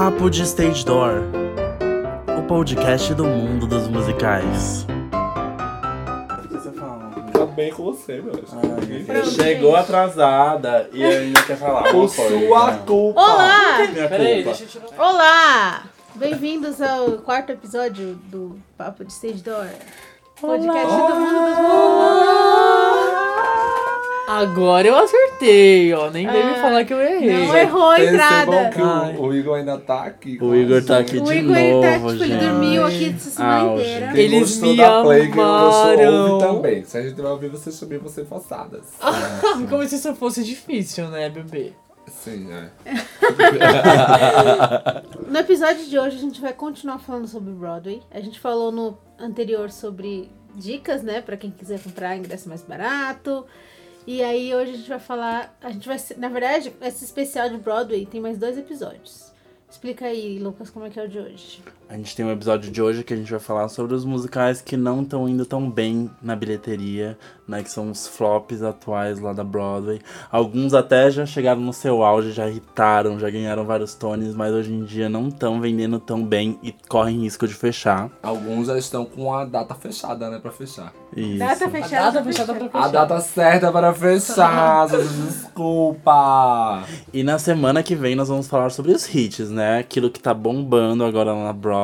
Papo de Stage Door, o podcast do mundo dos musicais. O que você fala? Tá bem com você, meu. Ai, chegou atrasada e ainda quer falar. Por sua culpa. Olá! Minha Peraí, culpa. deixa eu tirar. Olá! Bem-vindos ao quarto episódio do Papo de Stage Door. Podcast do mundo dos musicais. Agora eu acertei, ó. Nem deve Ah, falar que eu errei. Não errou a Percebam entrada. que o, o Igor ainda tá aqui. O Igor tá gente. aqui O de Igor ele tá, novo, tipo, ele dormiu aqui essa semana Auge. inteira. Quem Eles gostou me da Play, quem gostou, ouve também. Se a gente vai ouvir, vocês também vão ser forçadas. Como se isso fosse difícil, né, bebê? Sim, é. No episódio de hoje a gente vai continuar falando sobre Broadway. A gente falou no anterior sobre dicas, né, Pra quem quiser comprar ingresso mais barato. E aí hoje a gente vai falar, a gente vai, na verdade, esse especial de Broadway tem mais dois episódios. Explica aí, Lucas, como é que é o de hoje. A gente tem um episódio de hoje que a gente vai falar sobre os musicais que não estão indo tão bem na bilheteria, né? Que são os flops atuais lá da Broadway. Alguns até já chegaram no seu auge, já irritaram, já ganharam vários tones, mas hoje em dia não estão vendendo tão bem e correm risco de fechar. Alguns já estão com a data fechada, né, pra fechar. Isso. Data A fechada. data fechada pra A fechar. data certa para fechar, desculpa. E na semana que vem nós vamos falar sobre os hits, né? Aquilo que tá bombando agora lá na Broadway.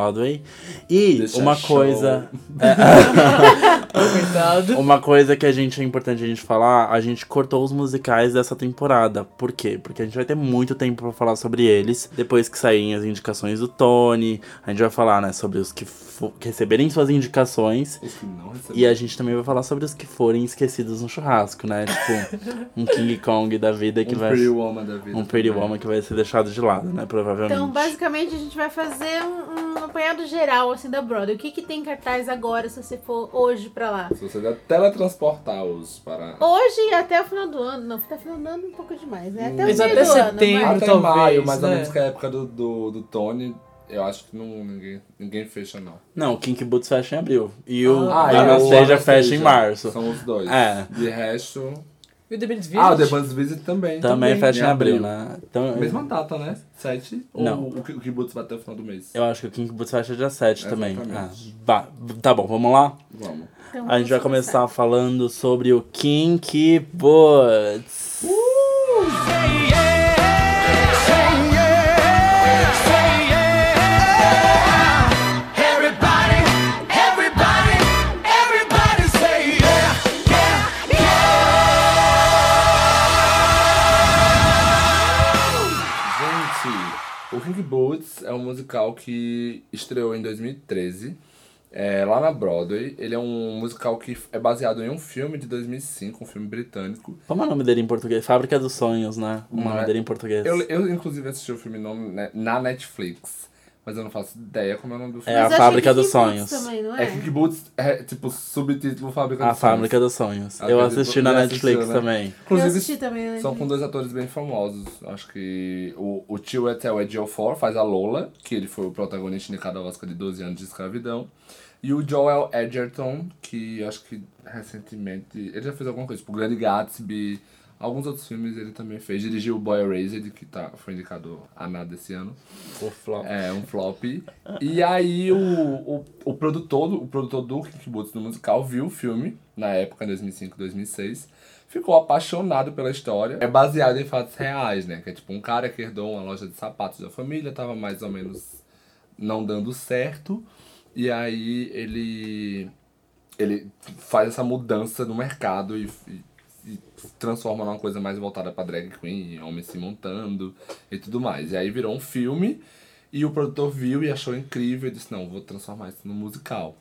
E Deixa uma show. coisa. Coitado. Uma coisa que a gente é importante a gente falar, a gente cortou os musicais dessa temporada. Por quê? Porque a gente vai ter muito tempo pra falar sobre eles. Depois que saírem as indicações do Tony, a gente vai falar, né, sobre os que, que receberem suas indicações. Os que não receberam. E a gente também vai falar sobre os que forem esquecidos no churrasco, né? Tipo, um King Kong da vida que um vai. Pretty Woman da vida. Um Pretty também. Woman que vai ser deixado de lado, né? Provavelmente. Então, basicamente, a gente vai fazer um, um apanhado geral, assim, da Broadway. O que que tem em cartaz agora, se você for hoje pra lá? Se você der teletransportar-os para... Hoje e até o final do ano. Não, até o final do ano é um pouco demais, né? Até o Mas meio até do ano, setembro. vai. Até talvez, maio, mais ou né? menos que é a época do, do, do Tony, eu acho que não, ninguém, ninguém fecha, não. Não, o Kink Boots fecha em abril. E o Ah, o Anastasia fecha em Anastasia. março. São os dois. É. De resto... E o The Band's Ah, o Visit? The Band's Visit também. Também fecha em abril, abril. né? Então, Mesma data, né? 7? Não. Ou o, o Kibbutz vai até o final do mês? eu acho que o Kink Boots fecha dia 7 também. Ah, tá bom, vamos lá? Vamos. Então, A gente vai começar falando sobre o Kinky Boots. Everybody, everybody, everybody say yeah, yeah, Gente, o King Boots é um musical que estreou em 2013, é, lá na Broadway. Ele é um musical que é baseado em um filme de 2005, um filme britânico. Como é o nome dele em português? Fábrica dos Sonhos, né? O nome é? dele em português. Eu, eu inclusive, assisti o filme no- né, na Netflix, mas eu não faço ideia como é o nome do filme. É a eu Fábrica dos Sonhos. Também, não É é? King Boots, é tipo subtítulo Fábrica A dos Fábrica Sonhos. dos Sonhos. Eu assisti na Netflix assistiu, né? também. Eu Inclusive, assisti também? São com dois atores bem famosos. Acho que o, o tio Etel é Joe Ford, faz a Lola, que ele foi o protagonista indicado ao Oscar de 12 anos de escravidão. E o Joel Edgerton, que acho que recentemente. Ele já fez alguma coisa, tipo Grande Gatsby, alguns outros filmes ele também fez. Dirigiu o Boy Erased, que tá, foi indicado a nada esse ano. O flop. É, um flop. E aí o, o, o produtor, o produtor do Kick Boots do musical viu o filme, na época, em 2005, 2006. Ficou apaixonado pela história. É baseado em fatos reais, né? Que é tipo um cara que herdou uma loja de sapatos da família, tava mais ou menos não dando certo. E aí ele ele faz essa mudança no mercado e, e- e transforma numa coisa mais voltada pra drag queen, homens se montando e tudo mais. E aí virou um filme e o produtor viu e achou incrível e disse, não, vou transformar isso num musical.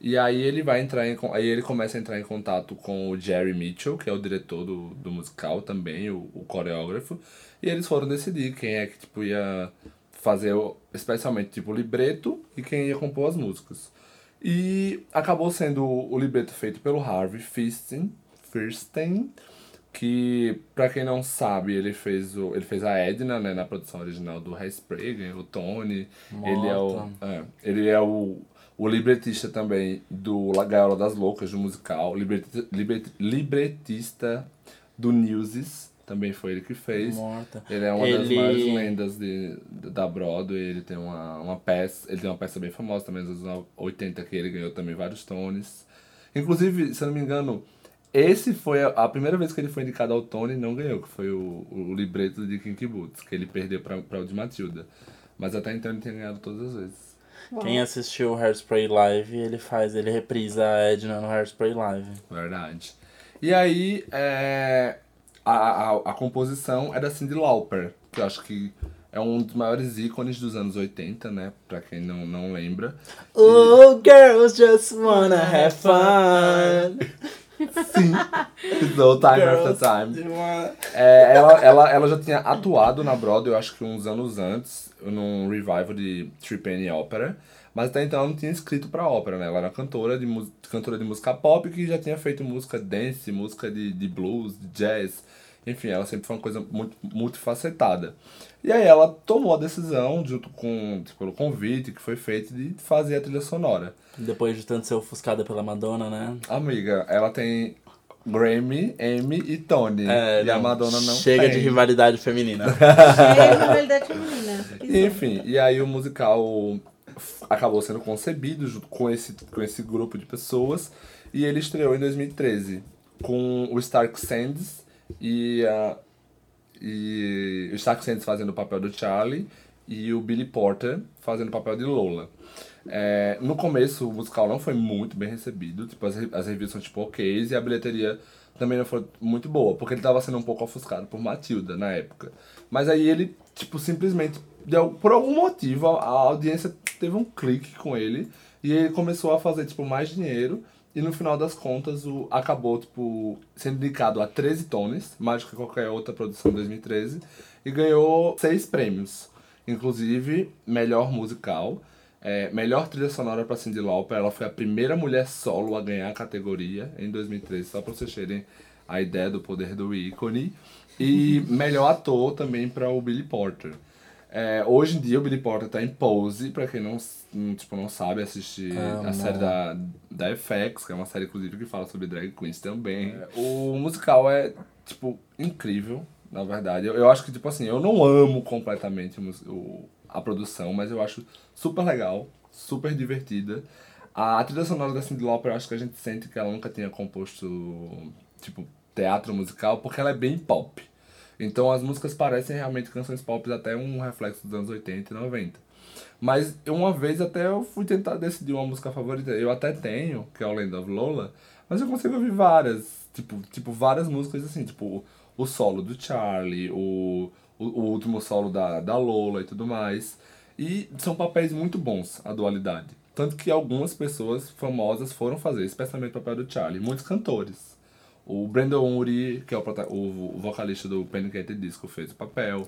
E aí ele vai entrar em, aí ele começa a entrar em contato com o Jerry Mitchell, que é o diretor do, do musical também, o, o coreógrafo, e eles foram decidir quem é que tipo ia fazer especialmente tipo o libreto e quem ia compor as músicas. E acabou sendo o libreto feito pelo Harvey Fierstein, Fierstein que pra quem não sabe, ele fez o ele fez a Edna, né, na produção original do Hairspray, ganhou o Tony. Ele é o Morta. é, ele é o o libretista também do La Gaiola das Loucas, do musical, libret- libretista do Newsies, também foi ele que fez. Morta. Ele é uma das Ele- maiores lendas de, da Broadway, ele tem uma, uma peça, ele tem uma peça bem famosa também dos anos 80 que ele ganhou também vários Tonys. Inclusive, se eu não me engano, esse foi a, a primeira vez que ele foi indicado ao Tony e não ganhou, que foi o, o libreto de Kinky Boots, que ele perdeu pra, pra o de Matilda. Mas até então ele tinha ganhado todas as vezes. Quem assistiu o Hairspray Live, ele faz, ele reprisa a Edna no Hairspray Live. Verdade. E aí, é, a, a, a composição é da Cyndi Lauper, que eu acho que é um dos maiores ícones dos anos 80, né? Pra quem não, não lembra. Oh, girls just wanna have fun. Sim. No time Girls after time. wanna- É, ela, ela, ela já tinha atuado na Broadway, eu acho que uns anos antes, num revival de Three Penny Opera. Mas até então ela não tinha escrito pra ópera, né? Ela era cantora de, cantora de música pop que já tinha feito música dance, música de, de blues, de jazz. Enfim, ela sempre foi uma coisa muito multifacetada. E aí ela tomou a decisão, junto com tipo, pelo convite que foi feito, de fazer a trilha sonora. Depois de tanto ser ofuscada pela Madonna, né? Amiga, ela tem Grammy, Emmy e Tony. É, e a Madonna não Chega tem. de rivalidade feminina. É a rivalidade feminina. Enfim, e aí o musical acabou sendo concebido com esse, com esse grupo de pessoas e ele estreou em 2013 com o Stark Sands e, a e o Stark Sands fazendo o papel do Charlie e o Billy Porter fazendo o papel de Lola. É, no começo o musical não foi muito bem recebido, tipo, as, as reviews são tipo ok e a bilheteria também não foi muito boa, porque ele tava sendo um pouco ofuscado por Matilda na época. Mas aí ele, tipo, simplesmente, deu, por algum motivo, a, a audiência teve um clique com ele e ele começou a fazer, tipo, mais dinheiro. E no final das contas, o, acabou, tipo, sendo indicado a 13 Tonys, mais do que qualquer outra produção de 2013, e ganhou seis prêmios. Inclusive, melhor musical, é, melhor trilha sonora para Cyndi Lauper. Ela foi a primeira mulher solo a ganhar a categoria em 2013, só para vocês terem a ideia do poder do ícone. E melhor ator também para o Billy Porter. É, hoje em dia o Billy Porter tá em Pose, pra quem não, tipo, não sabe assistir Amo. a série da, da FX, que é uma série inclusive que fala sobre drag queens também. É, o musical é, tipo, incrível, na verdade. Eu, eu acho que, tipo assim, eu não amo completamente o, a produção, mas eu acho super legal, super divertida. A trilha sonora da Cyndi Lauper, eu acho que a gente sente que ela nunca tinha composto, tipo, teatro musical, porque ela é bem pop. Então as músicas parecem realmente canções pop, até um reflexo dos anos 80 e 90. Mas uma vez até eu fui tentar decidir uma música favorita. Eu até tenho, que é o Land of Lola, mas eu consigo ouvir várias, tipo, tipo várias músicas assim, tipo o solo do Charlie, o, o, o último solo da, da Lola e tudo mais. E são papéis muito bons, a dualidade. Tanto que algumas pessoas famosas foram fazer, especialmente o papel do Charlie, muitos cantores. O Brandon Urie, que é o, o, vocalista do Panic! at the Disco, fez o papel.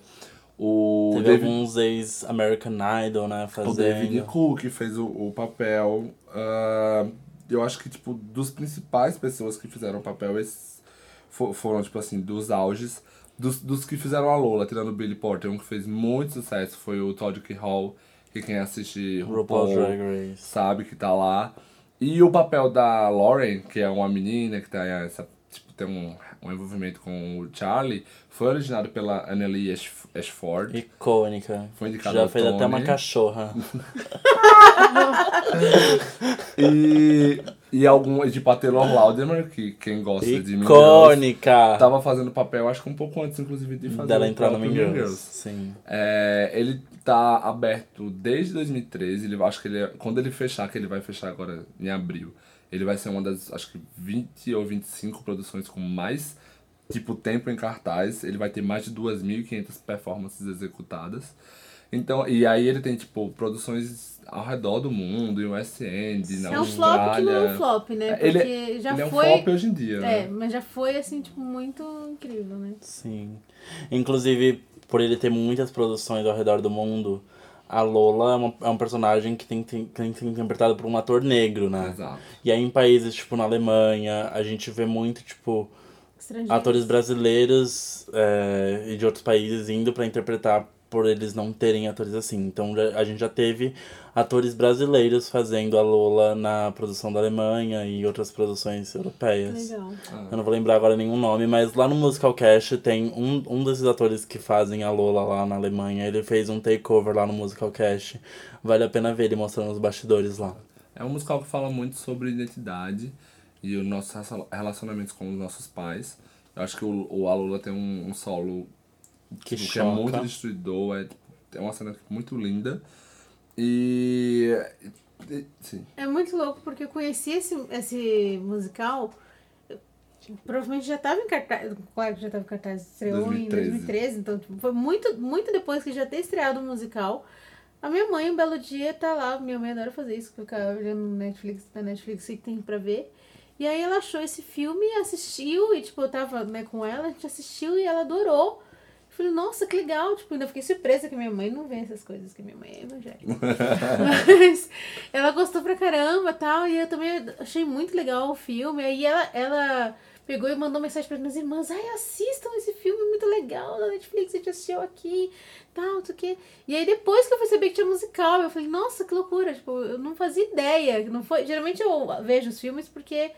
O Teve David, alguns ex-American Idol, né, o David fazendo. Cook fez o, o papel. Ah, eu acho que, tipo, dos principais pessoas que fizeram o papel, esses fo- foram, tipo assim, dos auges. Dos, dos que fizeram a Lola, tirando o Billy Porter, um que fez muito sucesso foi o Todd K. Hall, que quem assiste RuPaul Drag Race. sabe que tá lá. E o papel da Lauren, que é uma menina que tá essa, tem um, um envolvimento com o Charlie, foi originado pela Annelie Ash- Ashford. Icônica. Foi indicado Já fez até Tony. uma cachorra. E, e algum, e, tipo, a Taylor Lautner, que quem gosta de Mean Girls, Icônica! tava fazendo papel, acho que um pouco antes, inclusive, de fazer Dela entrar no Mean Girls. Girls. Sim. É, ele tá aberto desde 2013. Ele, acho que ele, é- quando ele fechar, que ele vai fechar agora em abril, ele vai ser uma das, acho que 20 ou 25 produções com mais, tipo, tempo em cartaz. Ele vai ter mais de 2.500 performances executadas. Então, e aí ele tem, tipo, produções ao redor do mundo, em West End, na É um flop Austrália. que não é um flop, né? Porque Ele, já ele é um foi. flop hoje em dia, né? É, mas já foi assim, tipo, muito incrível, né? Sim. Inclusive, por ele ter muitas produções ao redor do mundo, a Lola é, uma- é um personagem que tem, tem, tem que ser interpretado por um ator negro, né? Exato. E aí em países, tipo, na Alemanha, a gente vê muito, tipo, atores brasileiros é, e de outros países indo pra interpretar por eles não terem atores assim. Então já- a gente já teve atores brasileiros fazendo a Lola na produção da Alemanha e outras produções europeias. Legal. Eu não vou lembrar agora nenhum nome, mas lá no Musical Cast tem um, um desses atores que fazem a Lola lá na Alemanha. Ele fez um takeover lá no Musical Cast. Vale a pena ver ele mostrando os bastidores lá. É um musical que fala muito sobre identidade e os nossos relacion- relacionamentos com os nossos pais. Eu acho que o, o Alula tem um, um solo Que tipo, que é muito choca. destruidor, é, é uma cena muito linda. E. e- sim. É muito louco porque eu conheci esse, esse musical. Provavelmente já estava em cartaz. Claro que já estava em cartaz, estreou 2013. em 2013. Então, tipo, foi muito, muito depois que já ter estreado o musical. A minha mãe, um belo dia, tá lá. Minha mãe adora fazer isso, ficar olhando no Netflix, na Netflix, o que tem pra ver. E aí ela achou esse filme, assistiu, e tipo, eu tava né, com ela, a gente assistiu e ela adorou. Eu falei, nossa, que legal. Tipo, ainda fiquei surpresa que minha mãe não vê essas coisas, que minha mãe é evangélica. Mas ela gostou pra caramba tal. E eu também achei muito legal o filme. Aí ela, ela pegou e mandou mensagem para minhas irmãs. Ai, assistam esse filme muito legal da Netflix, a gente assistiu aqui, tal, não sei o quê. E aí depois que eu percebi que tinha musical, eu falei, nossa, que loucura. Tipo, eu não fazia ideia. Não foi... Geralmente eu vejo os filmes porque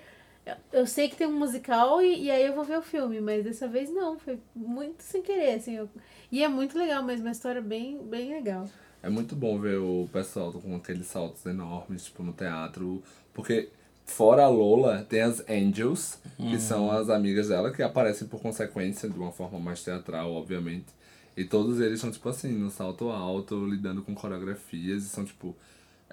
eu- sei que tem um musical e, e aí eu vou ver o filme, mas dessa vez não, foi muito sem querer, assim. eu- E é muito legal mesmo, uma história bem, bem legal. É muito bom ver o pessoal com aqueles saltos enormes, tipo, no teatro. Porque fora a Lola, tem as Angels, que são as amigas dela, que aparecem por consequência, de uma forma mais teatral, obviamente. E todos eles são, tipo assim, no salto alto, lidando com coreografias, e são, tipo...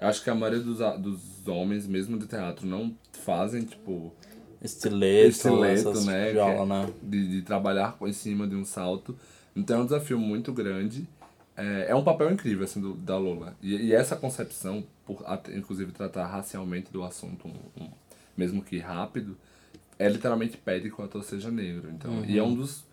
Eu acho que a maioria dos, dos homens, mesmo de teatro, não fazem, tipo... Estileto, Estileto, né? viola, é né? De, de trabalhar em cima de um salto. Então é um desafio muito grande. É, é um papel incrível, assim, do, da Lola. E, e essa concepção, por inclusive tratar racialmente do assunto, um- um- mesmo que rápido, é literalmente pede que o ator seja negro. Então, E é um dos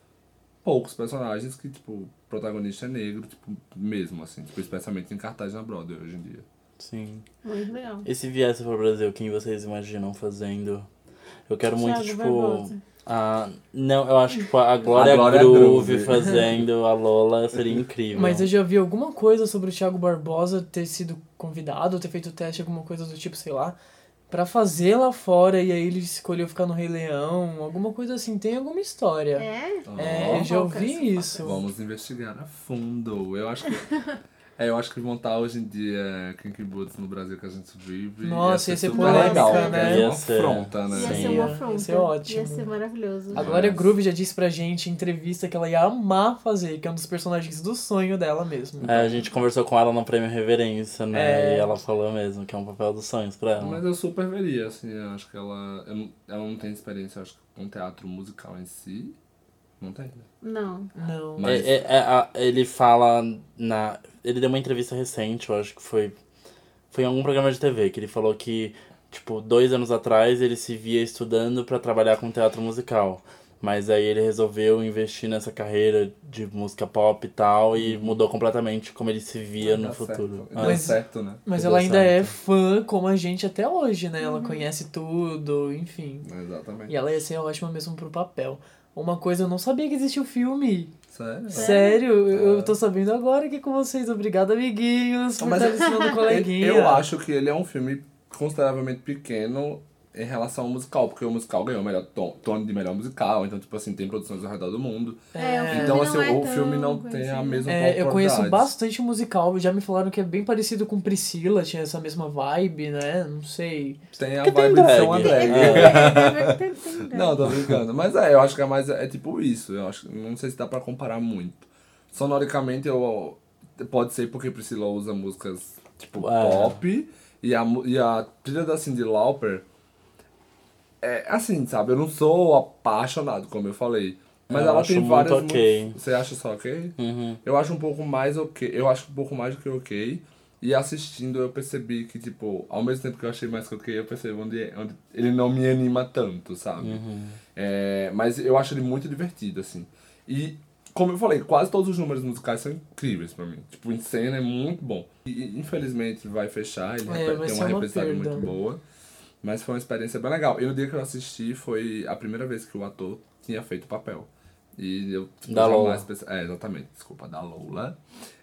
poucos personagens que, tipo, o protagonista é negro, tipo, mesmo, assim. Tipo, especialmente em cartaz na Broadway hoje em dia. Sim. Muito legal. E se viesse pro Brasil, quem vocês imaginam fazendo? Eu quero muito, Thiago tipo. Barbosa. A... Não, eu acho que tipo, a Glória, Glória Groove, Groove. fazendo a Lola seria incrível. Mas eu já vi alguma coisa sobre o Thiago Barbosa ter sido convidado, ter feito teste, alguma coisa do tipo, sei lá, pra fazer lá fora e aí ele escolheu ficar no Rei Leão, alguma coisa assim. Tem alguma história. É? É, Ó, eu já ouvi isso. Vamos investigar a fundo. Eu acho que. é, eu acho que montar hoje em dia Kinky Boots no Brasil que a gente vive. Nossa, ia ser polêmica, legal. né? Ia Ia ser uma afronta, né? Ia ser uma afronta. Ia ser ótimo. Ia ser maravilhoso. A Glória Groove já disse pra gente em entrevista que ela ia amar fazer, que é um dos personagens do sonho dela mesmo. É, a gente conversou com ela no prêmio Reverência, né? É. E ela falou mesmo que é um papel dos sonhos pra ela. Mas eu super veria, assim, eu acho que ela. eu ela não tem experiência, acho que com teatro musical em si. Não tem? Não. Não. Mas- É, é, é, a- ele fala na. Ele deu uma entrevista recente, eu acho que foi. Foi em algum programa de TV, que ele falou que, tipo, dois anos atrás ele se via estudando pra trabalhar com teatro musical. Mas aí ele resolveu investir nessa carreira de música pop e tal e mudou completamente como ele se via no futuro. Certo. Ah, Mas- certo, né? Mas ela ainda certo. é fã como a gente até hoje, né? Ela conhece tudo, enfim. Exatamente. E ela ia ser ótima mesmo pro papel. Uma coisa, eu não sabia que existia o filme. Sério? Sério, eu eu tô sabendo agora aqui com vocês. Obrigada, amiguinhos, por Mas- estar ensinando o coleguinha. Eu acho que ele é um filme consideravelmente pequeno em relação ao musical, porque o musical ganhou o melhor tom, tom de melhor musical, então, tipo assim, tem produções ao redor do mundo. É, o filme Então, não assim, é o filme não tem a mesma É, eu conheço bastante musical, já me falaram que é bem parecido com Priscila, tinha essa mesma vibe, né? Não sei. Tem a Porque tem vibe de São drag. André. É, tem- tem- tem- Não, tô brincando. Mas é, eu acho que é mais. É tipo isso. Eu acho que não sei se dá pra comparar muito. Sonoricamente, eu. Pode ser porque Priscila usa músicas tipo É. pop. E a, e a trilha da Cindy Lauper. É assim, sabe? Eu não sou apaixonado, como eu falei. Mas Eu ela acho tem muito várias. ok. mu- Você acha só ok? Uhum. Eu acho um pouco mais ok. Eu acho um pouco mais do que ok. E assistindo eu percebi que, tipo, ao mesmo tempo que eu achei mais que ok, eu percebi onde, onde ele não me anima tanto, sabe? Uhum. É, mas eu acho ele muito divertido, assim. E, como eu falei, quase todos os números musicais são incríveis pra mim. Tipo, em cena é muito bom. E, infelizmente vai fechar, ele É, tem uma perda. muito boa. Mas foi uma experiência bem legal. E no dia que eu assisti foi a primeira vez que o ator tinha feito o papel. E eu Da Lola. É, exatamente, desculpa, da Lola.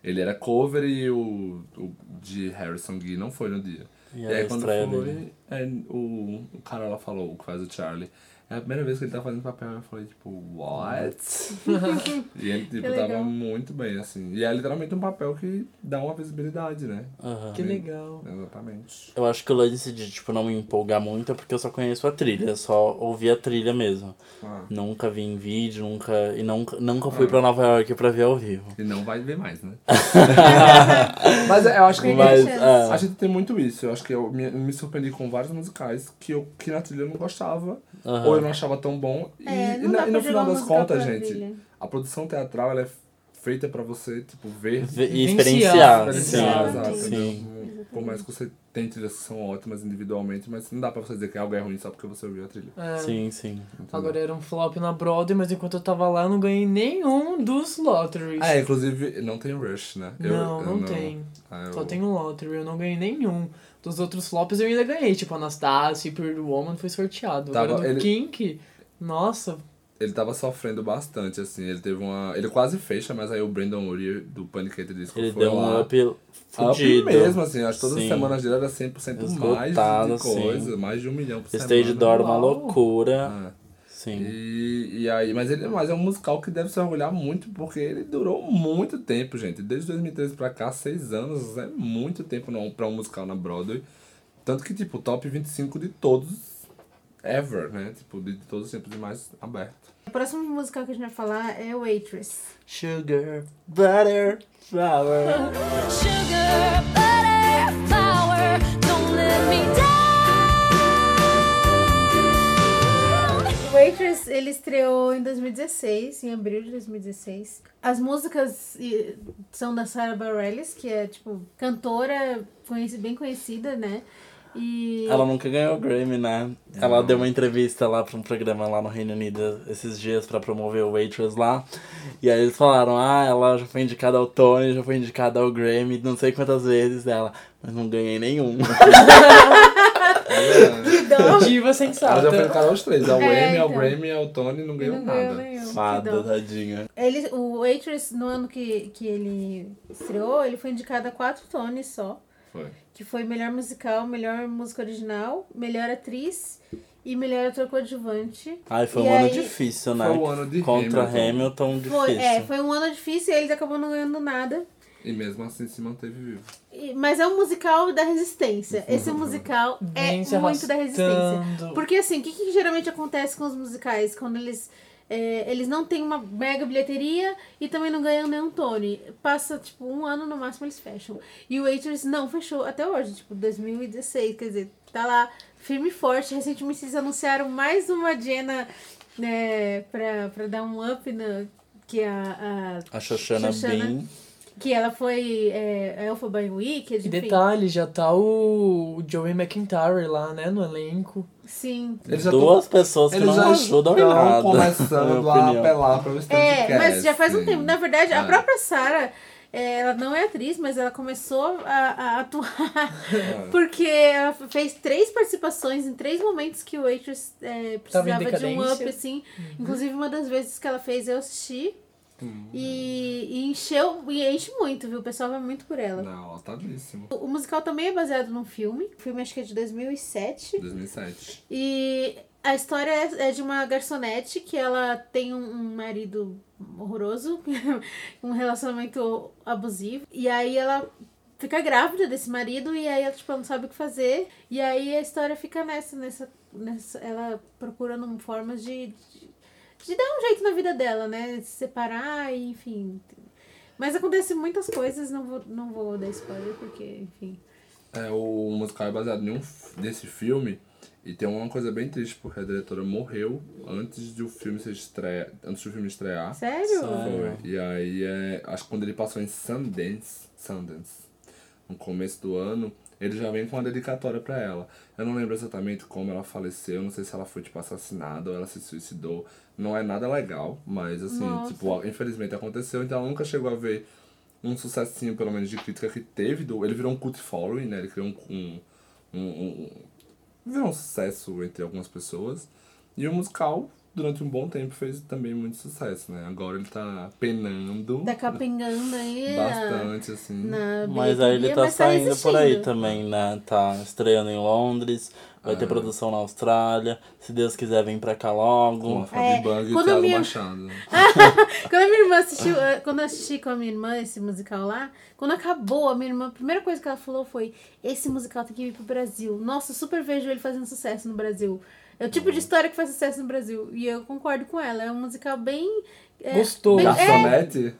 Ele era cover e o, o de Harrison Gee não foi no dia. E E, aí quando foi, é, o, o cara lá falou, o que faz o Charlie. É a primeira vez que ele tá fazendo papel, eu falei, tipo, what? e ele, tipo, Que legal. tava muito bem, assim. E é literalmente um papel que dá uma visibilidade, né? Aham. Que legal. Exatamente. Eu acho que o lance de, tipo, não me empolgar muito é porque eu só conheço a trilha, só ouvi a trilha mesmo. Ah, Nunca vi em vídeo, nunca. E nunca, nunca fui pra Nova York pra ver ao vivo. e não vai ver mais, né? Mas eu acho que Mas, é. a gente tem muito isso. Eu acho que eu me, me surpreendi com vários musicais que, eu, que na trilha eu não gostava. Aham. Ou eu não achava tão bom. E, É, e na- e no final das contas, gente, a produção teatral ela é feita pra você, tipo, ver. Ve- E Vivenciar, experienciar, sim. Exato, Exatamente. sim. Por mais que você tem trilhas que são ótimas individualmente, mas não dá pra você dizer que algo é ruim só porque você ouviu a trilha. É. Sim, sim. entendeu? Agora era um flop na Broadway, mas enquanto eu tava lá eu não ganhei nenhum dos lotteries. Ah, é, inclusive, não tem Rush, né? Eu- não, eu não, tem. Ah, eu- Só tem um lottery, eu não ganhei nenhum. Dos outros flops eu ainda ganhei, tipo Anastasia e Pretty Woman foi sorteado. Tava- Agora do ele- Kink, nossa, Ele tava sofrendo bastante, assim. Ele teve uma. Ele quase fecha, mas aí o Brandon Uri do Panic! Disco Ele foi deu um lá. up Up fudido. mesmo, assim. Acho que todas Sim. as semanas dele era 100% mais Esgotado, de coisa. sim. Mais de um milhão por Stage semana. Door, uma Uau. loucura. Ah. Sim. E, e aí, mas ele mas é um musical que deve se orgulhar muito, porque ele durou muito tempo, gente. Desde 2013 pra cá, seis anos, é muito tempo pra um musical na Broadway. Tanto que, tipo, top 25 de todos ever, né? Tipo, de, de todos os tempos e mais aberto. O próximo musical que a gente vai falar é Waitress. Sugar, butter, flour. Sugar, butter, flour, don't let me down. Waitress, ele estreou em 2016, em abril de 2016. As músicas são da Sarah Bareilles, que é, tipo, cantora bem conhecida, né? E... Ela nunca ganhou o Grammy, né? Ela deu uma entrevista lá pra um programa lá no Reino Unido esses dias pra promover o Waitress lá. E aí eles falaram, ah, ela já foi indicada ao Tony, já foi indicada ao Grammy, não sei quantas vezes dela, mas não ganhei nenhum. Dó. diva Ela já foi sensata. indicada aos três. Ao É, Emmy, ao então. Grammy, ao Tony, não ganhou não ganhou nada. que Fada, tadinha. Ele, o Waitress, no ano que, que ele estreou, ele foi indicado a quatro Tonys só. Foi. Que foi melhor musical, melhor música original, melhor atriz e melhor ator coadjuvante. Ai, foi E um ano aí- difícil, né? Foi o ano de Contra Hamilton. Hamilton, difícil. Foi, é, foi um ano difícil e eles acabou não ganhando nada. E mesmo assim se manteve vivo. E- Mas é um musical da resistência. Esse musical é muito da resistência. Porque assim, o que, que geralmente acontece com os musicais? Quando eles. É, eles não têm uma mega bilheteria e também não ganham nenhum Tony. Passa, tipo, um ano no máximo eles fecham. E o Waitress não fechou até hoje, tipo, 2016. Quer dizer, tá lá firme e forte. Recentemente eles anunciaram mais uma Jenna né, pra, pra dar um up na. Que é a, a A Shoshana, Shoshana. Bean. Que ela foi é, Elfa by Wicked, E enfim. detalhe, já tá o o Joey McIntyre lá, né, no elenco. Sim. Eles Duas pessoas que Eles não ajudam em estão nada. na começando a apelar para o stand É, mas já faz um tempo. Na verdade, a É. própria Sarah, é, ela não é atriz, mas ela começou a, a atuar porque ela fez três participações em três momentos que o Waitress é, em precisava de um up, assim. Inclusive, uma das vezes que ela fez, eu assisti. E, e encheu, e enche muito, viu? O pessoal vai muito por ela. Não, lotadíssimo. O, o musical também é baseado num filme. O filme acho que é de 2007. 2007. E a história é é de uma garçonete que ela tem um, um marido horroroso, um relacionamento abusivo. E aí ela fica grávida desse marido e aí ela tipo, não sabe o que fazer. E aí a história fica nessa, nessa, nessa ela procurando formas de, de, de dar um jeito na vida dela, né? Se separar, e, enfim. Mas acontece muitas coisas, não vou, não vou dar spoiler, porque, enfim. É, o musical é baseado em um desse filme. E tem uma coisa bem triste, porque a diretora morreu antes de o filme se estrear. Antes do filme estrear. Sério? Sério? Foi. E aí é. Acho que quando ele passou em Sundance, Sundance, no começo do ano, ele já vem com uma dedicatória pra ela. Eu não lembro exatamente como ela faleceu, não sei se ela foi tipo assassinada ou ela se suicidou. Não é nada legal, mas assim, Nossa. tipo, infelizmente aconteceu, então ela nunca chegou a ver um sucessinho, pelo menos, de crítica que teve. Do, ele virou um cult following, né? Ele criou um, um, um, um- virou um sucesso entre algumas pessoas. E o musical durante um bom tempo fez também muito sucesso, né? Agora ele tá penando Tá capengando aí bastante, assim. na Mas aí ele tá mas saindo por aí também, né? Tá estreando em Londres, vai Ah. ter produção na Austrália. Se Deus quiser, vem pra cá logo. Com a Fabi É, Bang e o quando Thiago minha- Machado. Quando a minha irmã assistiu, eh, quando eu assisti com a minha irmã esse musical lá, quando acabou, a minha irmã, a primeira coisa que ela falou foi: esse musical tem que vir pro Brasil. Nossa, super vejo ele fazendo sucesso no Brasil. É o tipo de história que faz sucesso no Brasil. E eu concordo com ela. É um musical bem. é, Gostoso. bem- é, Garçonete?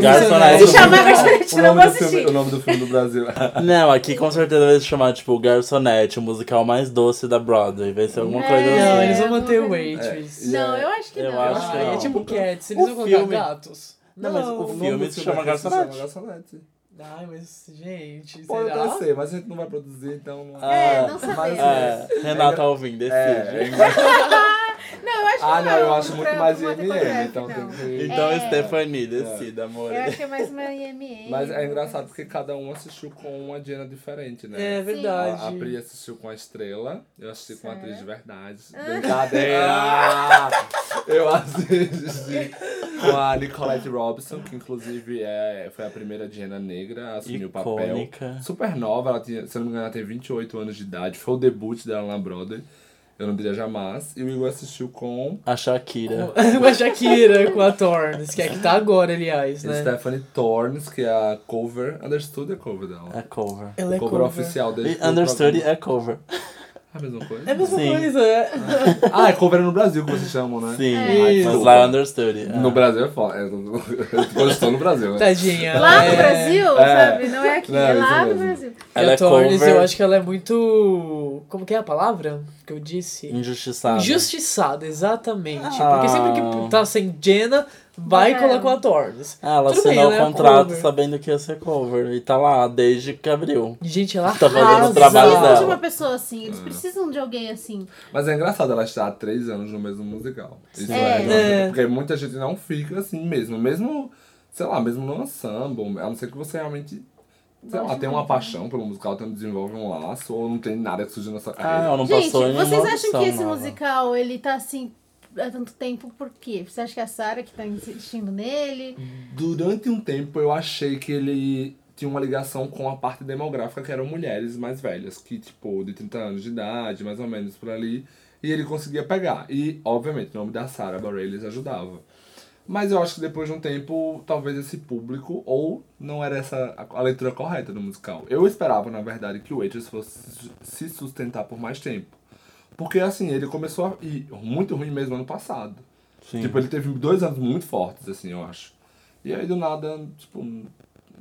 Garçonete. Se chamar Garçonete, não nome vou do filme, assistir. o nome do filme do Brasil. Não, aqui com certeza vai se chamar, tipo, Garçonete, o musical mais doce da Broadway. Vai ser alguma É. coisa Não, assim. eles vão manter o Waitress. Não, eu acho que Eu não. acho que Ah, é não. tipo Cats, eles O vão colocar filme- gatos. Não, mas o O filme se chama Garçonete. Garçonete. Ai, mas, gente, Pode será? ser, mas a gente não vai produzir, então... Não... É, não Ah, sabemos. mas É, Renata Alvim, decide. É, Não, eu acho Ah, não, eu acho muito mais IMM, então tem que... Então, É. Stephanie, decida, amor. Eu acho que é mais uma IMM. Mas é engraçado porque cada um assistiu com uma Diana diferente, né? É verdade. A, a Pri assistiu com a Estrela, eu assisti com a atriz de verdade. Brincadeira! eu assisti com a Nicolette Robson, que inclusive é, foi a primeira Diana negra a assumir o papel. Icônica. Super nova, ela tinha, se não me engano, ela tem 28 anos de idade. Foi o debut dela na Broadway. Eu não diria jamais. E o Igor assistiu com A Shakira. Com a Shakira, com a Tornes, que é que tá agora, aliás, né? Stephanie Tornes, que é a cover. Understood é cover dela. É cover. Ela é cover, cover. oficial E desde o Understood é cover. É a mesma coisa? É a mesma Sim. coisa, é. Ah, é cover no Brasil que vocês chamam, né? Sim, Isso. mas lá é Understood. é. No Brasil é foda. É, Eu estou no Brasil, né? Tadinha. Lá no é- Brasil, É. sabe? Não é aqui, Não, é lá no mesmo. Brasil. E Ela a é Tornes, cover eu acho que ela é muito. Como que é a palavra que eu disse? injustiçada. Injustiçada, exatamente. Ah. Porque sempre que tá sem Jenna, vai É. e coloca a Tornes. Ah, ela Tudo bem, assinou ela é o contrato cover. sabendo que ia ser cover. E tá lá desde que abriu. Gente, ela Tá fazendo o trabalho Precisam dela. de uma pessoa assim, eles precisam de alguém assim. Mas é engraçado ela estar há três anos no mesmo musical. Isso É. é. É. Porque muita gente não fica assim mesmo. Mesmo, sei lá, mesmo no ensemble. A não ser que você realmente. Sei lá, tem uma paixão pelo musical, então desenvolve um laço, ou não tem nada que surja na sua Ah, carreira. ela não Gente, passou em vocês acham que esse nova. musical, ele tá assim há tanto tempo por quê? Você acha que é a Sarah que tá insistindo nele? Durante um tempo eu achei que ele tinha uma ligação com a parte demográfica, que eram mulheres mais velhas, que tipo, de 30 anos de idade, mais ou menos por ali, e ele conseguia pegar. E, obviamente, o nome da Sarah Bareilles ajudava. Mas eu acho que depois de um tempo, talvez esse público, ou não era essa a, leitura correta do musical. Eu esperava, na verdade, que o Waitress fosse se sustentar por mais tempo. Porque, assim, ele começou a ir muito ruim mesmo ano passado. Sim. Tipo, ele teve dois anos muito fortes, assim, eu acho. E aí, do nada, tipo,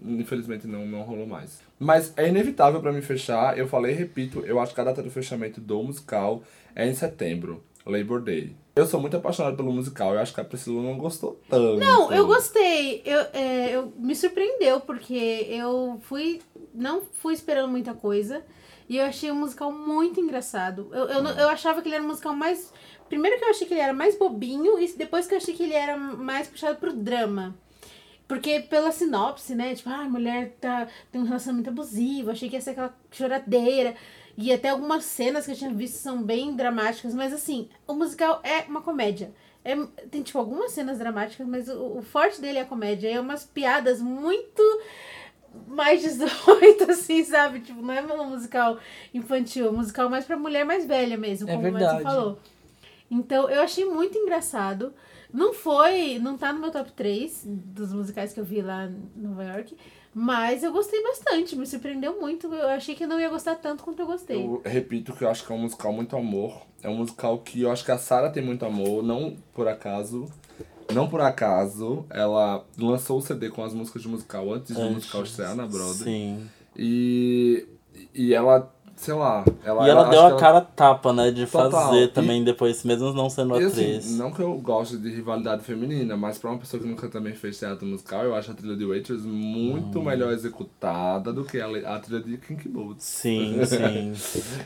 infelizmente não, não rolou mais. Mas é inevitável pra mim fechar. Eu falei e repito, eu acho que a data do fechamento do musical é em setembro, Labor Day. Eu sou muito apaixonado pelo musical, eu acho que a Priscila não gostou tanto. Não, eu gostei. Eu, é, eu me surpreendeu, porque eu fui. Não fui esperando muita coisa. E eu achei o musical muito engraçado. Eu, eu, não- eu achava que ele era um musical mais. Primeiro que eu achei que ele era mais bobinho, e depois que eu achei que ele era mais puxado pro drama. Porque pela sinopse, né? Tipo, ah, a mulher tá, tem um relacionamento abusivo, achei que ia ser aquela choradeira. E até algumas cenas que eu tinha visto são bem dramáticas, mas assim, o musical é uma comédia. É, tem, tipo, algumas cenas dramáticas, mas o, o forte dele é a comédia. É umas piadas muito mais 18, assim, sabe? Tipo, não é um musical infantil, é um musical mais pra mulher mais velha mesmo, É como o Madison verdade. falou. Então, eu achei muito engraçado. Não foi, não tá no meu top 3 dos musicais que eu vi lá em Nova York, mas eu gostei bastante, me surpreendeu muito. Eu achei que eu não ia gostar tanto quanto eu gostei. Eu repito que eu acho que é um musical muito amor. É um musical que eu acho que a Sarah tem muito amor, não por acaso. Não por acaso, ela lançou o CD com as músicas de musical antes do Antes, musical estrear na Broadway. Sim. E, e ela, sei lá, ela E ela acho deu a ela- cara tapa, né? De Total. fazer E- também depois, mesmo não sendo E atriz. assim, não que eu goste de rivalidade feminina, mas pra uma pessoa que nunca também fez teatro musical, eu acho a trilha de Waitress muito Hum. melhor executada do que a, a trilha de Kinky Boots. Sim, sim.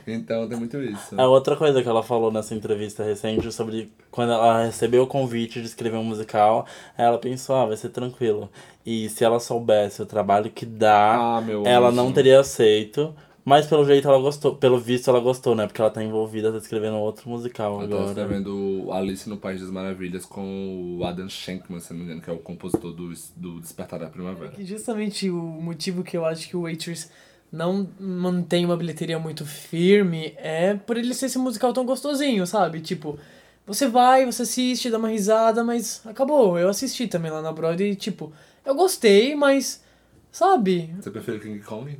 Então tem muito isso. A outra coisa que ela falou nessa entrevista recente sobre quando ela recebeu o convite de escrever um musical, ela pensou, ah, vai ser tranquilo. E se ela soubesse o trabalho que dá, Ah, ela anjo. não teria aceito. Mas pelo jeito ela gostou, pelo visto ela gostou, né? Porque ela tá envolvida, tá escrevendo outro musical Ela tá agora. escrevendo Alice no País das Maravilhas com o Adam Shankman, se não me engano, que é o compositor do, do Despertar da Primavera. E justamente o motivo que eu acho que o Waitress não mantém uma bilheteria muito firme é por ele ser esse musical tão gostosinho, sabe? Tipo, você vai, você assiste, dá uma risada, mas acabou. Eu assisti também lá na Broadway e, tipo, eu gostei, mas, sabe? Você prefere King Kong?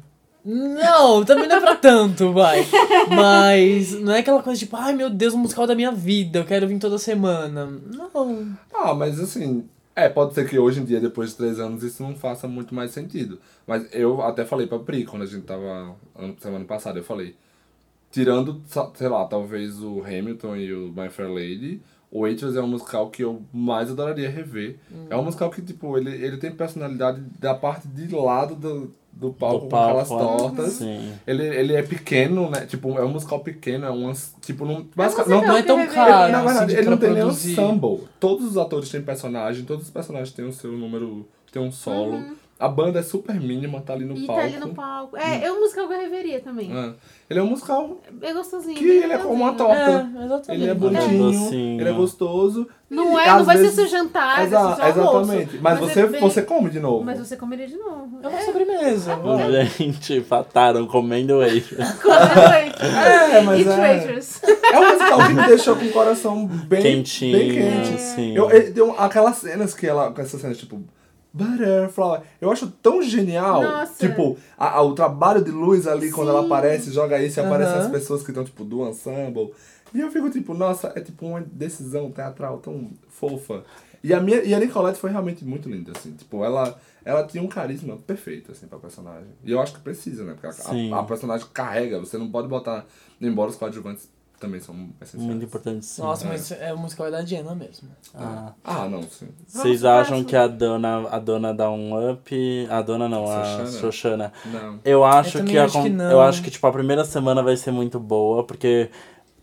Não, também não é pra tanto, vai. Mas não é aquela coisa tipo, ai meu Deus, o musical da minha vida, eu quero vir toda semana. Não. Ah, mas assim, é, pode ser que hoje em dia, depois de três anos, isso não faça muito mais sentido. Mas eu até falei pra Pri, quando a gente tava, semana passada, eu falei, tirando, sei lá, talvez o Hamilton e o My Fair Lady, o Waitress é um musical que eu mais adoraria rever. É um musical que, tipo, ele, ele tem personalidade da parte de lado do, do palco, Do com aquelas palco, tortas. Sim. Ele, ele é pequeno, né? Tipo, é um musical pequeno, é um. Tipo, não. basicamente- musical Não é tão caro, ele, na assim, verdade, de ele não tem nenhum samba. Todos os atores têm personagem, todos os personagens têm o seu número, tem um solo. A banda é super mínima, tá ali no E palco. tá ali no palco. É, é um musical que eu reveria também. É. Ele é um musical É gostosinho. que ele é como uma torta. É, exatamente. Ele é bonitinho. Docinho. ele é gostoso. Não é, não vai vezes- ser seu jantar, Exa- seu almoço. exatamente. Mas, é você, bem- você come de novo. Mas você comeria de novo. É uma sobremesa. vai. Gente, fataram comendo Waitress. É, mas Eat é. É um musical que me deixou com o coração bem Quentinho, Bem quente. sim. Eu, tem um- aquelas cenas que ela. Com essas cenas, tipo. Butterfly. Eu acho tão genial. Nossa. Tipo, a- a- o trabalho de luz ali, quando ela Sim. aparece, joga isso e aparecem Aham. as pessoas que estão, tipo, do ensemble. E eu fico, tipo, nossa, é tipo uma decisão teatral tão fofa. E a, minha, e a Nicolette foi realmente muito linda, assim. Tipo, ela, ela tinha um carisma perfeito, assim, pra personagem. E eu acho que precisa, né? Porque Sim. a, a personagem carrega, você não pode botar. Embora os coadjuvantes também são essenciais. Muito importante, sim. Nossa, mas é o musical é da Jenna mesmo. Ah. Ah, não, sim. Vocês acham que a dona, a dona dá um up? A dona não, a Xoxana? Xoxana. Não. Eu acho Eu que, a acho con- que não. eu acho que tipo a primeira semana vai ser muito boa porque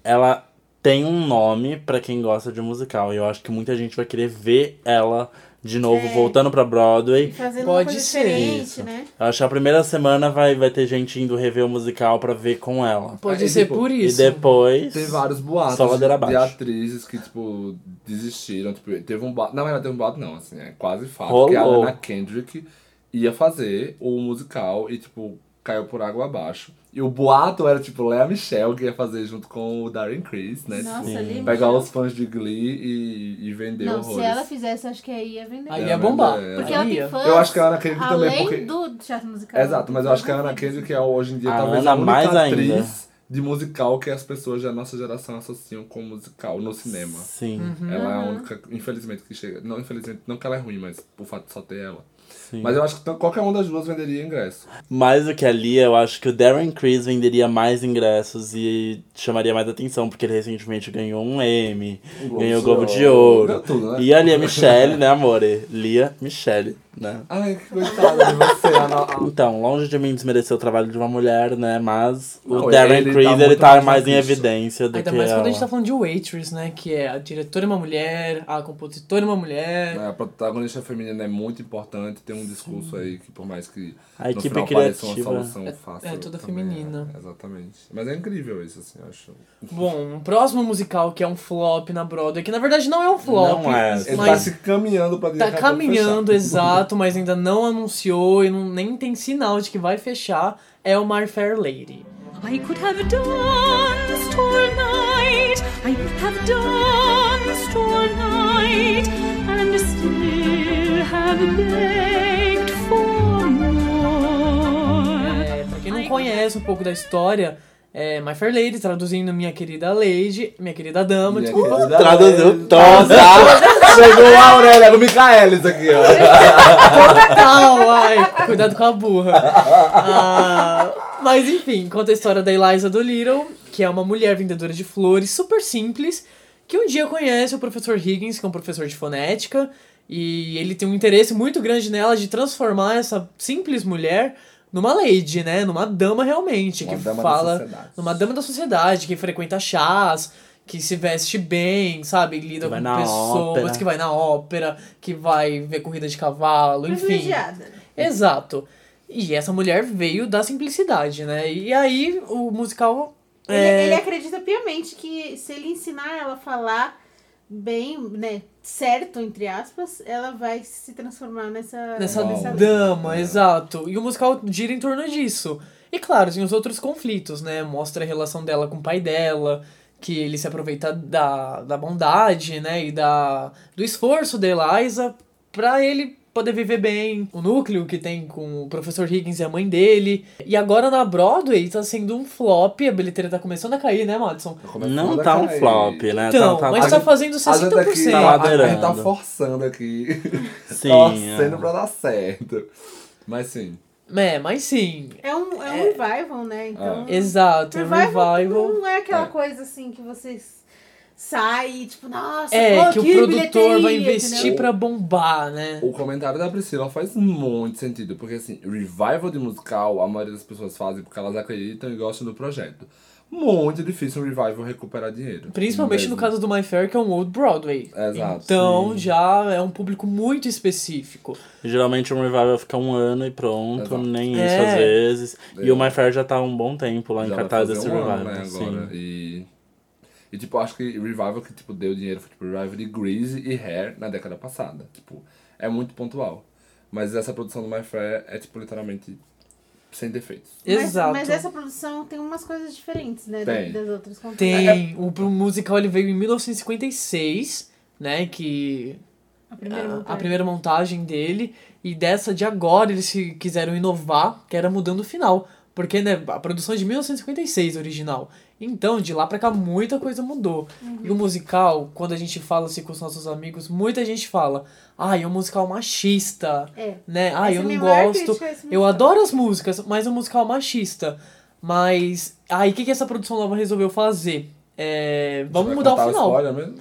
ela tem um nome pra quem gosta de musical e eu acho que muita gente vai querer ver ela de novo É. voltando pra Broadway. Fazendo Pode uma coisa ser diferente, isso. né? Eu acho que a primeira semana vai, vai ter gente indo rever o musical pra ver com ela. Pode Aí, ser tipo, por E isso. depois Tem vários boatos Só ladeira de, atrizes que, tipo, desistiram. Tipo, teve um boato. Não, ela teve um boato, não, assim, é quase fato. Rolou. Que a Anna Kendrick ia fazer o musical e, tipo, caiu por água abaixo. E o boato era, tipo, Lea Michelle que ia fazer junto com o Darren Criss, né? Nossa, tipo, ali. pegar Michelle. os fãs de Glee e, e vender Não, horrores. se ela fizesse, acho que aí ia vender. Aí É, ia bombar. é- Porque Aí ela ia. tem fãs. Eu acho que a Ana Kendrick também, além porque- do teatro musical. Exato, mas eu acho que a Ana Kendrick é hoje em dia A talvez Ana a única mais atriz ainda. de musical que as pessoas da nossa geração associam com musical no cinema. Sim, Ela é a única, infelizmente, que chega. Não, infelizmente, não que ela é ruim, mas por fato de só ter ela. Sim. Mas eu acho que qualquer uma das duas venderia ingresso. Mais do que a Lia, eu acho que o Darren Criss venderia mais ingressos e chamaria mais atenção, porque ele recentemente ganhou um Emmy, ganhou o Globo de Ouro. Tudo, né? E a Lia Michele, né, amore? Lia Michele, né? Ai, que coitada de você, Ana. Então, longe de mim desmerecer o trabalho de uma mulher, né? Mas Não, o Darren ele tá Criss, ele muito tá mais mais em evidência do Ainda que mais quando a gente tá falando de Waitress, né? Que é a diretora é uma mulher, a compositora é uma mulher. É, A protagonista feminina é muito importante, tem um discurso aí que por mais que A no equipe final pareça uma criativa. solução É- fácil. é toda também feminina. é, exatamente. Mas é incrível isso, assim, eu acho. Bom, um próximo musical que é um flop na Broadway, que na verdade não é um flop. Não é. Ele tá Mas se caminhando pra tá caminhando, fechar. Exato, mas ainda não anunciou e não, nem tem sinal de que vai fechar. É o My Fair Lady. I could have danced all night. I could have danced all night and still have begged for more. É, pra quem não conhece um pouco da história, é My Fair Lady, traduzindo Minha Querida Lady, Minha Querida Dama, Minha desculpa. querida Traduziu Lady. toda! Chegou a Aurélia, o Micaelis aqui, ó. Total, ai, cuidado com a burra. Ah, mas enfim, conta a história da Eliza Doolittle, que é uma mulher vendedora de flores super simples, que um dia conhece o professor Higgins, que é um professor de fonética, e ele tem um interesse muito grande nela de transformar essa simples mulher numa lady, né? Numa dama realmente, Uma que dama da fala. sociedade. Numa dama da sociedade, que frequenta chás, que se veste bem, sabe? Lida com pessoas, ópera. que vai na ópera, que vai ver corrida de cavalo, enfim. Privilegiada. Exato. E essa mulher veio da simplicidade, né? E aí o musical. Ele, é, ele acredita piamente que se ele ensinar ela a falar bem, né, certo, entre aspas, ela vai se transformar nessa... Nessa Uau. dama, exato. E o musical gira em torno disso. E claro, tem os outros conflitos, né? Mostra a relação dela com o pai dela, que ele se aproveita da, da bondade, né? E da, do esforço da Eliza pra ele poder viver bem. O núcleo que tem com o professor Higgins e a mãe dele. E agora na Broadway tá sendo um flop, a bilheteria tá começando a cair, né, Madison? Não tá um flop, né? Então, tá, tá, mas tá, tá fazendo A gente aqui 60%. tá tá, a gente tá ladeirando. forçando aqui. Sim, torcendo é. pra dar certo. Mas sim. É, mas sim. É um, é um revival, né? Então... Exato, um Revival, revival. não é aquela É. coisa assim que vocês saem, tipo, nossa, É, pô, que o que produtor vai investir pra bombar, né? O comentário da Priscila faz muito sentido, porque assim, revival de musical, a maioria das pessoas fazem porque elas acreditam e gostam do projeto. Muito difícil um revival recuperar dinheiro. Principalmente no Mesmo. caso do My Fair, que é um Old Broadway. Exato, Então sim. já é um público muito específico. Geralmente um revival fica um ano e pronto, Exato. nem É. isso às vezes. E o My Fair já tá há um bom tempo lá em Já vai cartaz desse um revival. ano, né, agora. sim. E, e tipo, acho que revival que tipo, deu dinheiro foi tipo revival de Grease e Hair na década passada. Tipo, é muito pontual. Mas essa produção do My Fair é tipo literalmente sem defeitos. Mas, Exato. mas essa produção tem umas coisas diferentes, né? Tem. Das outras contas. Tem. O, o musical ele veio em 1956, né? Que. A primeira a, a montagem. primeira montagem dele. E dessa de agora eles se quiseram inovar, que era mudando o final. Porque, né, a produção é de 1956 original. Então, de lá pra cá, muita coisa mudou. E o musical, quando a gente fala assim com os nossos amigos, muita gente fala, ah, é um musical machista, É. né? Ah, Essa eu é não gosto. esse Eu adoro as músicas, mas é um musical machista. Mas, aí, o que, que essa produção nova resolveu fazer? É, vamos Vai mudar o final. spoiler mesmo?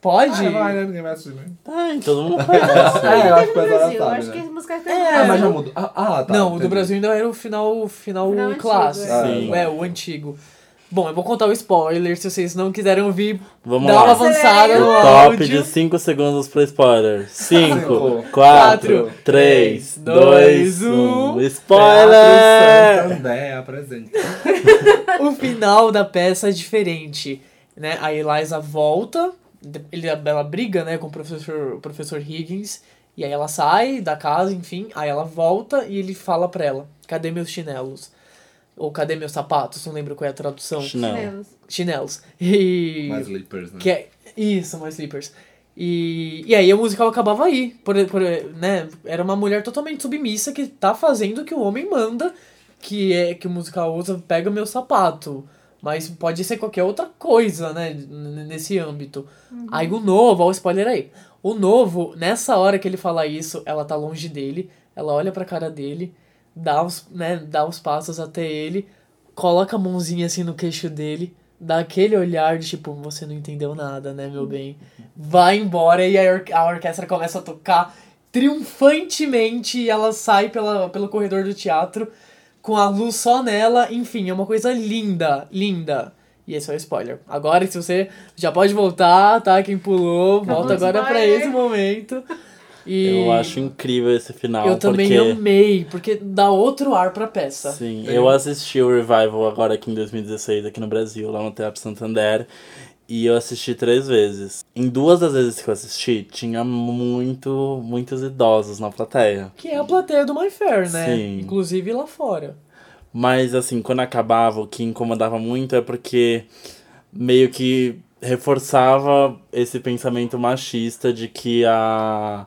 Pode? Ah, vai, né? Ninguém vai assistir mesmo. Ai, todo mundo conhece. É, eu acho que Brasil. sabe, acho né? que esse musical É, Ah, mas já não- mudou. Ah, ah, tá. não, o do. Brasil ainda era o final, final, Final antigo, clássico. é. Sim. É, o antigo. Bom, eu vou contar o spoiler, se vocês não quiserem ouvir, Vamos dá lá. uma avançada no O top áudio. de 5 segundos pro spoiler. 5, Cinco, 4, 3, três, 2, dois, 1. um. Teatro Spoiler! Santander apresenta. o final da peça é diferente, né? A Eliza volta, ele, ela briga, né, com o professor, o professor Higgins, e aí ela sai da casa, enfim, aí ela volta e ele fala pra ela, cadê meus chinelos? Ou cadê meus sapatos? Não lembro qual é a tradução. Chinelo. Chinelos. Chinelos. E... Mais Leapers, né? Que é, isso, mais slippers. E, e aí o musical acabava aí. Por, por, né? Era uma mulher totalmente submissa que tá fazendo o que o homem manda, que é que o musical usa, pega meu sapato. Mas pode ser qualquer outra coisa, né? n- Nesse âmbito. Aí o novo, ó, o spoiler aí. O novo, nessa hora que ele fala isso, ela tá longe dele, ela olha pra cara dele, dá os, né, dá os passos até ele, coloca a mãozinha assim no queixo dele, dá aquele olhar de tipo, você não entendeu nada, né, meu bem? Vai embora e a, or a orquestra começa a tocar triunfantemente e ela sai pela, pelo corredor do teatro com a luz só nela, enfim, é uma coisa linda, linda. E esse é o spoiler. Agora, se você já pode voltar, tá? Quem pulou, volta o agora pra spoiler. esse momento. E Eu acho incrível esse final. eu também porque... amei, porque dá outro ar pra peça. Sim, eu assisti o Revival agora aqui em 2016, aqui no Brasil, lá no Teatro Santander. E eu assisti três vezes. Em duas das vezes que eu assisti, tinha muito, muitos idosos na plateia. Que é a plateia do My Fair, né? Sim. Inclusive lá fora. Mas assim, quando acabava, o que incomodava muito é porque meio que reforçava esse pensamento machista de que a.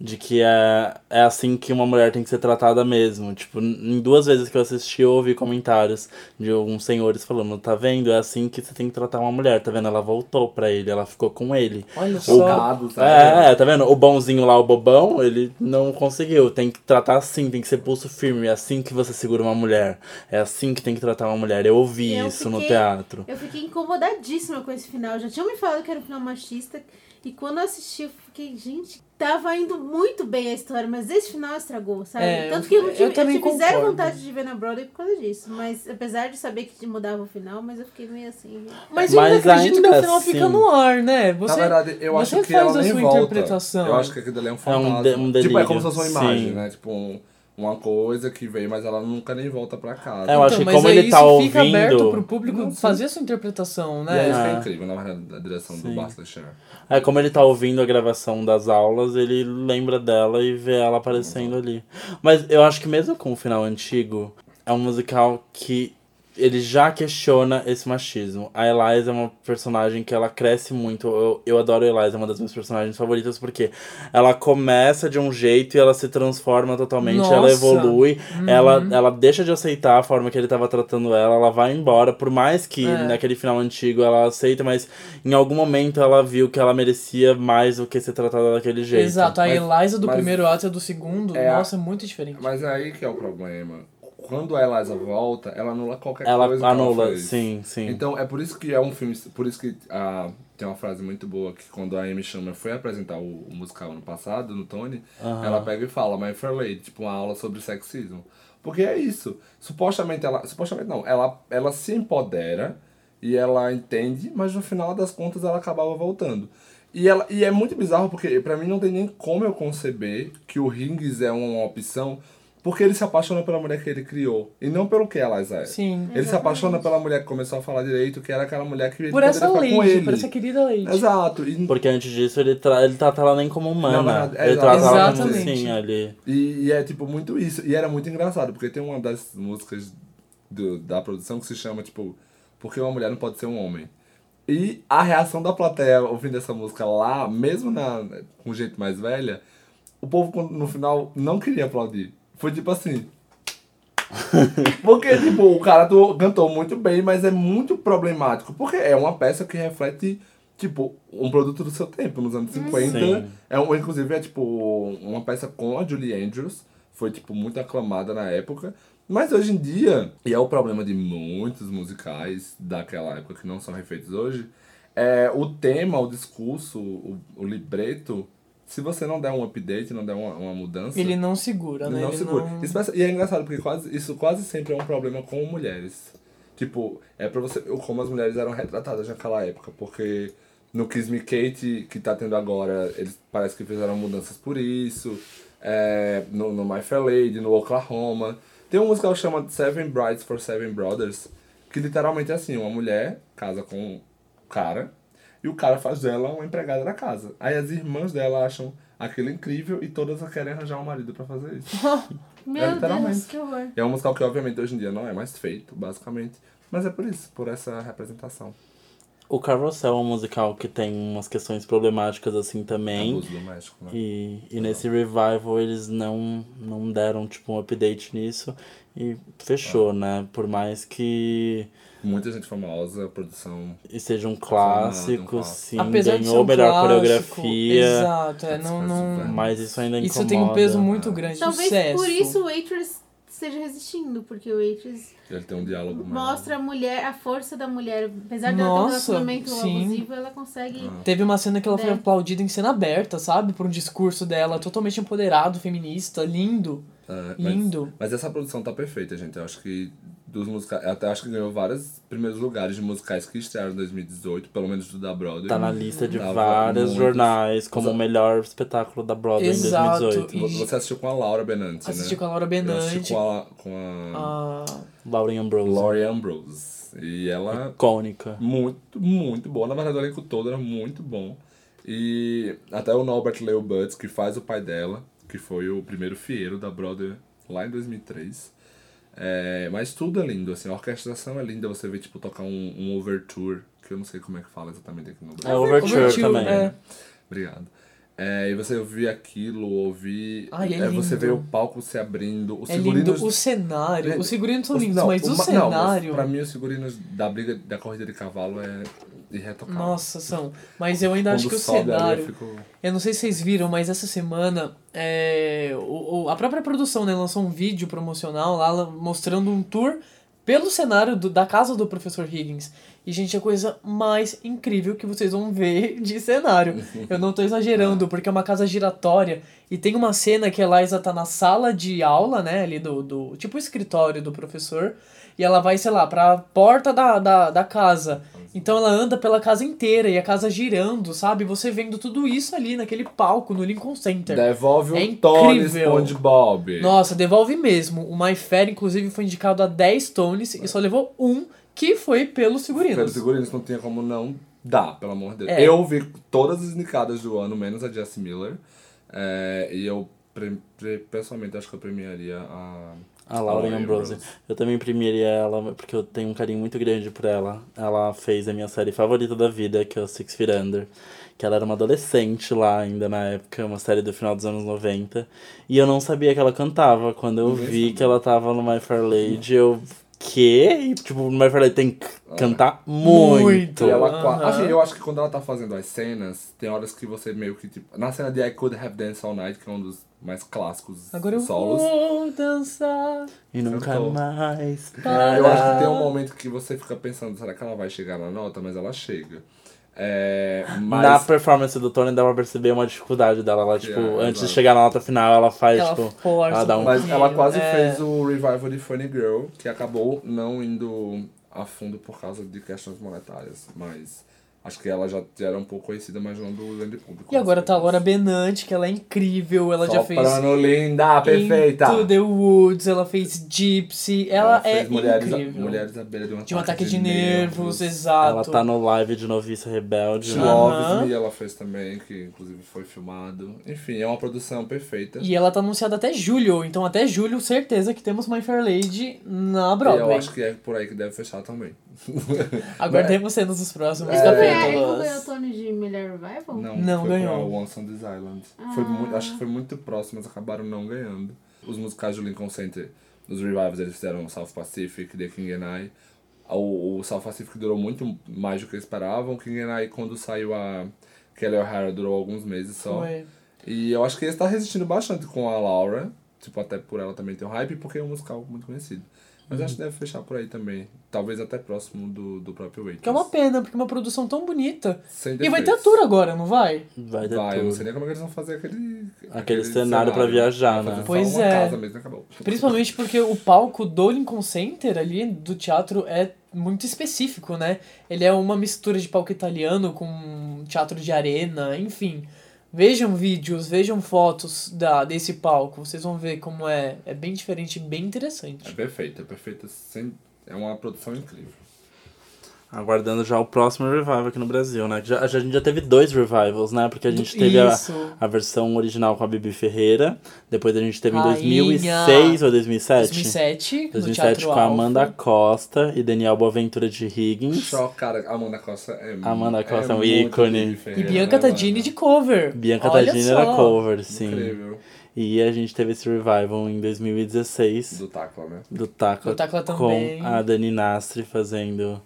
De que é, é assim que uma mulher tem que ser tratada mesmo. Tipo, em duas vezes que eu assisti, eu ouvi comentários de alguns senhores falando: tá vendo? É assim que você tem que tratar uma mulher, tá vendo? Ela voltou pra ele, ela ficou com ele. Olha O só. Gado, sabe? É, tá vendo? O bonzinho lá, o bobão, ele não conseguiu. Tem que tratar assim, tem que ser pulso firme. É assim que você segura uma mulher. É assim que tem que tratar uma mulher. Eu ouvi Eu isso no fiquei- teatro. Eu fiquei incomodadíssima com esse final. Já tinham me falado que era um final machista. E quando eu assisti, eu fiquei, gente, tava indo muito bem a história, mas esse final estragou, sabe? É, Tanto eu- que eu, não eu tive, eu, também tive zero vontade de ver na Broadway por causa disso. Mas apesar de saber que mudava o final, mas eu fiquei meio assim. Mas eu ainda Mas acredito que o final assim- fica no ar, né? Você, Na verdade, eu acho que faz ela a sua volta. interpretação. Eu acho que aquilo ali é um É um fantasma. um tipo, é como delírio, se fosse uma imagem, sim. né? Tipo, um, uma coisa que veio, mas ela nunca nem volta pra casa. É, eu acho que mas como ele tá isso fica aberto ouvindo- pro público Não, fazer a sua interpretação, E é isso né? que é incrível, na verdade, a direção do Sim. Bastler Share. É, como ele tá ouvindo a gravação das aulas, ele lembra dela e vê ela aparecendo ali. Mas eu acho que mesmo com o final antigo, é um musical que ele já questiona esse machismo. A Eliza é uma personagem que ela cresce muito. Eu, eu adoro a Eliza, é uma das minhas personagens favoritas, porque ela começa de um jeito e ela se transforma totalmente, ela Nossa. evolui, ela, ela deixa de aceitar a forma que ele tava tratando ela, ela vai embora, por mais que É. naquele final antigo ela aceita, mas em algum momento ela viu que ela merecia mais do que ser tratada daquele jeito. Exato, a Mas- Eliza do mas- primeiro ato e a do segundo, É nossa, é muito diferente. Mas aí que é o problema. Quando a Eliza volta, ela anula qualquer Ela coisa que anula, ela fez. sim, sim. Então, é por isso que é um filme. Por isso que ah, tem uma frase muito boa que quando a Amy Schumer foi apresentar o, o musical ano passado, no Tony, ela pega e fala, My Fair Lady, tipo, uma aula sobre sexismo. Porque é isso. Supostamente ela. Supostamente não, ela, ela se empodera e ela entende, mas no final das contas ela acabava voltando. E, ela, e é muito bizarro porque pra mim não tem nem como eu conceber que o Rings é uma opção, porque ele se apaixona pela mulher que ele criou. E não pelo que ela é. Sim. Ele se apaixona pela mulher que começou a falar direito, que era aquela mulher que ele Por essa ficar com Lady, ele. por essa querida Lady. Exato. E, Porque antes disso ele, tra ele trata ela nem como humana. Não, mas- ele trata ela como Exatamente. assim ali. e, e é tipo muito isso. E era muito engraçado, porque tem uma das músicas do, da produção que se chama, tipo, Porque uma mulher não pode ser um homem. E a reação da plateia ouvindo essa música lá, mesmo na, com gente mais velha, o povo no final não queria aplaudir. Foi tipo assim. Porque, tipo, o cara do- cantou muito bem, mas é muito problemático. Porque é uma peça que reflete, tipo, um produto do seu tempo, nos anos 50. Sim. É um, inclusive, é, tipo, uma peça com a Julie Andrews. Foi, tipo, muito aclamada na época. Mas hoje em dia, e é o problema de muitos musicais daquela época que não são refeitos hoje, é o tema, o discurso, o, o libreto, se você não der um update, não der uma, uma mudança... Ele não segura, Ele né? não Ele segura. não- Isso vai- E é engraçado, porque quase, isso quase sempre é um problema com mulheres. Tipo, é pra você como as mulheres eram retratadas naquela época. Porque no Kiss Me Kate, que tá tendo agora, eles parece que fizeram mudanças por isso. É, no, no My Fair Lady, no Oklahoma. Tem um musical que chama Seven Brides for Seven Brothers, que literalmente é assim, uma mulher casa com um cara, e o cara faz dela uma empregada da casa. Aí as irmãs dela acham aquilo incrível e todas querem arranjar um marido pra fazer isso. Meu literalmente. Deus, que horror. E é um musical que obviamente hoje em dia não é mais feito, basicamente. Mas é por isso, por essa representação. O Carrossel é um musical que tem umas questões problemáticas assim também. Abuso doméstico, né? E, e nesse revival eles não, não deram tipo um update nisso e fechou, Ah. né? Por mais que Muita gente famosa, produção. e seja um um clássico, sim, Apesar de ser ganhou um melhor clássico, coreografia. Exato, é, não, Mas- não... Mas isso ainda incomoda. Isso tem um peso muito grande. Talvez Sucesso. por isso o Waitress esteja resistindo, porque o Waitress Ele tem um diálogo maior. mostra a mulher, a força da mulher. Apesar de ela ter um Nossa, relacionamento sim. abusivo, ela consegue. Teve uma cena que ela foi Né? aplaudida em cena aberta, sabe? Por um discurso dela totalmente empoderado, feminista, lindo. É, mas- Lindo. Mas, essa produção tá perfeita, gente. Eu acho que dos musicais. Até acho que ganhou vários primeiros lugares de musicais que estrearam em 2018, pelo menos do da Broadway. Tá na lista de vários muitos. jornais como o melhor espetáculo da Broadway Exato. em 2018. Vo- Você assistiu com a Laura Benanti, Assisti né? com a Laura Eu Benanti. assisti com a, com a a- Lauren Ambrose. Laurie Ambrose. E ela Icônica. muito, muito boa. Na verdade, o elenco todo era muito bom. E até o Norbert Leo Butz, que faz o pai dela, que foi o primeiro fieiro da Broadway lá em 2003. É, mas tudo é lindo, assim, a orquestração é linda, você vê, tipo, tocar um, um overture, que eu não sei como é que fala exatamente aqui no Brasil. É Overture, Overture, também. é. Obrigado. É, e você ouvir aquilo, ouvir... Ai, é você lindo. vê o palco se abrindo, os É lindo figurinos... o cenário. Os figurinos são Os- lindos, não, mas o, não, mas cenário. pra mim, os figurinos da briga da corrida de cavalo é irretocável. Nossa, são. Mas eu ainda acho que o ali, eu cenário. fico- Eu não sei se vocês viram, mas essa semana é, o, o- a própria produção né, lançou um vídeo promocional lá mostrando um tour pelo cenário do- da casa do professor Higgins. E, gente, é a coisa mais incrível que vocês vão ver de cenário. Eu não tô exagerando, porque é uma casa giratória E tem uma cena que a Liza tá na sala de aula, né? Ali do, do. Tipo o escritório do professor. E ela vai, sei lá, pra porta da, da, da casa. Então ela anda pela casa inteira e a casa girando, sabe? Você vendo tudo isso ali naquele palco no Lincoln Center. Devolve É um Tony incrível. SpongeBob. Nossa, devolve mesmo. O My Fair, inclusive, foi indicado a 10 Tonys e só levou um, que foi pelos figurinos. Pelos figurinos não tinha como não dar, pelo amor de Deus. É. Eu vi todas as indicadas do ano, menos a Jessie Miller. É, e eu, pessoalmente, acho que eu premiaria a... A Lauren Ambrose. Eu também premiaria ela porque eu tenho um carinho muito grande por ela. Ela fez a minha série favorita da vida, que é o Six Feet Under. Que ela era uma adolescente lá ainda na época, uma série do final dos anos 90. E eu não sabia que ela cantava. Quando eu Ninguém vi que ela tava no My Fair Lady, eu. Que? E, tipo, Lady tem que cantar muito. Muito. Ela assim, eu acho que quando ela tá fazendo as cenas, tem horas que você meio que, tipo... Na cena de I Could Have Danced All Night, que é um dos mais clássicos Agora eu solos. vou dançar. E nunca Cantou. mais. Eu acho que tem um momento que você fica pensando, será que ela vai chegar na nota? Mas ela chega. É, mas... Na performance do Tony dá pra perceber uma dificuldade dela. Ela, tipo, É, antes de chegar na nota final, ela faz, Ela tipo. força ela dá um. Mas ela quase é. fez o revival de Funny Girl, que acabou não indo a fundo por causa de questões monetárias. Mas acho que ela já, era um pouco conhecida, mas não do grande público. E agora tá a Laura Benante, que ela é incrível. Ela já fez. Soprano linda, perfeita! Into the Woods, ela fez Gypsy. Ela, é fez mulheres, incrível. mulheres à beira de um de um ataque de, nervos, exato. Ela tá no live de Noviça Rebelde. né? Aham. Loves Me ela fez também, que inclusive foi filmado. Enfim, é uma produção perfeita. E ela tá anunciada até julho, então até julho, certeza que temos My Fair Lady na E Broadway. eu acho que é por aí que deve fechar também. Aguardemos cenas dos próximos É. Ele ele capítulos. ganhou o Tony de melhor revival? Não, Não foi ganhou. pra Once on This Island. Foi muito, acho que foi muito próximo, mas acabaram não ganhando. Os musicais do Lincoln Center, os revivals, eles fizeram South Pacific, The King and I. O, o South Pacific durou muito mais do que eles esperavam. O King and I, quando saiu a Kelly O'Hara, durou alguns meses só. Foi. E eu acho que esse tá resistindo bastante com a Laura. Tipo, até por ela também ter um hype, porque é um musical muito conhecido. Mas Uhum. acho que deve fechar por aí também. Talvez até próximo do, do próprio Waitress. Que é uma pena, porque é uma produção tão bonita. Sem E vai ter tour agora, não vai? Vai ter Vai, eu não sei nem como é que eles vão fazer aquele... Aquele cenário pra viajar, né? Pois é. casa mesmo acabou. Principalmente porque o palco do Lincoln Center ali, do teatro, é muito específico, né? Ele é uma mistura de palco italiano com teatro de arena, enfim. Vejam vídeos, vejam fotos da, desse palco, vocês vão ver como é. É bem diferente e bem É interessante. perfeito, é perfeito. É uma produção incrível. Aguardando já o próximo revival aqui no Brasil, né? Já, a gente já teve dois revivals, né? Porque a gente teve a, a versão original com a Bibi Ferreira. Depois a gente teve em Rainha. 2006 ou 2007? 2007, no 2007 Teatro com a Amanda Alfa. Costa e Daniel Boaventura de Higgins. Choque, cara, Amanda Costa é Amanda Costa é um muito ícone. E Ferreira, Bianca né, Tadini de cover. Bianca Olha Tadini era só. cover, sim. Incrível. E a gente teve esse revival em 2016 Do Tacla, né? do Tacla, Do Tacla também. com a Dani Nastri fazendo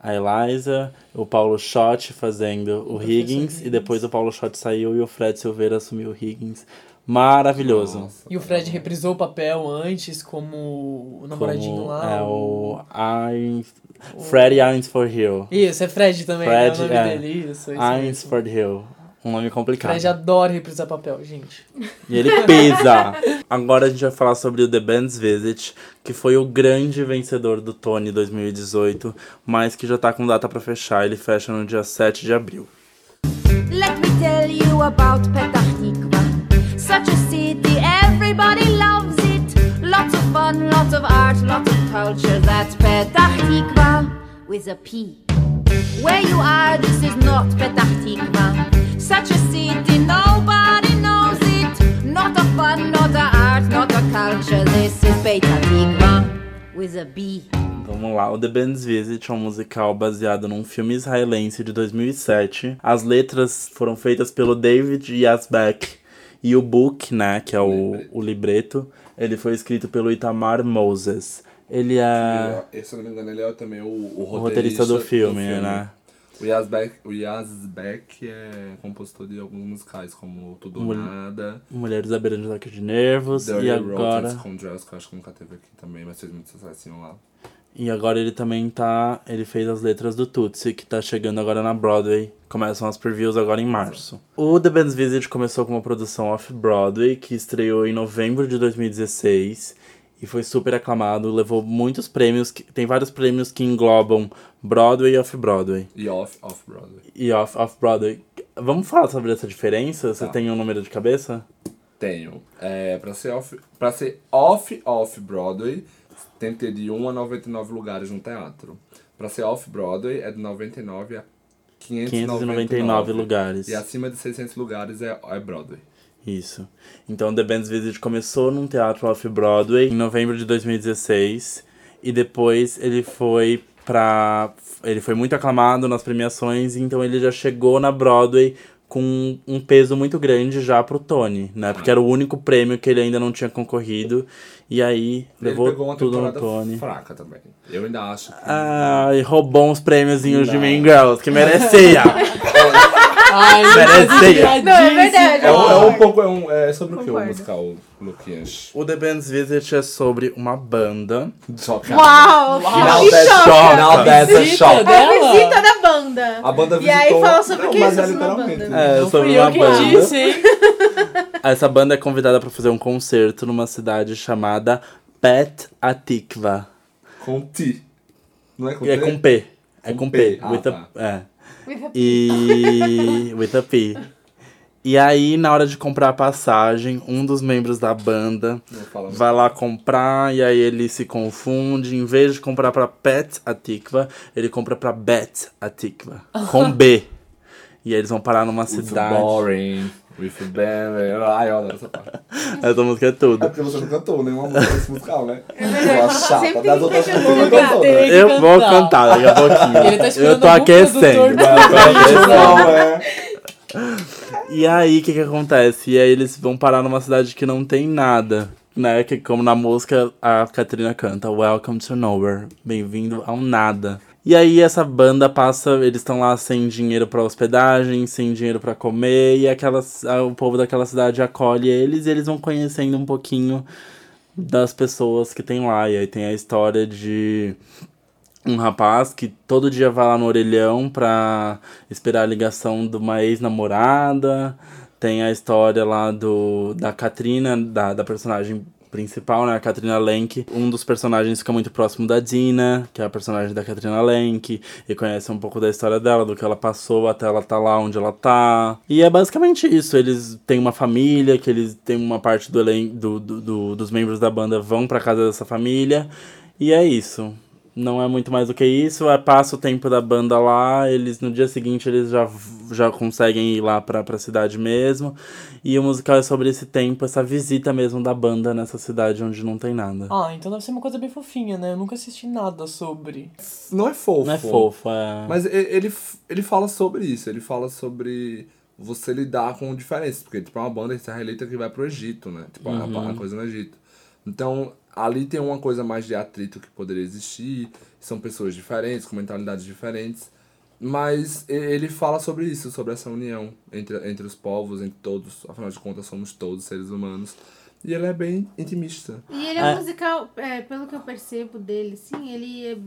a Eliza, o Paulo Schott fazendo o, Higgins, Higgins. e depois o Paulo Schott saiu e o Fred Silveira assumiu o Higgins. Maravilhoso. Nossa, E o Fred reprisou o papel antes como o namoradinho Como lá. é o Ein... Freddy Ainsford Hill. Isso, é Fred também, Fred, né? O nome é. dele, isso. isso mesmo. Ainsford Hill. Um nome complicado. Fred adora reprisar papel, gente. E ele pesa. Agora a gente vai falar sobre o The Band's Visit, que foi o grande vencedor do Tony 2018, mas que já tá com data pra fechar. Ele fecha no dia 7 de abril. Let me tell you about Petah Tikva. Such a city, everybody loves it. Lots of fun, lots of art, lots of culture. That's Petah Tikva with a P. Where you are, this is not Petah Tikva. Such a city, nobody knows it. Not a fun, not a art, not a culture. This is Petah Tikva with a B. Vamos lá, o The Band's Visit é um musical baseado num filme israelense de 2007. As letras foram feitas pelo David Yazbek. E o book, né, que é o, o libreto, ele foi escrito pelo Itamar Moses. Ele é E, Se eu não me engano, ele é também o, o o roteirista do filme, né? O Yazbek, o Yazbek é compositor de alguns musicais, como Tudo Mul- Nada, Mulheres à beira de um ataque de nervos. Dirty e agora... Scoundrels, que eu acho que nunca teve aqui também, mas fez muito sucesso lá. E agora ele também tá. Ele fez as letras do Tootsie, que tá chegando agora na Broadway. Começam as previews agora em março. O The Band's Visit começou com uma produção off-Broadway, que estreou em novembro de 2016. E foi super aclamado, levou muitos prêmios. que- Tem vários prêmios que englobam Broadway e off-Broadway. E off, off-Broadway. E off- off-Broadway. Vamos falar sobre essa diferença? Você Tá. tem um número de cabeça? Tenho. É, pra ser off, pra ser off, off-Broadway, tem que ter de 1 a 99 lugares no teatro. Pra ser off-Broadway, é de 99 a 599, 599 lugares. E acima de 600 lugares é, é Broadway. Isso. Então, The Band's Visit começou num teatro off-Broadway em novembro de 2016. E depois ele foi pra... Ele foi muito aclamado nas premiações, então ele já chegou na Broadway com um peso muito grande já pro Tony, né? Porque era o único prêmio que ele ainda não tinha concorrido. E aí, Ele levou pegou uma tudo no Tony. fraca também. Eu ainda acho que... Ah, e roubou uns prêmiozinhos de Não. Mean Girls, que merecia. Ai, Merecia. Não, é verdade. É, um, é um pouco... É, um, é sobre o que o musical, Luquinhas? o The Band's Visit é sobre uma banda. Chocado. Uau! Now Que choca! shock. Now that's a Visita shock. A visita da banda. A banda E aí visitou- fala sobre o Não, que mas isso, é essa literalmente. banda? É, Não sobre uma eu que banda. disse, hein? Essa banda é convidada para fazer um concerto numa cidade chamada Pet Atikva. Com T. Não é com E é T? com P. É Com com P. P. Ah, with a, tá. é. With a- E. with a P. E aí, na hora de comprar a passagem, um dos membros da banda vai lá comprar e aí ele se confunde. Em vez de comprar pra Pet Atikva, ele compra pra Bet Atikva. Com B. E aí eles vão parar numa It's cidade. boring. With a band. Ai, eu adoro essa parte. Essa música é É tudo. porque você não cantou nenhuma música desse musical, né? você chata. sempre Das outras que músicas cantar. cantou, né? Eu vou cantar. daqui a pouquinho. Ele tá Eu Eu tô aquecendo. Não, é. E aí, o que que acontece? E aí eles vão parar numa cidade que não tem nada, né? Que como na música a Katrina canta, Welcome to Nowhere, bem-vindo ao nada. E aí essa banda passa, eles estão lá sem dinheiro pra hospedagem, sem dinheiro pra comer, e aquelas, o povo daquela cidade acolhe eles e eles vão conhecendo um pouquinho das pessoas que tem lá. E aí tem a história de um rapaz que todo dia vai lá no orelhão pra esperar a ligação de uma ex-namorada. Tem a história lá do da Katrina, da, da personagem principal, né? A Katrina Lenk. Um dos personagens fica muito próximo da Dina, que é a personagem da Katrina Lenk. E conhece um pouco da história dela, do que ela passou até ela tá lá onde ela tá. E é basicamente isso. Eles têm uma família, que eles têm uma parte do, elen do, do, do- dos membros da banda vão pra casa dessa família. E é isso. Não é muito mais do que isso. É, passa o tempo da banda lá, eles no dia seguinte eles já, já conseguem ir lá pra, pra cidade mesmo. E o musical é sobre esse tempo, essa visita mesmo da banda nessa cidade onde não tem nada. Ah, então deve ser uma coisa bem fofinha, né? Eu nunca assisti nada sobre. Não é fofo. Não é fofo, é. Mas ele, ele fala sobre isso. Ele fala sobre você lidar com diferenças. Porque, tipo, é uma banda israelita que vai pro Egito, né? Tipo, é uma- uma coisa no Egito. Então, ali tem uma coisa mais de atrito que poderia existir. São pessoas diferentes, com mentalidades diferentes. Mas ele fala sobre isso, sobre essa união entre, entre os povos, entre todos. Afinal de contas, somos todos seres humanos. E ele é bem intimista. E ele é um É. musical, é, pelo que eu percebo dele, sim, ele é,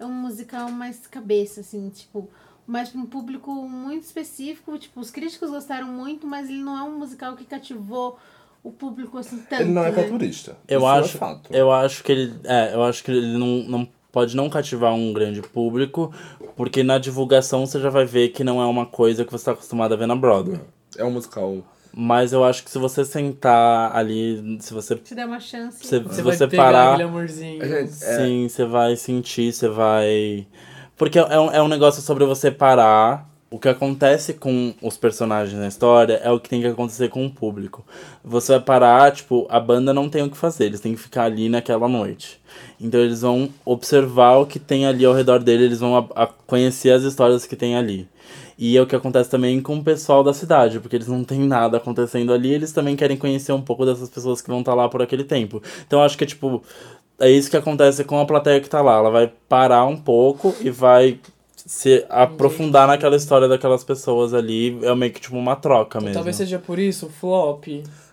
é um musical mais cabeça, assim, tipo, mais pra um público muito específico. Tipo, os críticos gostaram muito, mas ele não é um musical que cativou o público assim tanto. ele não é né? culturista. Eu Isso acho, É fato. eu acho que ele, é, eu acho que ele não, não pode não cativar um grande público, porque na divulgação você já vai ver que não é uma coisa que você está acostumado a ver na Broadway. É um musical Mas eu acho que se você sentar ali, se você Se der uma chance. se, Você se vai você pegar parar, aquele amorzinho. Gente, é, sim, você vai sentir, você vai porque é um, é um negócio sobre você parar. O que acontece com os personagens na história é o que tem que acontecer com o público. Você vai parar, tipo, a banda não tem o que fazer, eles têm que ficar ali naquela noite. Então eles vão observar o que tem ali ao redor dele, eles vão a- a conhecer as histórias que tem ali. E é o que acontece também com o pessoal da cidade, porque eles não têm nada acontecendo ali, eles também querem conhecer um pouco dessas pessoas que vão estar lá por aquele tempo. Então acho que, tipo, é isso que acontece com a plateia que tá lá. Ela vai parar um pouco e vai se aprofundar naquela história daquelas pessoas ali. É meio que tipo uma troca mesmo. Talvez seja por isso o flop.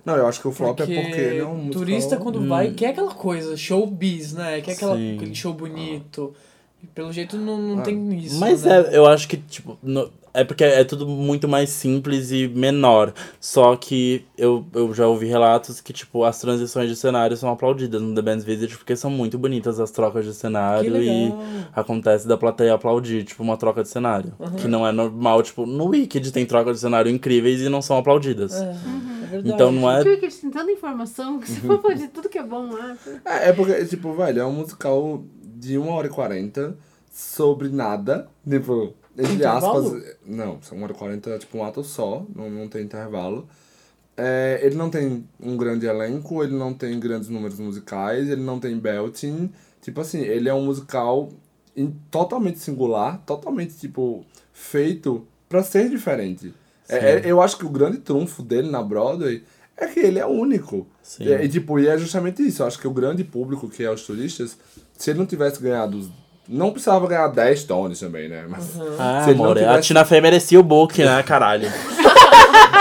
Não, eu acho que o flop porque é porque ele é um musical... turista quando vai quer aquela coisa, showbiz, né? Quer aquela, Sim. aquele show bonito. E pelo jeito não, não Ah. tem isso. Mas né? é, eu acho que, tipo, no- é porque é tudo muito mais simples e menor. Só que eu, eu já ouvi relatos que, tipo, as transições de cenário são aplaudidas no The Band's Visit porque são muito bonitas as trocas de Que cenário e acontece da plateia aplaudir, tipo, uma troca de cenário. Que não é normal, tipo, no Wicked tem trocas de cenário incríveis e não são aplaudidas. É, é verdade. Então não é. O Wicked tem tanta informação que se for falar de tudo que é bom lá. É, é porque, tipo, velho, é um musical de 1 hora e 40 sobre nada. Tipo, entre aspas. Não, são 1 hora e 40 é tipo um ato só, não, não tem intervalo. É, ele não tem um grande elenco, ele não tem grandes números musicais, ele não tem belting. Tipo assim, ele é um musical em- totalmente singular, totalmente, tipo, feito pra ser diferente. É, é- eu acho que o grande trunfo dele na Broadway é que ele é único. Sim. E, e, tipo, e é justamente isso. Eu acho que o grande público, que é os turistas, se ele não tivesse ganhado. os- Não precisava ganhar 10 tones também, né? Mas. Ah, se ele não amor, a tivesse- Tina Fey merecia o book, né, caralho?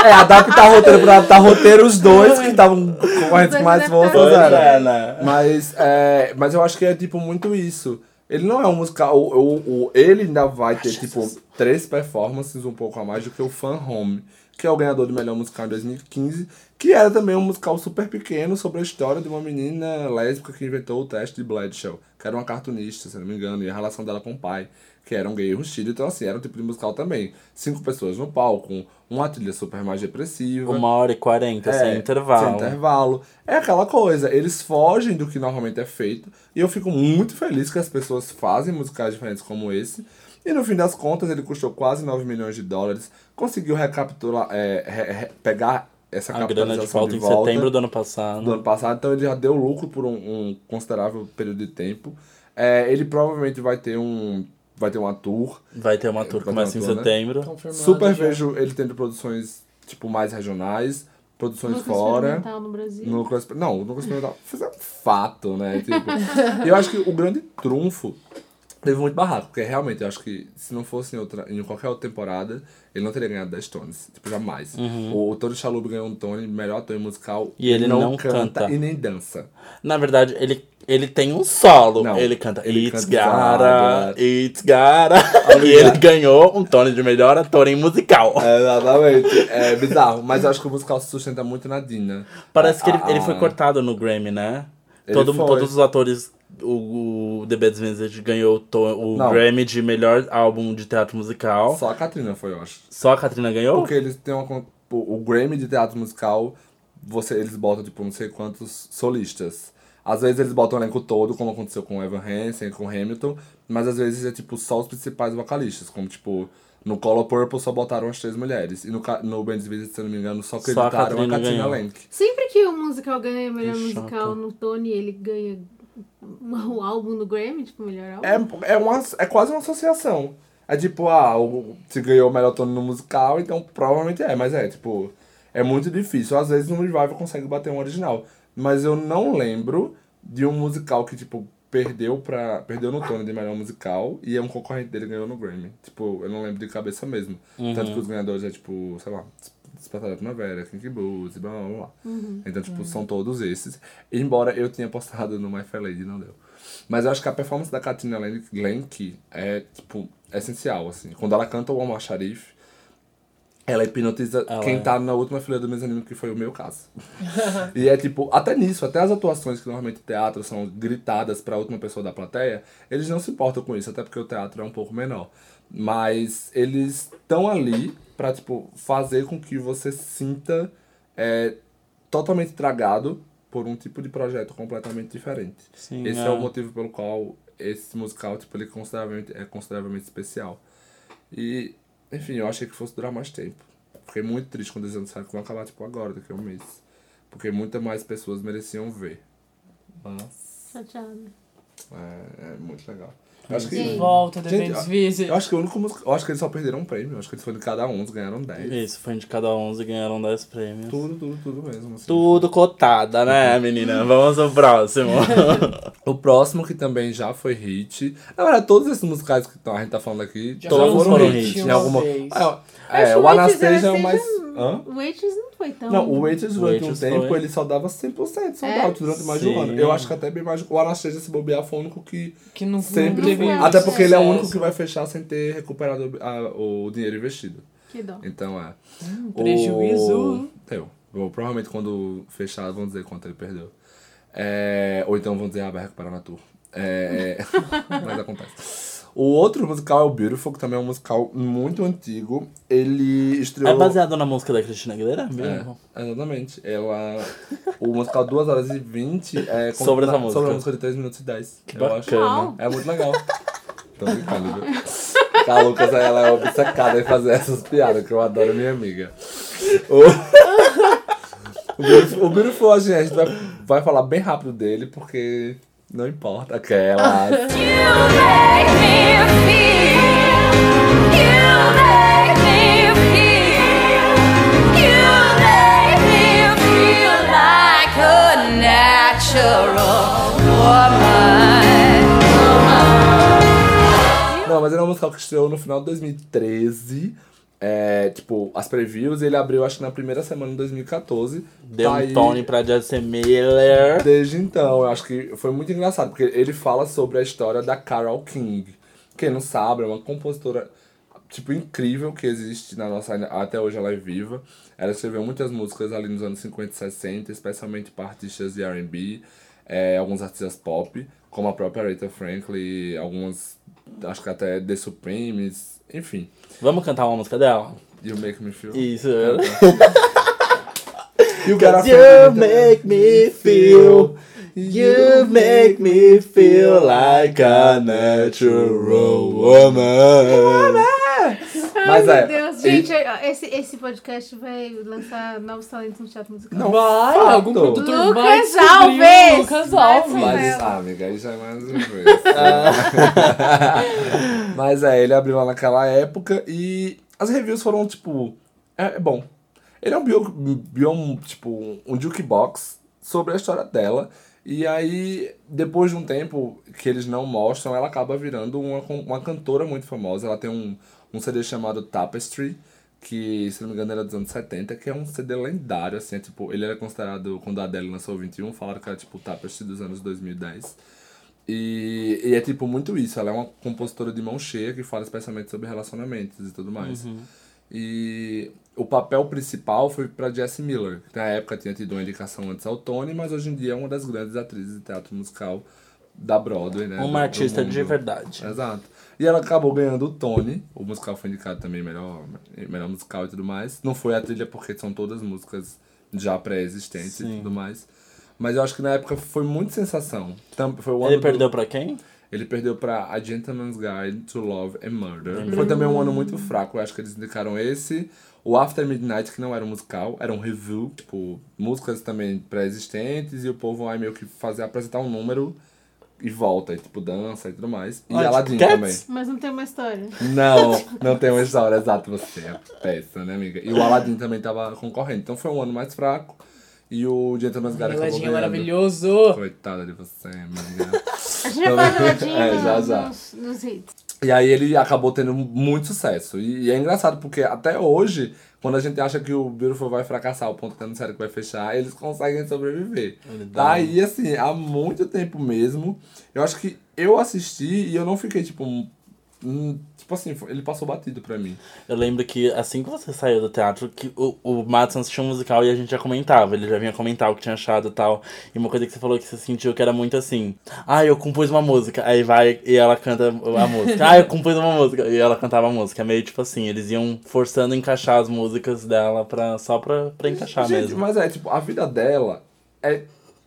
É, adaptar roteiro pra adaptar roteiro, os dois que estavam com mais Pois era. é, né? Mas, é, mas eu acho que é tipo muito isso. Ele não é um musical. O, o, o- ele ainda vai ter, tipo, três performances um pouco a mais do que o Fan Home, que é o ganhador do melhor musical em 2015, que era também um musical super pequeno sobre a história de uma menina lésbica que inventou o teste de Bradshaw, que era uma cartunista, se não me engano, e a relação dela com o pai, que era um gay rustido. Então, assim, era um tipo de musical também. Cinco pessoas no palco, uma trilha super mais depressiva. Uma hora e quarenta, sem intervalo. É, Sem intervalo. É aquela coisa, eles fogem do que normalmente é feito. E eu fico muito feliz que as pessoas fazem musicais diferentes como esse. E no fim das contas, ele custou quase 9 milhões de dólares. Conseguiu recapitular, é, re- re- pegar essa A grana de volta de em volta setembro do ano passado. do ano passado, então ele já deu lucro por um, um considerável período de tempo. É, ele provavelmente vai ter um vai ter uma tour. Vai ter uma tour ter começa em tour, né? setembro. Confirmado Super já. vejo ele tendo produções tipo mais regionais, produções Núcleo fora. no Brasil. Núcleo, exper- não, o núcleo experimental foi um fato, né? Tipo, eu acho que o grande trunfo teve muito barraco, porque realmente eu acho que se não fosse em, outra, em qualquer outra temporada, ele não teria ganhado 10 Tones. Tipo, jamais. O, o Tony Shalhoub ganhou um Tony, melhor ator em musical. E ele não canta. e nem dança. Na verdade, ele, ele tem um solo. Não, ele canta ele It's canta Gara. It's Gara. e ele ganhou um Tony de melhor ator em musical. É, exatamente. É bizarro. Mas eu acho que o musical se sustenta muito na Dina. Parece que ele, Ah, ele foi ah. cortado no Grammy, né? Todo, foi. todos os atores, o, o The Bad Vincent ganhou o, Não. Grammy de melhor álbum de teatro musical. Só, Só a Katrina foi, eu acho. a Katrina ganhou? Porque eles têm uma. con- O, o Grammy de teatro musical, você, eles botam, tipo, não sei quantos solistas. Às vezes eles botam o elenco todo, como aconteceu com Evan Hansen, com Hamilton, mas às vezes é tipo só os principais vocalistas, como tipo. No Color Purple só botaram as três mulheres. E no, no Band's Visit, se eu não me engano, só Só a acreditaram a Katrina. Lenk. Sempre que o musical ganha melhor musical no Tony, ele ganha um álbum do Grammy, tipo, melhor álbum. É, é, uma, é quase uma associação. É tipo, ah, o, se ganhou o melhor tono no musical, então provavelmente é, mas é, tipo, é muito difícil. Às vezes no revival consegue bater um original. Mas eu não lembro de um musical que, tipo, perdeu pra. Perdeu no Tony de melhor musical e é um concorrente dele ganhou no Grammy. Tipo, eu não lembro de cabeça mesmo. Tanto que os ganhadores é tipo, sei lá, Despertar da Primavera, Kinky Blues, blá blá blá. Então, tipo, são todos esses. Embora eu tenha postado no My Fair Lady, não deu. Mas eu acho que a performance da Katrina Lenk, é, tipo, essencial, assim. Quando ela canta o Omar Sharif, ela hipnotiza Ela quem é. tá na última fila do mezanino, que foi o meu caso. e é tipo, até nisso, até as atuações que normalmente teatro são gritadas pra última pessoa da plateia, eles não se importam com isso, até porque o teatro é um pouco menor. Mas eles estão ali pra, tipo, fazer com que você sinta é, totalmente tragado por um tipo de projeto completamente diferente. Sim, Esse é. é. o motivo pelo qual esse musical, tipo, ele é consideravelmente, é consideravelmente especial. E, enfim, eu achei que fosse durar mais tempo. Fiquei muito triste quando eles anunciaram que vão acabar, tipo, agora, daqui a um mês. Porque muitas mais pessoas mereciam ver. Mas, Chateada. É, é muito legal. Eu acho que. Sim. Volta, The Gente, Band's Visit. Eu acho que o único música. Eu acho que eles só perderam um prêmio. Eu acho que eles foram de cada 11, ganharam 10. Isso, foi de cada 11 e ganharam 10 prêmios. Tudo, tudo, tudo mesmo. assim. Tudo cotada, né, menina? Vamos ao próximo. O próximo, que também já foi hit. Na verdade, todos esses musicais que a gente tá falando aqui, Já todos foram foram hit hit. Em alguma... vez. É, é, o Anastasia é o mais. Hã? O Waitress não foi tão. Não, o Waitress durante um Waitress tempo foi. ele só dava 100% sold É? durante mais de um ano. Eu acho que até bem mais. O Anastasia, se bobear, foi o único que Que não sempre. não teve até porque ele é o único que vai fechar sem ter recuperado a- o dinheiro investido. Que dó. Então é. prejuízo. O... Ou Provavelmente quando fechar vão dizer quanto ele perdeu. É, Ou então vão dizer, ah, vai recuperar na tour. É... Mas acontece. O outro musical é o Beautiful, que também é um musical muito antigo. Ele estreou... É baseado na música da Cristina Aguilera mesmo? É, exatamente. Ela... O musical 2 horas e 20 é com- Sobre essa na- música. Sobre a música de 3 minutos e 10. Que eu acho. bacana. É muito legal. Tô brincando, viu? A Lucas, ela é obcecada em fazer essas piadas, que eu adoro minha amiga. O, o, Beautiful, o Beautiful, a gente vai, vai falar bem rápido dele, porque não importa. Aquela... You make me feel. You make me feel. You make me feel like a natural woman. Não, mas ele é um musical que estreou no final de 2013. É, tipo, as previews, ele abriu acho que na primeira semana de 2014. Deu Tá um aí- Tony pra Jesse Miller. Desde então, eu acho que foi muito engraçado, porque ele fala sobre a história da Carol King. Quem não sabe, é uma compositora, tipo, incrível que existe na nossa... Até hoje ela é viva. Ela escreveu muitas músicas ali nos anos 50 e 60, especialmente para artistas de R&B, é, alguns artistas pop, como a própria Aretha Franklin, algumas, acho que até The Supremes, enfim. Vamos cantar uma música dela? You Make Me Feel. Isso. E o cara You make me feel. You make me feel like a natural woman. Mas é, Gente, esse, esse podcast vai lançar novos talentos no teatro musical. Não, Vai, fato. algum produtor Lucas vai descobrir Alves! o Lucas Alves. Mas, ah, amiga, já é mais uma vez. Mas é, ele abriu lá naquela época e as reviews foram, tipo, é, é bom. Ele é um bio, bio, tipo, um jukebox sobre a história dela. E aí, depois de um tempo que eles não mostram, ela acaba virando uma, uma cantora muito famosa. Ela tem um, um CD chamado Tapestry, que, se não me engano, era dos anos 70, que é um CD lendário, assim, é, tipo, ele era considerado, quando a Adele lançou o 21, falaram que era, tipo, Tapestry dos anos 2010. E, e é, tipo, muito isso, ela é uma compositora de mão cheia que fala especialmente sobre relacionamentos e tudo mais. E o papel principal foi pra Jessie Miller, que na época tinha tido uma indicação antes ao Tony, mas hoje em dia é uma das grandes atrizes de teatro musical da Broadway, né? do- Uma do artista de mundo. verdade. Exato. E ela acabou ganhando o Tony. O musical foi indicado também melhor, melhor musical e tudo mais. Não foi a trilha porque são todas músicas já pré-existentes e tudo mais. Mas eu acho que na época foi muito sensação. Foi o ano Ele do- perdeu pra quem? ele perdeu pra A Gentleman's Guide to Love and Murder. Foi também um ano muito fraco. Eu acho que eles indicaram esse. O After Midnight, que não era um musical, era um review. Tipo, músicas também pré-existentes. E o povo vai meio que fazer, apresentar um número e volta. E tipo, dança e tudo mais. E Ah, Aladdin tipo Cats? também. Mas não tem uma história. Não, não tem uma história exata, você é peça, né, amiga? E o Aladdin também tava concorrendo. Então foi um ano mais fraco. E o Gentleman's Guide acabou Meladinho ganhando. maravilhoso. Coitada de você, amiga. A gente vai falar do Ladinho É, já, já. nos, nos hits. E aí ele acabou tendo muito sucesso. E, e é engraçado porque até hoje, quando a gente acha que o Beautiful vai fracassar, o ponto que sério que vai fechar, eles conseguem sobreviver. Ele Tá aí, assim, há muito tempo mesmo. Eu acho que eu assisti e eu não fiquei, tipo... tipo assim, ele passou batido pra mim. Eu lembro que assim que você saiu do teatro, que o, o Madison assistiu um musical e a gente já comentava. Ele já vinha comentar o que tinha achado e tal. E uma coisa que você falou que você sentiu que era muito assim. Ah, eu compus uma música. Aí vai e ela canta a música. Ah, eu compus uma música. E ela cantava a música. É meio tipo assim, eles iam forçando a encaixar as músicas dela pra, só pra, pra encaixar Gente, mesmo. mas é, tipo, a vida dela é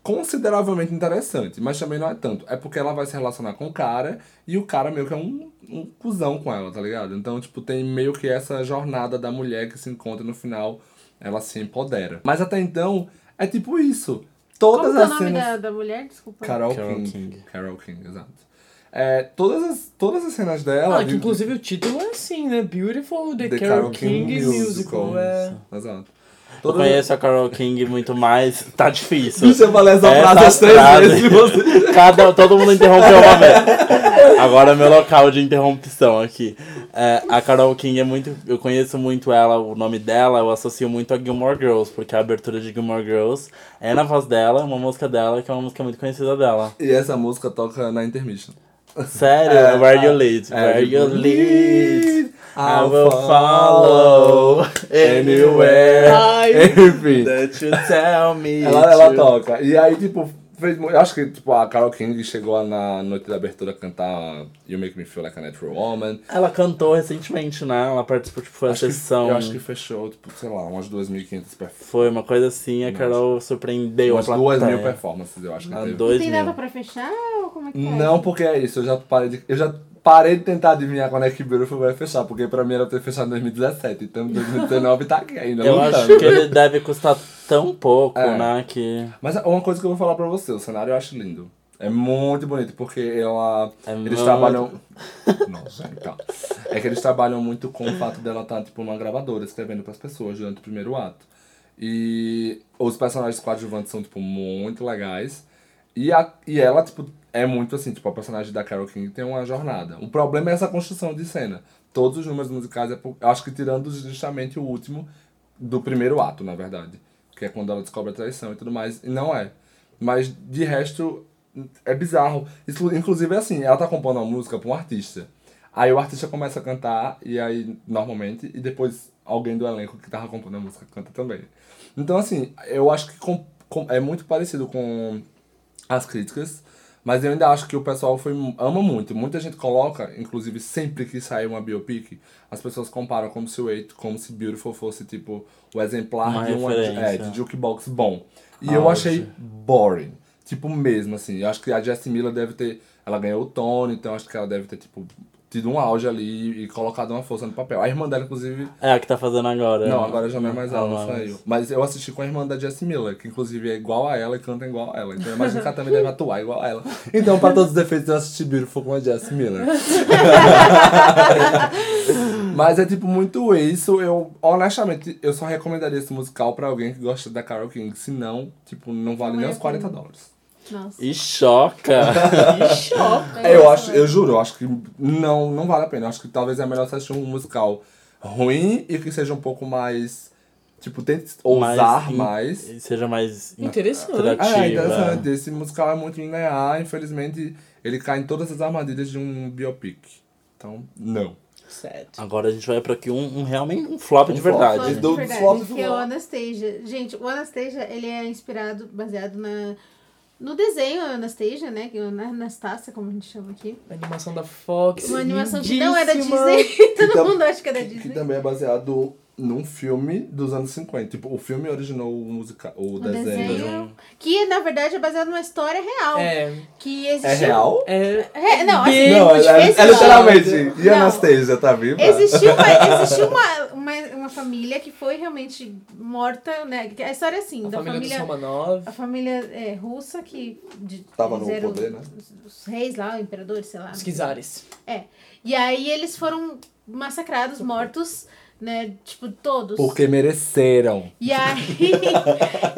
consideravelmente interessante, mas também não é tanto. É porque ela vai se relacionar com o cara e o cara meio que é um, um cuzão com ela, tá ligado? Então, tipo, tem meio que essa jornada da mulher que se encontra no final, ela se empodera. Mas até então, é tipo isso. Todas Como que é o as nome cenas. da, da mulher? Desculpa. Carol, Carol King. King. Carol King, exato. É, todas, as, todas as cenas dela. Ah, que inclusive o título é assim, né? Beautiful The, The Carole King, King Musical. Musical. É. Exato. Eu Todas- conheço a Carol King muito mais. Tá difícil. Eu falar essa Essa frase as três frase- vezes. Você... Cada, todo mundo interrompeu uma vez. Agora é meu local de interrupção aqui. É, a Carol King é muito. Eu conheço muito ela, o nome dela, eu associo muito a Gilmore Girls, porque a abertura de Gilmore Girls é na voz dela, uma música dela, que é uma música muito conhecida dela. E essa música toca na intermission. Sério? É, Where you a- lead? é, Where tipo, you lead? I I'll will follow anywhere Ai, Enfim. that you tell me. Ela, ela to. toca. E aí, tipo, fez, eu acho que tipo, a Carol King chegou na noite da abertura a cantar You Make Me Feel Like a Natural Woman. Ela cantou recentemente, né? Ela participou, tipo, foi a Acho que, sessão. eu acho que fechou, tipo, sei lá, umas 2.500 performances. Foi uma coisa assim, a Carol surpreendeu Umas a 2 mil plateia. performances, eu acho que Ah, teve. dois Tem data pra fechar ou como é que tá? Não, porque é isso, eu já parei de. Eu já parei de tentar adivinhar quando é que Beautiful vai fechar, porque pra mim era ter fechado em 2017, então 2019 tá aqui ainda. Eu lutando. acho que ele deve custar tão pouco, É. né? Que Mas uma coisa que eu vou falar pra você, o cenário eu acho lindo. É muito bonito, porque ela. É eles muito- trabalham. Nossa, então. É que eles trabalham muito com o fato dela estar, tipo, numa gravadora, escrevendo pras pessoas durante o primeiro ato. E os personagens coadjuvantes são, tipo, muito legais. E, a, e ela, tipo, é muito assim, tipo, a personagem da Carol King tem uma jornada. O problema é essa construção de cena. Todos os números musicais, é por- acho que tirando justamente o último do primeiro ato, na verdade. Que é quando ela descobre a traição e tudo mais. E não é. Mas de resto, é bizarro. Inclusive, é assim, ela tá compondo uma música pra um artista. Aí o artista começa a cantar, e aí, normalmente, e depois alguém do elenco que tava compondo a música canta também. Então, assim, eu acho que com- com- é muito parecido com as críticas, mas eu ainda acho que o pessoal foi, ama muito. Muita gente coloca, inclusive sempre que sai uma biopic, as pessoas comparam como se o Eight, como se Beautiful fosse tipo o exemplar Uma de, uma, é, de jukebox bom. E Ah, eu achei boring. Tipo, mesmo, assim. Eu acho que a Jessie Miller deve ter. Ela ganhou o Tony, então acho que ela deve ter, tipo, tido um auge ali e colocado uma força no papel. A irmã dela, inclusive, é a que tá fazendo agora. não, agora já não é mais ela, não Ah, mas- saiu. Mas eu assisti com a irmã da Jessie Miller, que inclusive é igual a ela e canta igual a ela. Então eu imagino que ela também deve atuar igual a ela. Então, pra todos os defeitos, eu assisti Beautiful com a Jessie Miller. Mas é tipo muito isso. Eu, honestamente, eu só recomendaria esse musical pra alguém que gosta da Carol King. Se não, tipo, não vale Não nem é os 40 bom. dólares. Nossa. E choca. que choque. É, eu acho, eu juro, eu acho que não, não vale a pena. Eu acho que talvez é melhor você assistir um musical ruim e que seja um pouco mais. Tipo, tente ousar in- mais. Seja mais Interessante. É, atrativa. interessante. Esse musical é muito linear, infelizmente ele cai em todas as armadilhas de um biopic. Então, não. Certo. Agora a gente vai pra aqui um, um realmente um flop de flop. verdade. Flop de do- verdade, flop do que é o flop. Anastasia. Gente, o Anastasia, ele é inspirado, baseado na... No desenho Anastasia, né? Que é na Anastácia, como a gente chama aqui. A animação da Fox. Uma animação que não é da lindíssima. Disney. Todo mundo acha que é da Que Disney. também é baseado num filme dos anos 50. Tipo, o filme originou o, musica, o, O desenho. desenho. Que, na verdade, é baseado numa história real. É. Que existiu... É real? É. É, não, assim, Bem- Não, é, é, é literalmente. E a Anastasia, tá viva? Existiu, uma, existiu uma, uma, uma família que foi realmente morta, né? A história é assim, A da família, família... A família é, russa que. De, Tava no poder, né? Os, os reis lá, o imperador, sei lá. Os Kizares. É. E aí eles foram massacrados, mortos, né? Tipo, todos. Porque mereceram. E aí,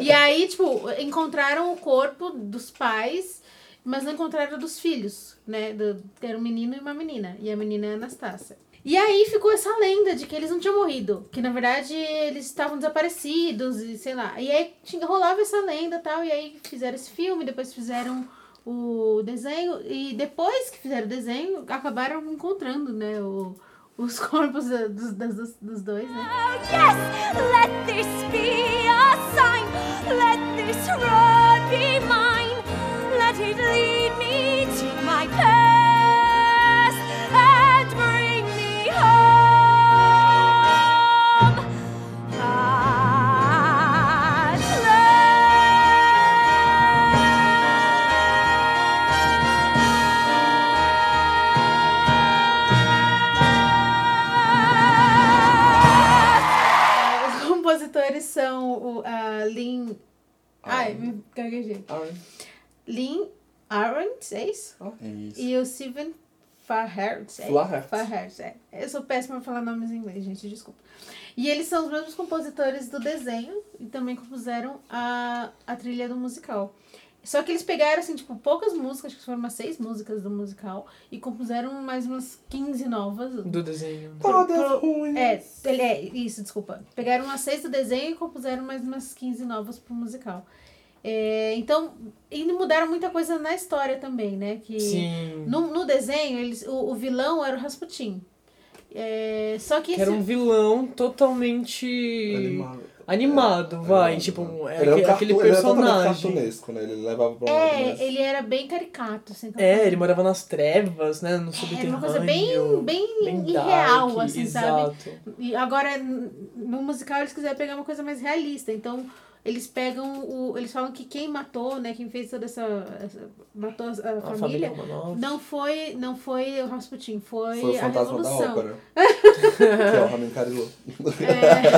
e aí, tipo, encontraram o corpo dos pais, mas não encontraram dos filhos, né? Do, era um menino e uma menina. E a menina é a Anastácia. E aí ficou essa lenda de que eles não tinham morrido. Que na verdade eles estavam desaparecidos e sei lá. E aí tinha, rolava essa lenda e tal. E aí fizeram esse filme, depois fizeram o desenho. E depois que fizeram o desenho, acabaram encontrando, né? O, os corpos dos, dos, dos dois, né? Oh, yes, let this be a sign. Let this road be mine. Arendt, é isso? É isso. E o Steven Fahertz. É. Fahertz, é. Eu sou péssima pra falar nomes em inglês, gente, desculpa. E eles são os mesmos compositores do desenho e também compuseram a, a trilha do musical. Só que eles pegaram, assim, tipo, poucas músicas, acho que foram umas seis músicas do musical, e compuseram mais umas 15 novas. Do desenho. Todas pro- ruins. É, ele é, isso, desculpa. Pegaram umas seis do desenho e compuseram mais umas 15 novas pro musical. É, então, e mudaram muita coisa na história também, né? Que Sim. no, no desenho, eles, o, o vilão era o Rasputin. É, só que, Que era esse- um vilão totalmente Animado. animado, vai. Animado. Tipo, é é um aque- cartu- aquele ele é personagem. cartunesco, né? Ele levava pra um É, mais- ele era bem caricato, assim. É, ele morava nas trevas, né? No Era subterrâneo. uma coisa bem, bem, bem irreal, dark, assim, sabe? exato. E agora, no musical, eles quiseram pegar uma coisa mais realista. Então, eles pegam o. Eles falam que quem matou, né? Quem fez toda essa. essa- matou a, a família família. Não foi, não foi o Rasputin, foi, Foi o a fantasma da Revolução. ópera. que é o Ramin Carilô.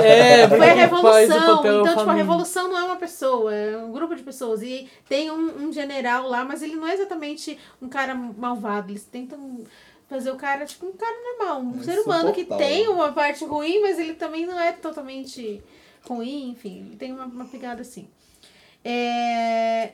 É, Foi a revolução. é Então, tipo, a revolução não é uma pessoa, é um grupo de pessoas. E tem um, um general lá, mas ele não é exatamente um cara malvado. Eles tentam fazer o cara, tipo, um cara normal. Um É ser humano que tem uma parte ruim, mas ele também não é totalmente ruim, enfim. Tem uma, uma pegada assim. É...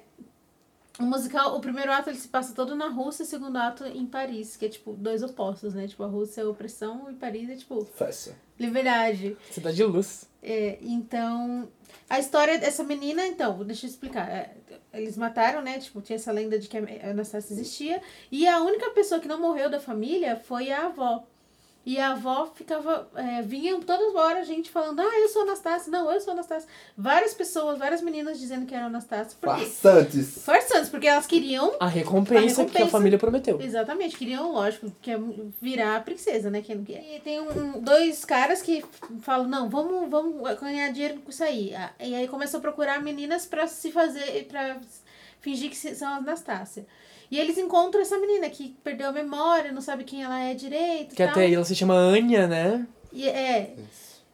O musical, o primeiro ato ele se passa todo na Rússia, o segundo ato em Paris, que é tipo dois opostos, né? Tipo, a Rússia é opressão e Paris é tipo Festa. liberdade. Cidade de Luz. É, então, a história dessa menina, então, deixa eu explicar. É, eles mataram, né? Tipo, tinha essa lenda de que a Anastácia existia. E a única pessoa que não morreu da família foi a avó. E a avó ficava. É, vinha todas horas gente falando: Ah, eu sou Anastácia. Não, eu sou Anastácia. Várias pessoas, várias meninas dizendo que eram Anastácia. Porque, Farsantes. farsantes, porque elas queriam A recompensa, A que a recompensa. família prometeu. Exatamente, queriam, lógico, que é virar a princesa, né? Quem não quer. E tem um, dois caras que falam, não, vamos, vamos ganhar dinheiro com isso aí. Ah, E aí começam a procurar meninas pra se fazer, pra fingir que se- são as Anastácia. E eles encontram essa menina que perdeu a memória, não sabe quem ela é direito. Que tal. até aí ela se chama Anya, né? E, é.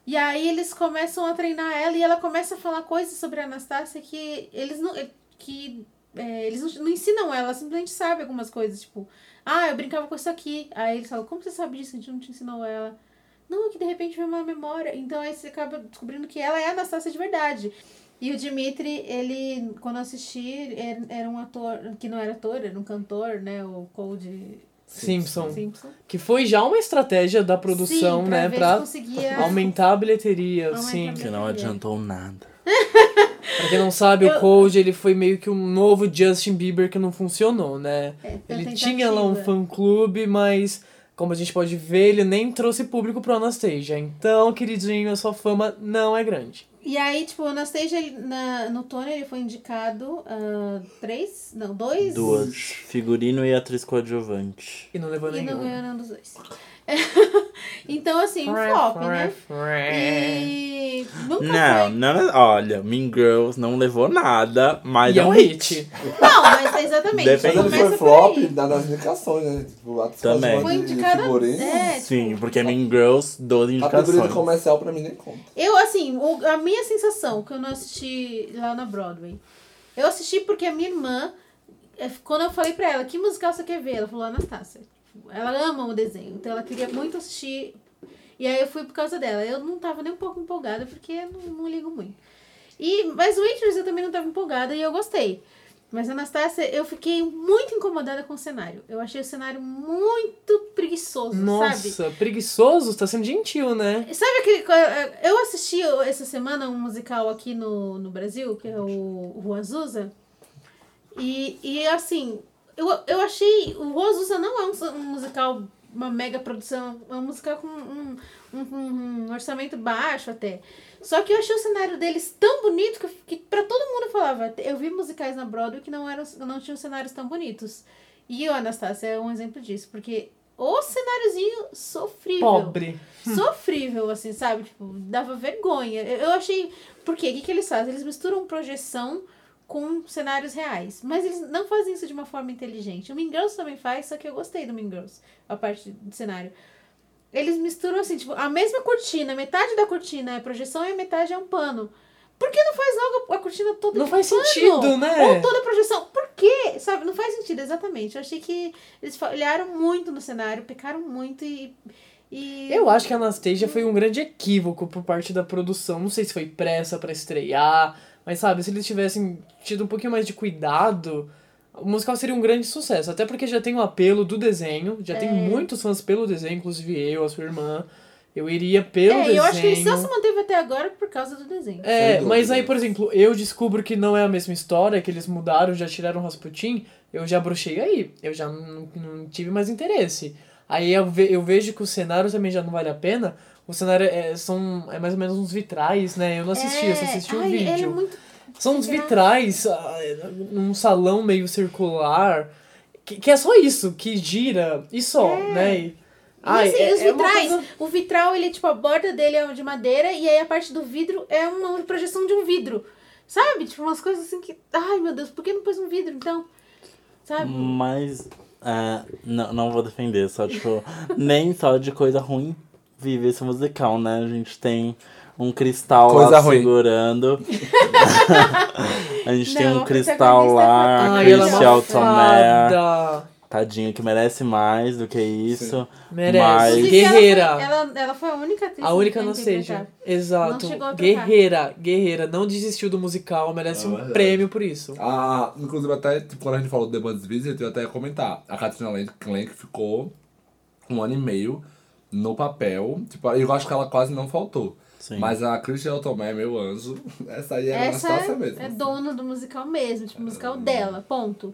E aí eles começam a treinar ela e ela começa a falar coisas sobre a Anastácia que eles não. que é, eles não, não ensinam ela, ela simplesmente sabe algumas coisas, tipo, ah, eu brincava com isso aqui. Aí eles falam, como você sabe disso? A gente não te ensinou ela. Não, é que de repente veio uma memória. Então aí você acaba descobrindo que ela é a Anastácia de verdade. E o Dimitri, ele, quando eu assisti, era, era um ator, que não era ator, era um cantor, né? O Cold Simpson. Simpson. Que foi já uma estratégia da produção, Sim, pra né? ver Pra se conseguia aumentar a bilheteria, Aumentar sim. a Que não adiantou nada. Pra quem não sabe, Eu- o Cold, ele foi meio que um novo Justin Bieber que não funcionou, né? É, Ele tinha lá um fã-clube, mas como a gente pode ver, ele nem trouxe público pro Anastasia. Então, queridinho, a sua fama não é grande. E aí, tipo, o Anastasia, na, no Tony, ele foi indicado ah, três, não, dois. Duas. Figurino e atriz coadjuvante. E não levou E não nenhum. ganhou nenhum dos dois. então, assim, um flop, né? E nunca Não, foi. não, olha, Mean Girls não levou nada, mas E é um hit. Não, mas exatamente. Depende. Começa foi flop nas indicações, né? Tipo, Também. Foi figurino. É, Sim, porque Mean Girls, 12 A figurino indicações. comercial pra mim nem conta. Eu, assim, o- a minha sensação que eu não assisti lá na Broadway. Eu assisti porque a minha irmã, quando eu falei pra ela que musical você quer ver, ela falou Anastácia. Ela ama o desenho, então ela queria muito assistir. E aí eu fui por causa dela. Eu não tava nem um pouco empolgada, porque eu não, não ligo muito. E, mas o Waitress eu também não tava empolgada e eu gostei. Mas Anastácia, eu fiquei muito incomodada com o cenário. Eu achei o cenário muito preguiçoso, sabe? Nossa, preguiçoso? Tá sendo gentil, né? Sabe aquele. Eu assisti essa semana um musical aqui no, no Brasil, que é o Rua Azusa. E, e assim, eu, eu achei. O Rua Azusa não é um, um musical, uma mega produção, é um musical com um, um, um- um orçamento baixo até. Só que eu achei o cenário deles tão bonito que, que pra todo mundo eu falava. Eu vi musicais na Broadway que não, eram, não tinham cenários tão bonitos. E o Anastácia é um exemplo disso, porque o cenáriozinho sofrível Pobre. sofrível, assim, sabe? Tipo, dava vergonha. Eu, eu achei. Por quê? O que, que eles fazem? Eles misturam projeção com cenários reais. Mas eles não fazem isso de uma forma inteligente. O Mean Girls também faz, só que eu gostei do Mean Girls, a parte do cenário. Eles misturam assim, tipo, a mesma cortina, metade da cortina é projeção e a metade é um pano. Por que não faz logo a cortina toda Não faz pano? sentido, né? Ou toda a projeção. Por quê? Sabe, não faz sentido, exatamente. Eu achei que eles olharam muito no cenário, pecaram muito e. e... Eu acho que a Anastasia foi um grande equívoco por parte da produção. Não sei se foi pressa pra estrear, mas sabe, se eles tivessem tido um pouquinho mais de cuidado, o musical seria um grande sucesso. Até porque já tem o apelo do desenho, já tem É. muitos fãs pelo desenho, inclusive eu, a sua irmã. Eu iria pelo É, desenho. eu acho que ele só se manteve até agora por causa do desenho. É, mas aí, por exemplo, eu descubro que não é a mesma história, que eles mudaram, já tiraram o Rasputin, eu já bruxei aí. Eu já não, não tive mais interesse. Aí eu, ve- eu vejo que o cenário também já não vale a pena. O cenário é, são, é mais ou menos uns vitrais, né? Eu não assisti, eu só assisti o Ele é vídeo. muito... São uns vitrais, ah, num salão meio circular, que, que é só isso, que gira, e só, né? E, E ai, assim, é- os é vitrais, coisa- o vitral, ele, tipo, a borda dele é de madeira e aí a parte do vidro é uma projeção de um vidro. Sabe? Tipo, umas coisas assim que. Ai, meu Deus, por que não pôs um vidro então? Sabe? Mas, é, não, não vou defender, só tipo, nem só de coisa ruim vive esse musical, né? A gente tem um cristal Coisa lá ruim. segurando. a gente tem Não, um a cristal lá, é a Ai, ela é Christian Tomé, fada. tadinha, que merece mais do que isso. Merece. Mas- Inclusive, ela Guerreira. foi- Ela, ela foi a única atriz A única não seja. Exato. Não. Guerreira, guerreira. Não desistiu do musical, merece É um verdade. prêmio por isso. Ah, inclusive, até tipo, quando a gente falou do The Bud's Visit, eu até ia comentar. A Katrina Lenk ficou um ano e meio no papel. Tipo, eu acho que ela quase não faltou. Sim. Mas a Christian Tomé, meu anjo, essa aí era Essa Anastácia é, mesmo. é dona do musical mesmo, tipo, o musical dela, ponto.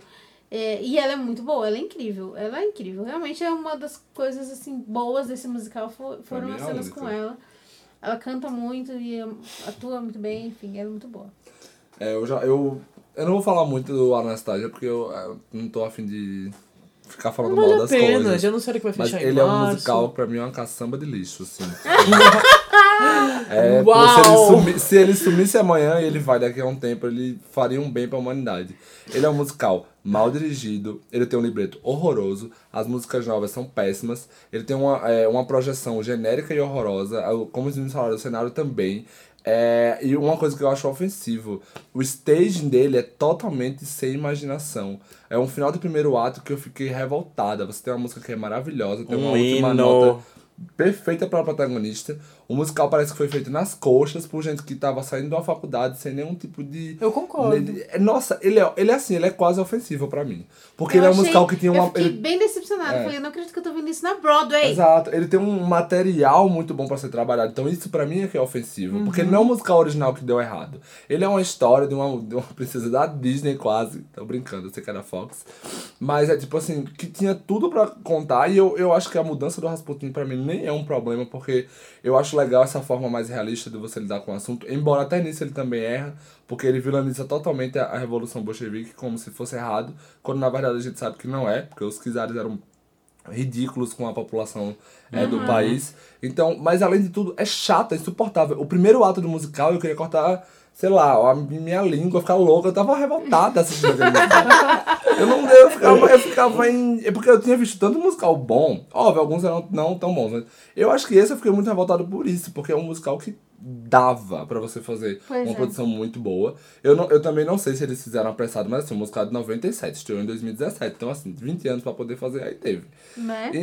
É, e ela é muito boa, ela é incrível. Ela é incrível. Realmente é uma das coisas assim boas desse musical fo- foram as é a cenas única. com ela. Ela canta muito e atua muito bem, enfim, ela é muito boa. É, eu já. Eu, eu não vou falar muito do Anastasia porque eu, é, não tô afim de ficar falando mal das pena, coisas. já não sei o que vai Mas fechar em ele é um março. musical, pra mim, é uma caçamba de lixo, assim. é, se, ele sumi- se ele sumisse amanhã e ele vai daqui a um tempo, ele faria um bem pra humanidade. Ele é um musical mal dirigido, ele tem um libreto horroroso, as músicas novas são péssimas, ele tem uma, é, uma projeção genérica e horrorosa, como os meninos falaram, o cenário também. É, e uma coisa que eu acho ofensivo, o staging dele é totalmente sem imaginação. É um final do primeiro ato que eu fiquei revoltada. Você tem uma música que é maravilhosa, tem uma Um última hino. nota perfeita para protagonista. O musical parece que foi feito nas coxas por gente que tava saindo de uma faculdade sem nenhum tipo de. Eu concordo. Ele- Nossa, ele é, ele é assim, ele é quase ofensivo pra mim. Porque Eu ele é um musical que tinha Eu uma. fiquei ele- bem decepcionada. É. Falei, não acredito que eu tô vendo isso na Broadway. Exato, ele tem um material muito bom pra ser trabalhado. Então isso pra mim é que é ofensivo. Porque Uhum. ele não é um musical original que deu errado. Ele é uma história de uma, de uma princesa da Disney quase. Tô brincando, eu sei que era Fox. Mas é tipo assim, que tinha tudo pra contar. E eu, eu acho que a mudança do Rasputin pra mim nem é um problema. Porque eu acho legal essa forma mais realista de você lidar com o assunto. Embora até nisso ele também erra. Porque ele vilaniza totalmente a, a Revolução Bolchevique como se fosse errado. Quando na verdade a gente sabe que não é. Porque os czares eram ridículos com a população é, do país. Então, mas além de tudo, é chato, é insuportável. O primeiro ato do musical eu queria cortar, sei lá, a minha língua, ficar louca. Eu tava revoltada assistindo aquele musical. Eu não eu ficava, eu ficava em. É porque eu tinha visto tanto musical bom. Óbvio, alguns eram não tão bons, mas eu acho que esse eu fiquei muito revoltado por isso, porque é um musical que dava pra você fazer Pois uma é. produção muito boa. Eu, não, eu também não sei se eles fizeram apressado, mas assim, o musical é de 97, estreou em 2017. Então, assim, 20 anos pra poder fazer, aí teve. Né? E,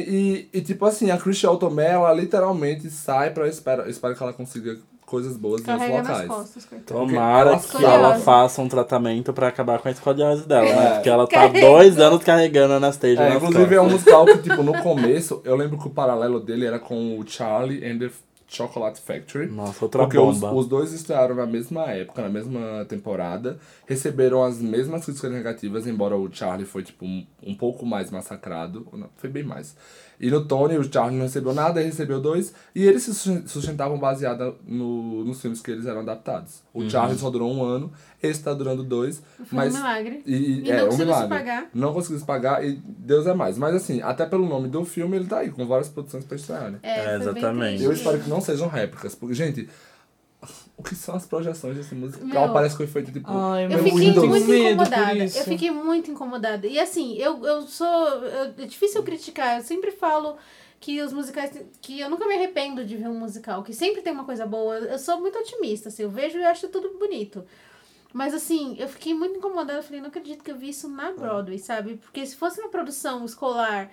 e, e, tipo assim, a Christian Tomé, ela literalmente sai pra. Eu espero, eu espero que ela consiga coisas boas nos Carrega locais. costas. Tomara que ela faça um tratamento pra acabar com a escoliose dela, né? É. Porque ela tá Carrega. dois anos carregando a Anastasia É, inclusive é um costas. musical que, tipo, no começo, eu lembro que o paralelo dele era com o Charlie and the Chocolate Factory. Nossa, outra Porque os, bomba. os dois estrearam na mesma época, na mesma temporada, receberam as mesmas críticas negativas, embora o Charlie foi, tipo, um, um pouco mais massacrado. Não, foi bem mais. E no Tony, o Charlie não recebeu nada, ele recebeu dois, e eles se susten- sustentavam baseada no, nos filmes que eles eram adaptados. O Uhum. Charlie só durou um ano, esse tá durando dois. Foi mas, um milagre. E, e- é, não um conseguiu se milagre. pagar. Não conseguiu se pagar e Deus é mais. Mas assim, até pelo nome do filme, ele tá aí, com várias produções pra estrear, né? É, É, exatamente. Eu espero que não sejam réplicas, porque, gente, o que são as projeções desse musical? Meu. Parece que foi feito tipo. Ai, Eu fiquei muito incomodada. Eu fiquei muito incomodada. E assim, eu, eu sou. eu- é difícil eu criticar. Eu sempre falo que os musicais. que eu nunca me arrependo de ver um musical, que sempre tem uma coisa boa. Eu sou muito otimista, assim, eu vejo e acho tudo bonito. Mas assim, eu fiquei muito incomodada. Eu falei, não acredito que eu vi isso na Broadway, sabe? Porque se fosse uma produção escolar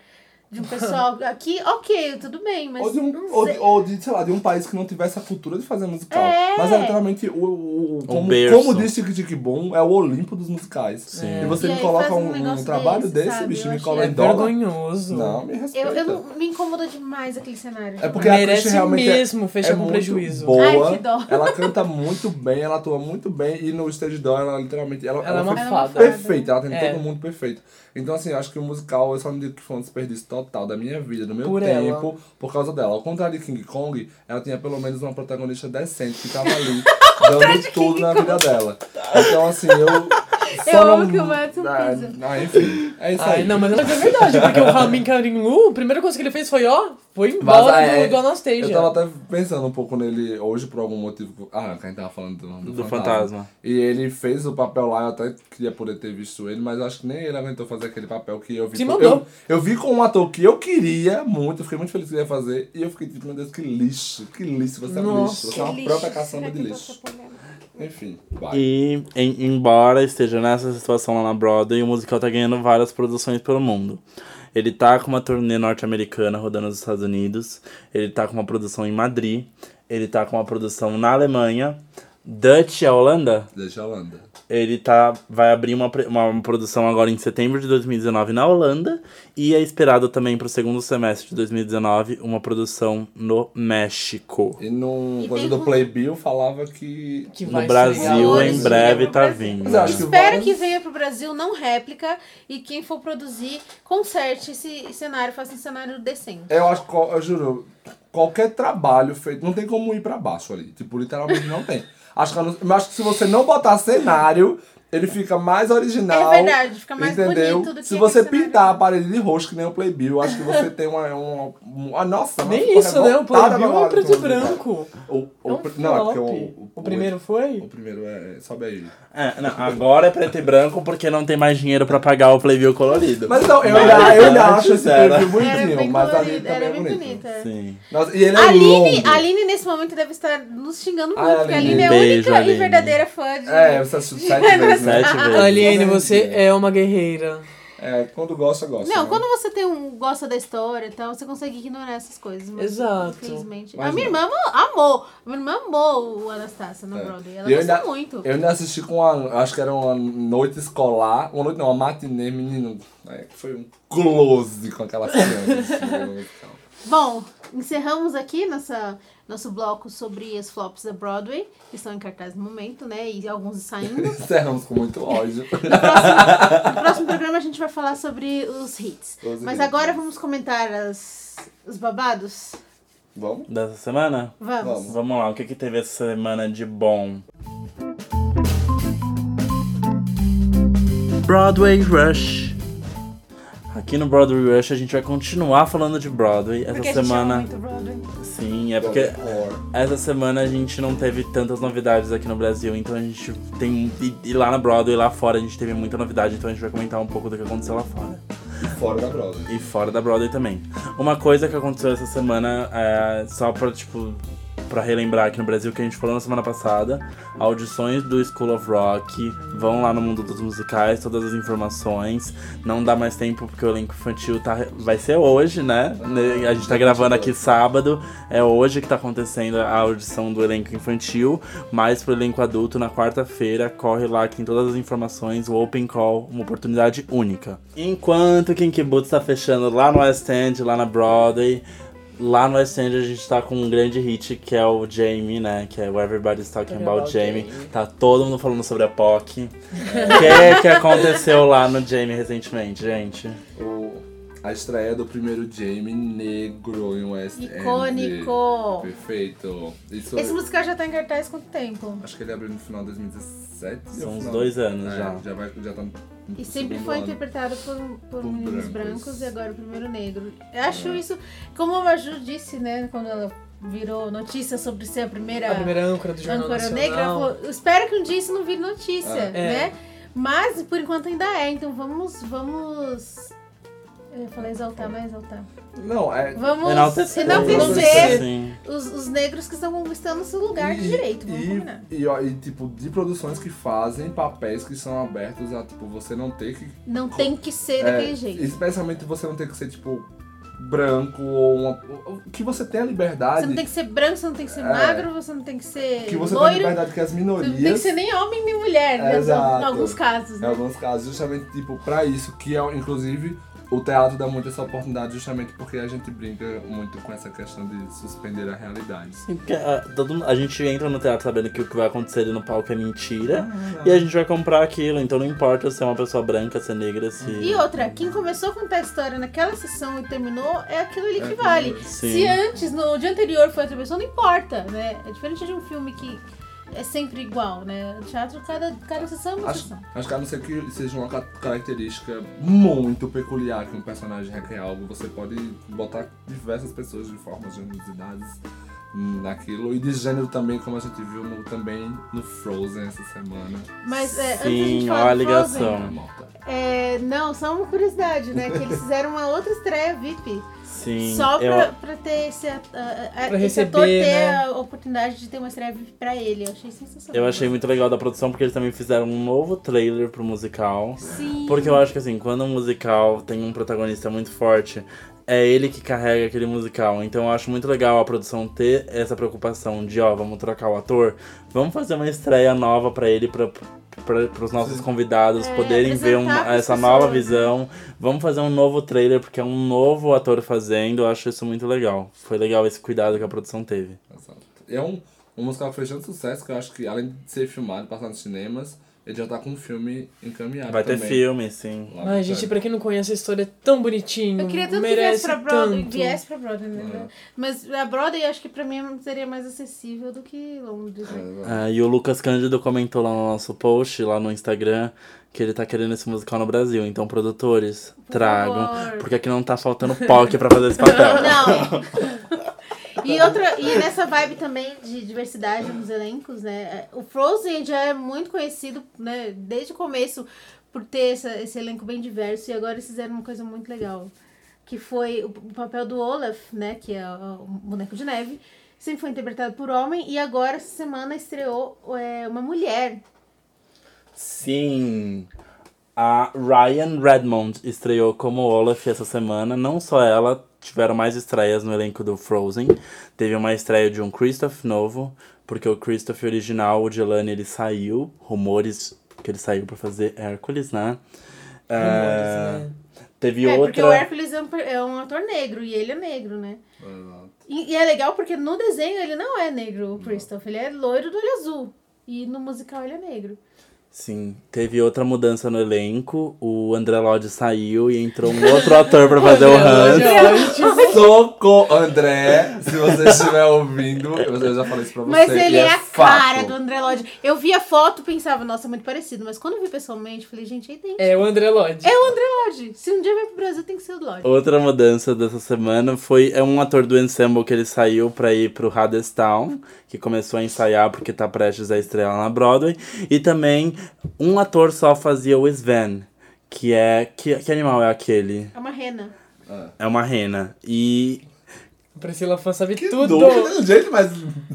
de um pessoal aqui, ok, tudo bem, mas. Ou de, um, ou, sei. de, ou de, sei lá, de um país que não tivesse a cultura de fazer musical. É. Mas é literalmente, o, o, o- como, berço. como diz Tic Tic Boom, é o Olimpo dos musicais. Sim. E você E me coloca um um, um trabalho desse, desse, bicho, me cobra em É dólar. vergonhoso. Não, me respeita. Eu, eu não, me incomodou demais aquele cenário. É porque a Merece Christian realmente é- mesmo fechar é com muito prejuízo. Boa, Ai, que dó. ela canta muito bem, ela atua muito bem e no stage door ela literalmente ela, Ela é uma foi Ela é uma fada. perfeita, ela tem É. todo mundo perfeito. Então assim, acho que o musical eu só não digo que foi um desperdício total da minha vida, do meu Por tempo, por causa dela. Ao contrário de King Kong, ela tinha pelo menos uma protagonista decente que tava ali dando tudo na vida dela. Então assim, eu Eu amo que o Madison ah, pisa. ah, enfim, é isso Ai, aí. não, mas mas é verdade, porque o Ramin Karim Lu, a primeira coisa que ele fez foi, ó, foi embora Mas, ah, do, é, do Anastasia. Eu tava até pensando um pouco nele hoje por algum motivo. Ah, que a gente tava falando do, do, Do fantasma. fantasma. E ele fez o papel lá, eu até queria poder ter visto ele, mas eu acho que nem ele aguentou fazer aquele papel que eu vi. Se eu, mandou. eu vi com um ator que eu queria muito, eu fiquei muito feliz que ele ia fazer, e eu fiquei tipo, meu Deus, que lixo, que lixo, você é um lixo, você é uma Lixo. própria caçamba de eu lixo. Enfim, vai. E, em- embora esteja nessa situação lá na Broadway, o musical tá ganhando várias produções pelo mundo. Ele tá com uma turnê norte-americana rodando nos Estados Unidos. Ele tá com uma produção em Madrid. Ele tá com uma produção na Alemanha. Dutch é Holanda? Deixa a Holanda. Ele tá, vai abrir uma, uma produção agora em setembro de 2019 na Holanda. E é esperado também pro segundo semestre de 2019 uma produção no México. E num E coisa do Playbill falava que. Que No Brasil, em hoje. breve, tá Brasil. vindo. Acho que Espero várias- que venha pro Brasil, não réplica, e quem for produzir, conserte esse cenário, faça um cenário decente. Eu acho que, eu juro, qualquer trabalho feito, não tem como ir pra baixo ali. Tipo, literalmente não tem. Acho que, eu acho que se você não botar cenário, ele fica mais original. É verdade, fica mais entendeu? bonito do que Se você pintar a parede de roxo, que nem o Playbill, acho que você tem uma. uma, uma nossa, mas Nem isso, né? O Playbill é preto e o musical. branco. O, o, É um não, é porque o, flop. O primeiro foi? O primeiro é. Sobe aí. É, não, agora é preto e branco porque não tem mais dinheiro pra pagar o Playview colorido. Mas então, eu Mas ainda, eu ainda acho esse era- Playbill Era bonitinho, bem mas ali também é bem bonito. bonita. Sim. Nossa, e ele é A Aline, longo. Aline, nesse momento, deve estar nos xingando muito, porque a Aline. É a única e verdadeira fã de. É, você assistiu sete vezes, né? Aliene, você é uma guerreira. É, quando gosta, gosta. Não, né? quando você tem um, gosta da história e tal, você consegue ignorar essas coisas. Mas, Exato. Infelizmente. Mas a minha não. irmã amou. A minha irmã amou o Anastácia na É. Broadway. Ela E gostou muito. Eu ainda assisti com uma. Acho que era uma noite escolar. Uma noite não, uma matinê, menino. É, foi um close com aquelas crianças. assim, Bom, encerramos aqui nossa, nosso bloco sobre as flops da Broadway, que estão em cartaz no momento, né? E alguns saindo. Encerramos com muito ódio. No próximo programa a gente vai falar sobre os hits. Os Mas hits. agora vamos comentar as, os babados? Vamos? Dessa semana? Vamos. Vamos. Vamos lá, o que, que teve essa semana de bom? Broadway Rush. Aqui no Broadway Rush a gente vai continuar falando de Broadway. Essa Porque a gente ama semana. muito Broadway. Sim, é porque essa semana a gente não teve tantas novidades aqui no Brasil, então a gente tem. E, e lá na Broadway, lá fora, a gente teve muita novidade, então a gente vai comentar um pouco do que aconteceu lá fora. E fora da Broadway. E fora da Broadway também. Uma coisa que aconteceu essa semana, é, só pra, tipo, pra relembrar aqui no Brasil, que a gente falou na semana passada, audições do School of Rock, vão lá no mundo dos musicais, todas as informações. Não dá mais tempo porque o elenco infantil tá, vai ser hoje, né? A gente tá gravando aqui sábado, é hoje que tá acontecendo a audição do elenco infantil, mas pro elenco adulto, na quarta-feira, corre lá que tem todas as informações, o Open Call, uma oportunidade única. Enquanto Kinky Boots tá fechando lá no West End, lá na Broadway, lá no West End a gente tá com um grande hit que é o Jamie, né? Que é o Everybody's Talking About About Jamie. Jamie. Tá todo mundo falando sobre a POC. O que que aconteceu lá no Jamie recentemente, gente? A estreia do primeiro Jamie negro em West End. Icônico! Perfeito. Isso Esse musical já tá em cartaz quanto tempo? Acho que ele abriu no final de 2017. São uns dois anos É, já. Já, vai, já tá no E sempre foi ano. interpretado por, por, Por meninos brancos. brancos e agora o primeiro negro. Eu acho É. isso, como a Maju disse, né, quando ela virou notícia sobre ser a primeira, A primeira âncora do Jornal âncora Nacional. negra, ela falou, "Eu espero que um dia isso não vire notícia, É. né? Mas por enquanto ainda é, então vamos, vamos Eu falei exaltar, mas exaltar. Não, é. Vamos Enaltecer. enaltecer Sim. os, os negros que estão conquistando seu lugar de E- direito. Vamos combinar. E, e, ó, e, tipo, de produções que fazem papéis que são abertos a, tipo, você não ter que. Não tem que ser é, daquele jeito. Especialmente você não ter que ser, tipo, branco ou uma. Que você tenha liberdade. Você não tem que ser branco, você não tem que ser É. magro, você não tem que ser Que você tenha loiro. liberdade que as Você não tem que minorias. ser nem homem nem mulher, né? Exato. Em alguns casos, Em né? alguns casos, justamente, tipo, pra isso, que é, inclusive, o teatro dá muito essa oportunidade justamente porque a gente brinca muito com essa questão de suspender a realidade. Sim, porque a, todo mundo- a gente entra no teatro sabendo que o que vai acontecer ali no palco é mentira. Ah, E a gente vai comprar aquilo. Então não importa se é uma pessoa branca, se é negra, se. E outra, quem começou a contar a história naquela sessão e terminou é aquilo ali que É vale. Sim. Se antes, no dia anterior, foi outra pessoa, não importa, né? É diferente de um filme que é sempre igual, né? O teatro, cada, cada sessão é uma Acho, sessão. acho que a não ser que seja uma ca- característica muito peculiar que um personagem requer algo, você pode botar diversas pessoas de formas, genialidades naquilo. E de gênero também, como a gente viu no- também no Frozen essa semana. Mas é, antes da gente Sim, falar olha a ligação. Frozen, é, não, só uma curiosidade, né? Que eles fizeram uma outra estreia VIP. Sim. Só eu- pra, pra ter esse, a- Pra esse receber, ator ter né? a oportunidade de ter uma estreia VIP pra ele. Eu achei sensacional. Eu achei muito legal da produção porque eles também fizeram um novo trailer pro musical. Sim. Porque eu acho que assim, quando um musical tem um protagonista muito forte, é ele que carrega aquele musical. Então eu acho muito legal a produção ter essa preocupação de, ó, vamos trocar o ator, vamos fazer uma estreia nova pra ele, pra, pra, pros nossos convidados É, poderem ver uma- apresentar pras essa nova pessoas. visão. Vamos fazer um novo trailer, porque é um novo ator fazendo. Eu acho isso muito legal. Foi legal esse cuidado que a produção teve. Exato. É um, um musical que fez tanto sucesso que eu acho que, além de ser filmado e passar nos cinemas, ele já tá com um filme encaminhado. Vai ter também. filme, sim. Lá Ai, gente, teatro. pra quem não conhece a história é tão bonitinho. Eu queria tanto que viesse pra Broadway. tanto. Viesse pra Broadway, né? É. Mas a Broadway acho que pra mim seria mais acessível do que Londres. né? Exato. Ah, e o Lucas Cândido comentou lá no nosso post, lá no Instagram, que ele tá querendo esse musical no Brasil. Então, produtores, tragam. favor. Porque aqui não tá faltando POC pra fazer esse papel. Não. E, outra, e nessa vibe também de diversidade nos elencos, né? O Frozen já é muito conhecido, né, desde o começo, por ter essa, esse elenco bem diverso. E agora eles fizeram uma coisa muito legal. Que foi o, o papel do Olaf, né? Que é o, o boneco de neve. Sempre foi interpretado por homem. E agora, essa semana, estreou é, uma mulher. Sim. A Ryan Redmond estreou como Olaf essa semana. Não só ela, tiveram mais estreias no elenco do Frozen. Teve uma estreia de um Christoph novo, porque o Christoph original, o Jelani, ele saiu. Rumores que ele saiu pra fazer Hércules, né? É, Rumores, né? Teve é, porque o outra. Hércules é um, é um ator negro. E ele é negro, né? Exato. E, e é legal porque no desenho ele não é negro, o Christoph. Ele é loiro do olho azul. E no musical ele é negro. Sim, teve outra mudança no elenco. O André Lodge saiu e entrou um outro ator pra fazer o Hans. Socorro, André, se você estiver ouvindo, eu já falei isso pra você. Mas ele e é, a fato. cara do André Lodge. Eu vi a foto e pensava, nossa, muito parecido. Mas quando eu vi pessoalmente, eu falei, gente, é idêntico. É o André Lodge. É o André Lodge. Se um dia vier pro Brasil, tem que ser o Lodge. Outra mudança dessa semana foi é um ator do ensemble que ele saiu pra ir pro Hadestown, que começou a ensaiar porque tá prestes a estrear na Broadway. E também um ator só fazia o Sven, que é. Que, que animal é aquele? É uma rena. É uma rena. E. A Priscila Fã sabe Que tudo. dúvida, gente, mas.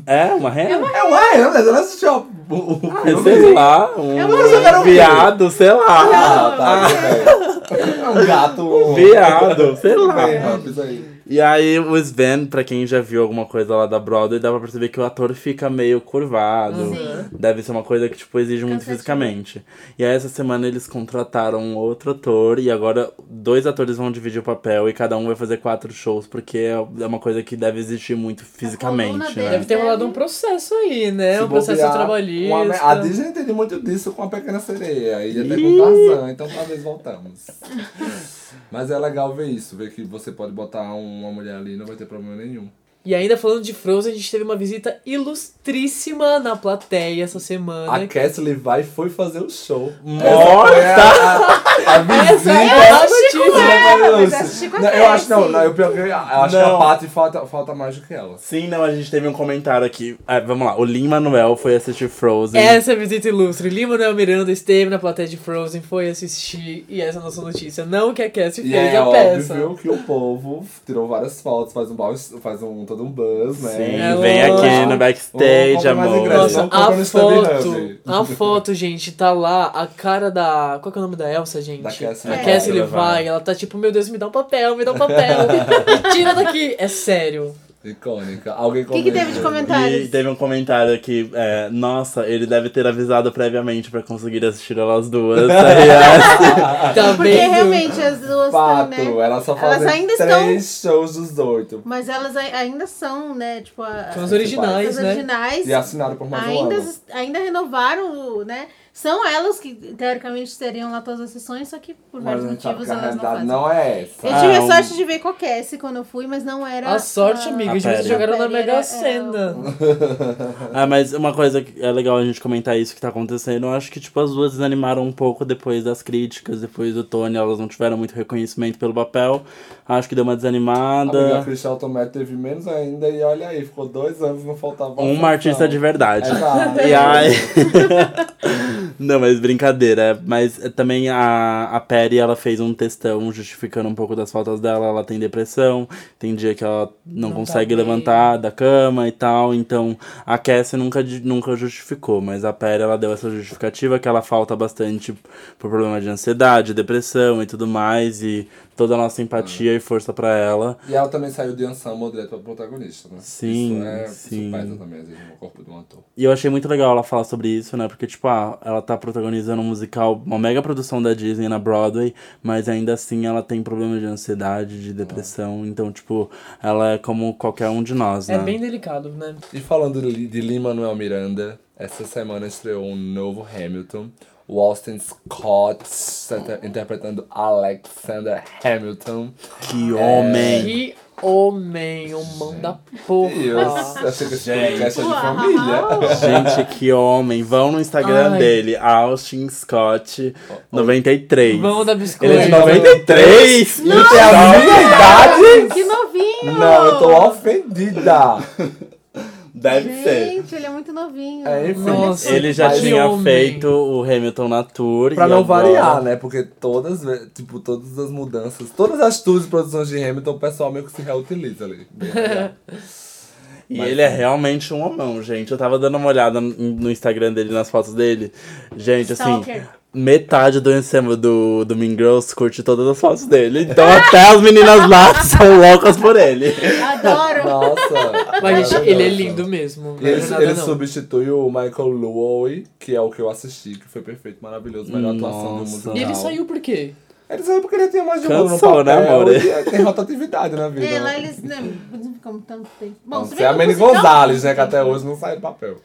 É uma rena? É uai, não, mas eu não assisti o, o, o Ah, filme. sei lá, um o quê? viado, sei lá. Ah, tá, tudo bem. É um gato. Viado, sei lá. Bem, Rampes aí. E aí o Sven, pra quem já viu alguma coisa lá da Broadway, dá pra perceber que o ator fica meio curvado. Sim. Deve ser uma coisa que, tipo, exige muito Cansativo. fisicamente. E aí essa semana eles contrataram um outro ator e agora dois atores vão dividir o papel e cada um vai fazer quatro shows, porque é uma coisa que deve exigir muito fisicamente, né? Deve ter rolado um processo aí, né? Se um processo trabalhista. uma- A Disney entende muito disso com a Pequena Sereia. E até com Tarzan, então talvez voltamos. Mas é legal ver isso, ver que você pode botar uma mulher ali e não vai ter problema nenhum. E ainda falando de Frozen, a gente teve uma visita ilustríssima na plateia essa semana. A Cassie Levi foi fazer o show. Morta! A- A visita. é a notícia. ela, mas Lucy. assisti com a Não, eu acho não, eu, pior que eu, eu acho que Não. a Paty falta, falta mais do que ela. Sim, não, a gente teve um comentário aqui. Ah, vamos lá, o Lin Manuel foi assistir Frozen. Essa é a visita ilustre. Lin-Manuel Miranda esteve na plateia de Frozen, foi assistir, e essa é a nossa notícia. Não que a Cassie fez é a peça. óbvio que o povo tirou várias fotos, faz um, faz um todo um buzz, né? Sim, É vem lógico. aqui no backstage, amor. ingresso. Nossa, a no foto, a foto, gente, tá lá, a cara da... Qual que é o nome da Elsa, gente? Da Cassie a Levi. Cassie. Levi, ela tá tipo, meu Deus, me dá um papel, me dá um papel. me tira daqui. É sério. Icônica. Alguém O que, que teve de comentou. E comentários? teve um comentário aqui, é, nossa, ele deve ter avisado previamente pra conseguir assistir elas duas. tá? Tá Porque realmente as duas estão, Fato, né? elas só Elas fazem ainda três shows dos oito. Mas elas ai- ainda são, né? Tipo, a, São as originais, as né? originais. E assinaram por mais um ainda, ano. ainda renovaram, né? São elas que teoricamente teriam lá todas as sessões, só que por Mas vários a gente motivos a elas não realidade fazem. não é essa. Eu tive Ah, a um- sorte de ver com a Cassie quando eu fui, mas não era. A sorte, a- amiga, A Perry. jogaram na A Mega Sena. ah, mas uma coisa que é legal a gente comentar isso que tá acontecendo. Eu acho que, tipo, as duas desanimaram um pouco depois das críticas, depois do Tony, elas não tiveram muito reconhecimento pelo papel. Acho que deu uma Amiga, a desanimada. Christian Tomé teve menos ainda e olha aí, ficou dois anos, não faltava Uma artista de verdade. Exato. E aí... Não, mas brincadeira. Mas também a, a Perry, ela fez um textão justificando um pouco das faltas dela. Ela tem depressão, tem dia que ela não, Não tá consegue bem. levantar da cama e tal. Então, a Cassie nunca, nunca justificou. Mas a Perry, ela deu essa justificativa que ela falta bastante por problema de ansiedade, depressão e tudo mais. E toda a nossa empatia e força pra ela. E ela também saiu de ensemble direto pra protagonista, né? Sim, Isso é sim. também, às vezes, no corpo de um ator. E eu achei muito legal ela falar sobre isso, né? Porque, tipo, ah, ela tá protagonizando um musical, uma mega produção da Disney na Broadway, mas ainda assim ela tem problemas de ansiedade, de depressão. Então, tipo, ela é como qualquer um de nós, né? É bem delicado, né? E falando de Lin-Manuel Miranda, essa semana estreou um novo Hamilton. O Austin Scott inter- interpretando Alexander Hamilton. Que homem! Que homem, um mão da porra. Eu achei que esse podcast é de família. Gente, que homem! Vão no Instagram Ai. dele, Austin Scott 93. Vamos dar biscoito. Ele é de 93? Ele tem a minha idade? Que novinho! Não, eu tô ofendida. Deve ser. Gente, ele é muito novinho. É, enfim. Nossa, Ele já tinha homem. feito o Hamilton na tour. Pra e não agora- variar, né? Porque todas, ve- tipo, todas as mudanças, todas as tours e produções de Hamilton, o pessoal meio que se reutiliza ali. E Mas- ele é realmente um homão, gente. Eu tava dando uma olhada no Instagram dele, nas fotos dele. Gente, assim, Stalker. Metade do ensemble do, do Mean Girls curte todas as fotos dele. Então até as meninas lá são loucas por ele. Adoro! Nossa. Mas, gente, ele é lindo mesmo. E ele, é ele não. substitui o Michael Lowy, que é o que eu assisti, que foi perfeito, maravilhoso, melhor atuação do Nossa. musical. E ele saiu por quê? Ele saiu porque ele tinha mais de um ano no Cansou, né, papel amor? e Tem rotatividade na vida. É, lá né? eles né, não ficam tanto tempo. Bom, Não se bem a Manny Gonzalez, né? Que até hoje não sai do papel.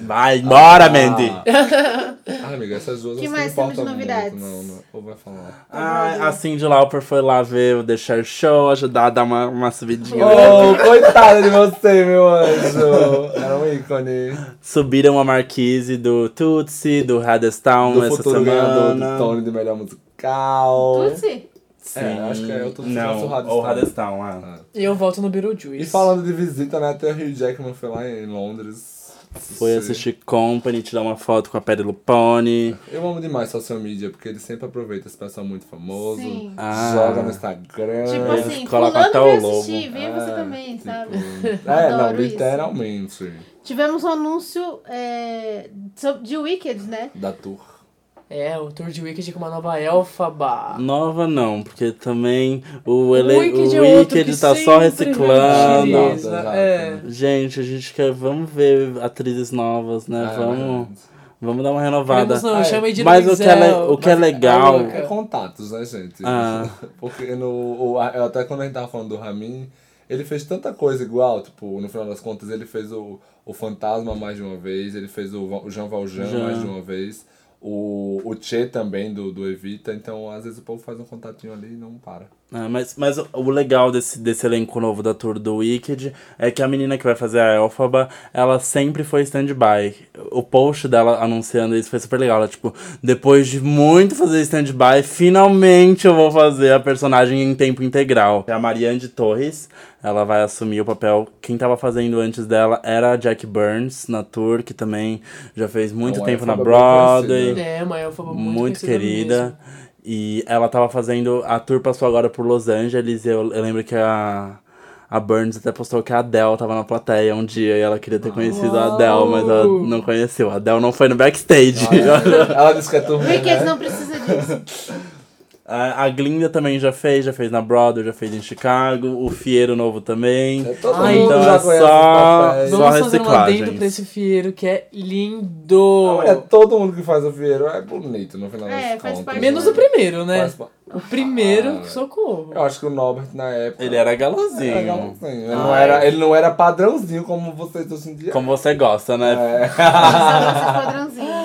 Vai, bora, Mandy! Ah, amiga, essas duas Que mais temos de novidades? Não, não. Ou vai falar. Ah, a Cindy Lauper foi lá ver o The Share Show, ajudar a dar uma, uma subidinha. Oh, coitada de você, meu anjo. Era um ícone. Subiram a marquise do Tootsie, do Hadestown Do essa semana. do Tony de melhor musical. Tutsi? É, acho que é o Tootsie Não, ou. Hadestown, ah. E eu volto no Beetlejuice. E falando de visita, né? Até o Hugh Jackman foi lá em Londres. Foi assistir Company, tirar uma foto com a Perry Lupone. Eu amo demais social media, porque ele sempre aproveita esse pessoal muito famoso. Sim. Ah. Joga no Instagram. Tipo assim, fulano até o logo. assistir, vem você É, também, tipo, sabe? É, não, Adoro isso. literalmente. Tivemos um anúncio é, de Wicked, né? Da tour. É, o Tour de Wicked com uma nova Elfaba. Nova não, porque também o, ele... Wicked é o outro Wicked tá só reciclando. Exato. É. Gente, a gente quer. Vamos ver atrizes novas, né? É, vamos, vamos dar uma renovada. Não, Ah, é. chama de Mas o que é, o que é Mas- legal. Ah, É contatos, né, gente? Ah. Porque no, o, até quando a gente tava falando do Ramin, ele fez tanta coisa igual, tipo, no final das contas ele fez o, o Fantasma mais de uma vez, ele fez o, o Jean Valjean Jean. mais de uma vez, o, o Che também do, do Evita, então às vezes o povo faz um contatinho ali e não para. É, mas, mas o- legal desse, desse elenco novo da tour do Wicked é que a menina que vai fazer a Elphaba, ela sempre foi stand-by. O post dela anunciando isso foi super legal. Ela, tipo, depois de muito fazer stand-by, finalmente eu vou fazer a personagem em tempo integral. É a Marianne de Torres, ela vai assumir o papel. Quem tava fazendo antes dela era a Jack Burns, na tour, que também já fez muito É tempo na Broadway conhecida. É, uma muito, muito, querida. mesmo. E ela tava fazendo. A tour passou agora por Los Angeles. E eu, eu lembro que a, a Burns até postou que a Adele tava na plateia um dia e ela queria ter conhecido a Adele, mas ela não conheceu. A Adele não foi no backstage. Ela disse que é turma, né? não precisa disso. a, a Glinda também já fez, já fez na Broadway, já fez em Chicago. O Fiero novo também. É, Todo Ai, mundo então já é só- só Vamos fazer um adendo pra esse fieiro que é lindo. É, todo mundo que faz o Vieiro é bonito no final É, das faz contas. parte Menos do- o primeiro, né? Faz O primeiro, Ah, socorro. Eu acho que o Norbert na época. Ele era galozinho. Era. Ele, não era, ele não era padrãozinho como vocês hoje em dia. Como você gosta, né? É. Esse padrãozinho.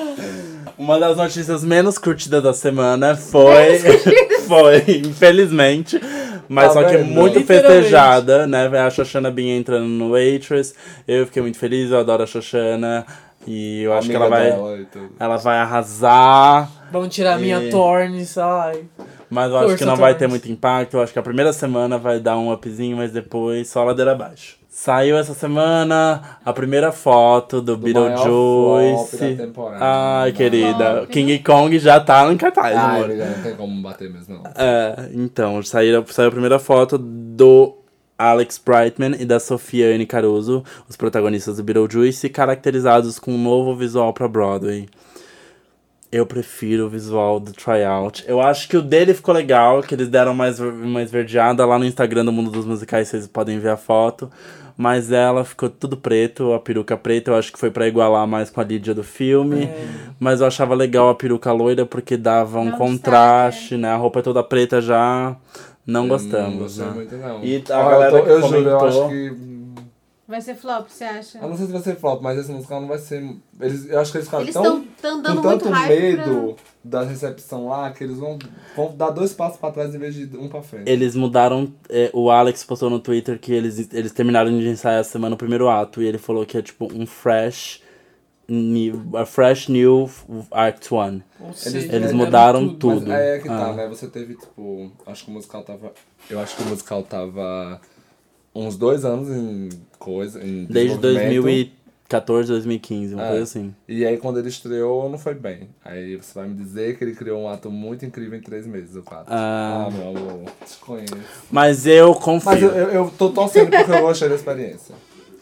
Uma das notícias menos curtidas da semana foi. foi, infelizmente. Mas Tá só que vendo? muito festejada, né? A Xoxana Bin entrando no Waitress. Eu fiquei muito feliz, eu adoro a Xoxana. E eu acho que ela vai. e. Ela vai arrasar. Vamos tirar a minha E- Thorne, sai. Mas eu acho Força, que não vai ter muito impacto. Eu acho que a primeira semana vai dar um upzinho, mas depois só ladeira abaixo. Saiu essa semana a primeira foto do, flop Beetlejuice. da temporada. Ai, querida. King Kong já tá em cartaz, Ai, amor. não tem como bater mesmo, não. É, então, saiu, saiu a primeira foto do Alex Brightman e da Sofia Anne Caruso, os protagonistas do Beetlejuice, caracterizados com um novo visual pra Broadway. Eu prefiro o visual do tryout. Eu acho que o dele ficou legal, que eles deram mais, mais verdeada. Lá no Instagram do Mundo dos Musicais vocês podem ver a foto. Mas ela ficou tudo preto, a peruca preta. Eu acho que foi pra igualar mais com a Lídia do filme. Mas eu achava legal a peruca loira porque dava um um contraste, né? A roupa é toda preta já. Não Eu gostamos, Não gostei né? muito, não. E a Ah, galera eu, tô- que eu juro, eu comentou- acho que. Vai ser flop, você acha? Eu não sei se vai ser flop, mas esse musical não vai ser. Eles, eu acho que eles ficaram Eles tão. estão dando com muito tanto hype medo da recepção lá, que eles vão, vão dar dois passos para trás em vez de um para frente. Eles mudaram. É, o Alex postou no Twitter que eles, eles terminaram de ensaiar essa semana o primeiro ato e ele falou que é tipo um fresh. New, a fresh new Act One. Eles, eles é, é mudaram tudo. tudo. é, é que tá, ah. tá, né? Você teve, tipo. Acho que o musical tava. Eu acho que o musical tava uns dois anos em coisa. Em Desde 2013. 14, 2015, uma é. coisa assim. E aí quando ele estreou, não foi bem. Aí você vai me dizer que ele criou um ato muito incrível em três meses, o 4. Ah, ah meu amor, te conheço. Mas eu confio. Mas eu, eu, tô torcendo porque eu gostei da experiência.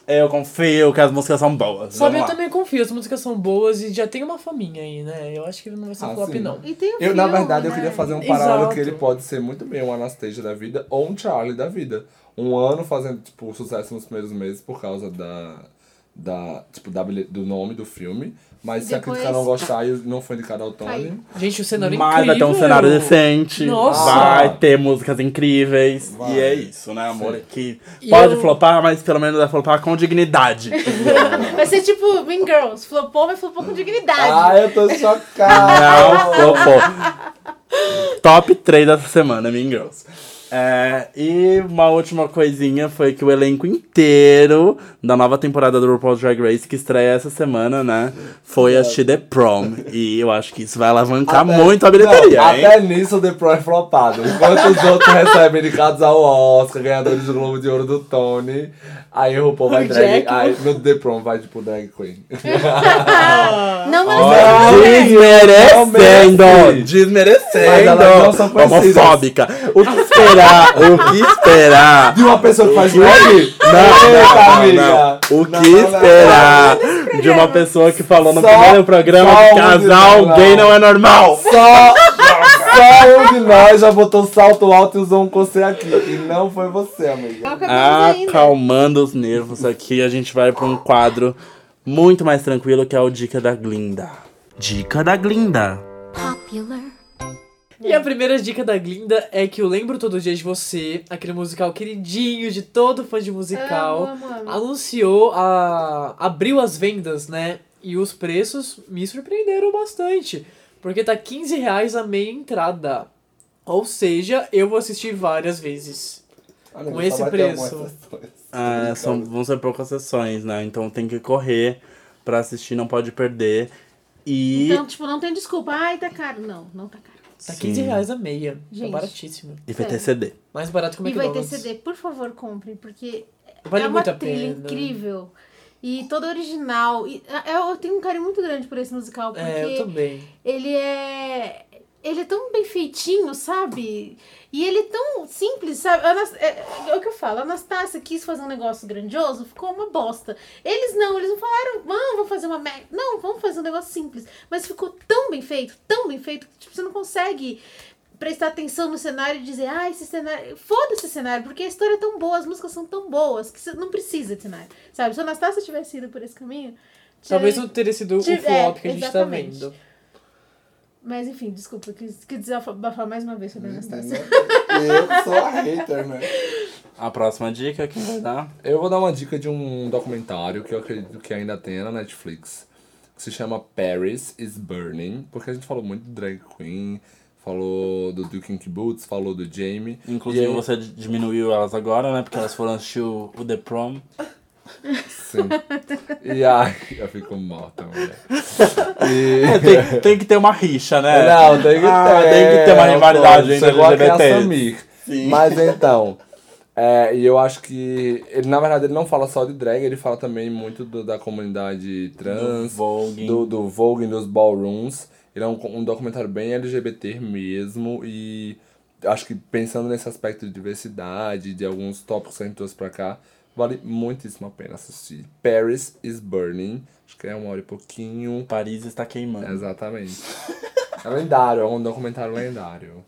Eu confio que as músicas são boas. Sabe, eu lá. também confio, as músicas são boas e já tem uma faminha aí, né? Eu acho que ele não vai ser ah, flop, sim. não. E tem um eu, filme, na verdade, né? eu queria fazer um paralelo que ele pode ser muito bem um Anastasia da vida ou um Charlie da vida. Um ano fazendo, tipo, sucesso nos primeiros meses por causa da da tipo, da, do nome do filme. Mas se a Depois- crítica não gostar e não foi indicado ao Tony. Caiu. Gente, o cenário é Mas incrível. vai ter um cenário decente. Nossa. Vai ter músicas incríveis. Vai. E é isso, né, amor? Que E pode eu- flopar, mas pelo menos vai flopar com dignidade. Vai ser tipo Mean Girls. Flopou, mas flopou com dignidade. Ah, eu tô chocado! Não flopou. Top 3 dessa semana, Mean Girls. É, e uma última coisinha foi que o elenco inteiro da nova temporada do RuPaul's Drag Race, que estreia essa semana, né? Foi assistir The Prom. E eu acho que isso vai alavancar Até- muito a bilheteria, Não? Até nisso o The Pro é flopado. Enquanto os outros recebem indicados ao Oscar, ganhadores do Globo de Ouro do Tony, aí o RuPaul vai O drag. Jack- Aí no The Prom vai tipo drag queen. Não, mas Olha, desmerecendo! mereci. Desmerecendo! Mas elas não são. Homofóbica! O que esperar? o que esperar? De uma pessoa que faz drag? Não, não, não. O Não, que não, não. esperar de uma pessoa que falou no Só- primeiro programa que casal gay não é normal? Só, só um de nós já botou salto alto e usou um você aqui. E não foi você, amiga. acabamos ainda. Acalmando os nervos aqui, a gente vai para um quadro muito mais tranquilo que é o Dica da Glinda. Dica da Glinda. Popular. E a primeira dica da Glinda é que eu lembro todo dia de você, aquele musical queridinho de todo fã de musical, amo, amo. anunciou, a, abriu as vendas, né? E os preços me surpreenderam bastante. Porque tá 15 reais a meia entrada. Ou seja, eu vou assistir várias vezes. Amigo, Com esse ter preço. Ah, são, vão ser poucas sessões, né? Então tem que correr pra assistir, não pode perder. E, Então, tipo, não tem desculpa. Ai, tá caro. Não, não tá caro. Tá Sim. 15 reais a meia. Gente. É baratíssimo. e vai ter sério. CD. Mais barato que o E vai ter McDonald's. CD. Por favor, comprem, porque Vale é uma muito a trilha pena. incrível. E toda original. E ah, eu, tenho um carinho muito grande por esse musical, porque É, eu também. ele é. Ele é tão bem feitinho, sabe? E ele é tão simples, sabe? Anas- É, é o que eu falo, a Anastácia quis fazer um negócio grandioso, ficou uma bosta. Eles não, eles não falaram, vamos, vamos fazer uma mega. Não, vamos fazer um negócio simples. Mas ficou tão bem feito, tão bem feito, que tipo, você não consegue prestar atenção no cenário e dizer, ah, esse cenário. Foda-se esse cenário, porque a história é tão boa, as músicas são tão boas, que você não precisa de cenário. Sabe? Se a Anastácia tivesse ido por esse caminho. Talvez não teria sido o flop é, que a gente tá exatamente. vendo. Mas enfim, desculpa, quis, quis desabafar mais uma vez sobre a Anastácia. Eu que sou a hater, né? A próxima dica, quem vai dar? Eu vou dar uma dica de um documentário que eu acredito que ainda tem na Netflix. Que se chama Paris is Burning. Porque a gente falou muito do Drag Queen, falou do Duke Boots, falou do Jamie. Inclusive E aí- você diminuiu elas agora, né? Porque elas foram assistir o, o The Prom. Sim. E ai, eu fico morta, mulher. E... É, tem, tem que ter uma rixa, né? Não, tem que ter. Ah, tem que ter uma rivalidade entre. Mas então, é, e eu acho que ele, na verdade, ele não fala só de drag, ele fala também muito do- da comunidade trans, Do voguing. do, do voguing, dos ballrooms. Ele é um, um documentário bem LGBT mesmo e acho que pensando nesse aspecto de diversidade, de alguns tópicos que a gente trouxe pra cá, vale muitíssimo a pena assistir. Paris is Burning, acho que é uma hora e pouquinho. Paris está queimando. Exatamente. É lendário, é um documentário lendário.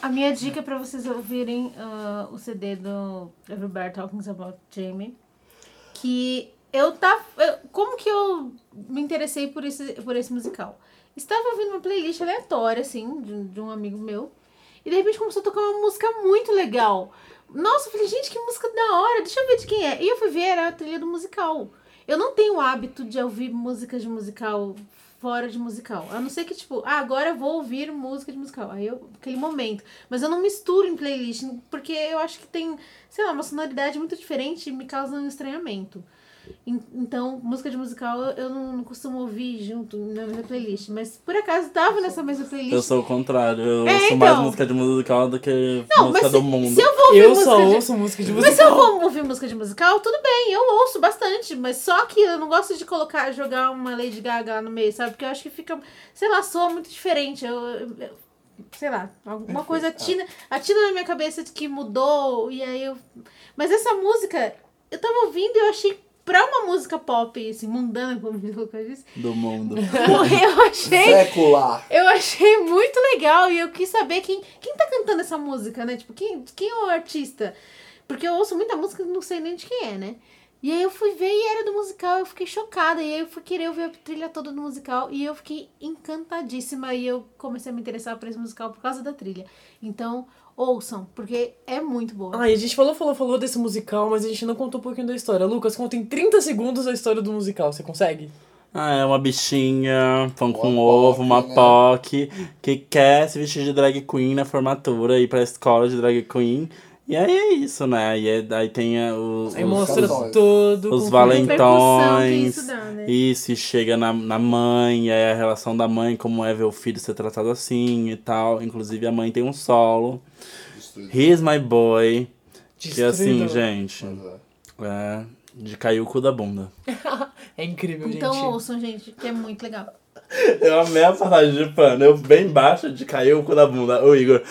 A minha dica é pra vocês ouvirem ah, o CD do Everybody Talking About Jamie. Que eu tava. eu- como que eu me interessei por esse, por esse musical? Estava ouvindo uma playlist aleatória, assim, de, de um amigo meu. E de repente começou a tocar uma música muito legal. Nossa, eu falei, gente, que música da hora, deixa eu ver de quem é. E eu fui ver, era a trilha do musical. Eu não tenho o hábito de ouvir músicas de musical fora de musical. A não ser que, tipo, ah, agora eu vou ouvir música de musical. Aí eu, aquele momento. Mas eu não misturo em playlist, porque eu acho que tem, sei lá, uma sonoridade muito diferente e me causa um estranhamento. En- Então, música de musical eu- eu não, não costumo ouvir junto na minha playlist. Mas por acaso tava nessa mesma playlist. Eu sou o contrário. Eu É, ouço então. mais música de musical do que Não, música mas do se, mundo. se eu vou ouvir Eu música só de... ouço música de Mas se musical. eu vou ouvir música de musical, tudo bem, eu ouço bastante, mas só que eu não gosto de colocar, jogar uma Lady Gaga no meio, sabe? Porque eu acho que fica, sei lá, soa muito diferente. Eu, eu- eu- sei lá, alguma coisa atina, atina na minha cabeça de que mudou, e aí eu. Mas essa música, eu tava ouvindo e eu achei, pra uma música pop, assim, mundana, como o Lucas disse, Do mundo. eu achei. Secular. Eu achei muito legal e eu quis saber quem, quem tá cantando essa música, né? Tipo, quem, quem é o artista? Porque eu ouço muita música e não sei nem de quem é, né? E aí eu fui ver e era do musical, eu fiquei chocada. E aí eu fui querer ouvir a trilha toda do musical e eu fiquei encantadíssima. E eu comecei a me interessar por esse musical por causa da trilha. Então, ouçam, porque é muito boa. Ai, a gente falou, falou, falou desse musical, mas a gente não contou um pouquinho da história. Lucas, conta em 30 segundos a história do musical. Você consegue? Ah, é uma bichinha, pão com Uma ovo, POC, uma né? POC, que quer se vestir de drag queen na formatura, ir pra escola de drag queen. E aí é isso, né? E aí, aí tem a- o- Aí os, mostra todo os o Repercussão que valentões. isso dá, né? Isso, e chega na, na mãe, e aí a relação da mãe, como é ver o filho ser tratado assim e tal. Inclusive a mãe tem um solo. He's my boy. Que assim, gente, é de cair o cu da bunda. É incrível, Então gente. ouçam, gente, que é muito legal. Eu amei a passagem de pano. Eu bem baixo de cair o cu da bunda. O Igor,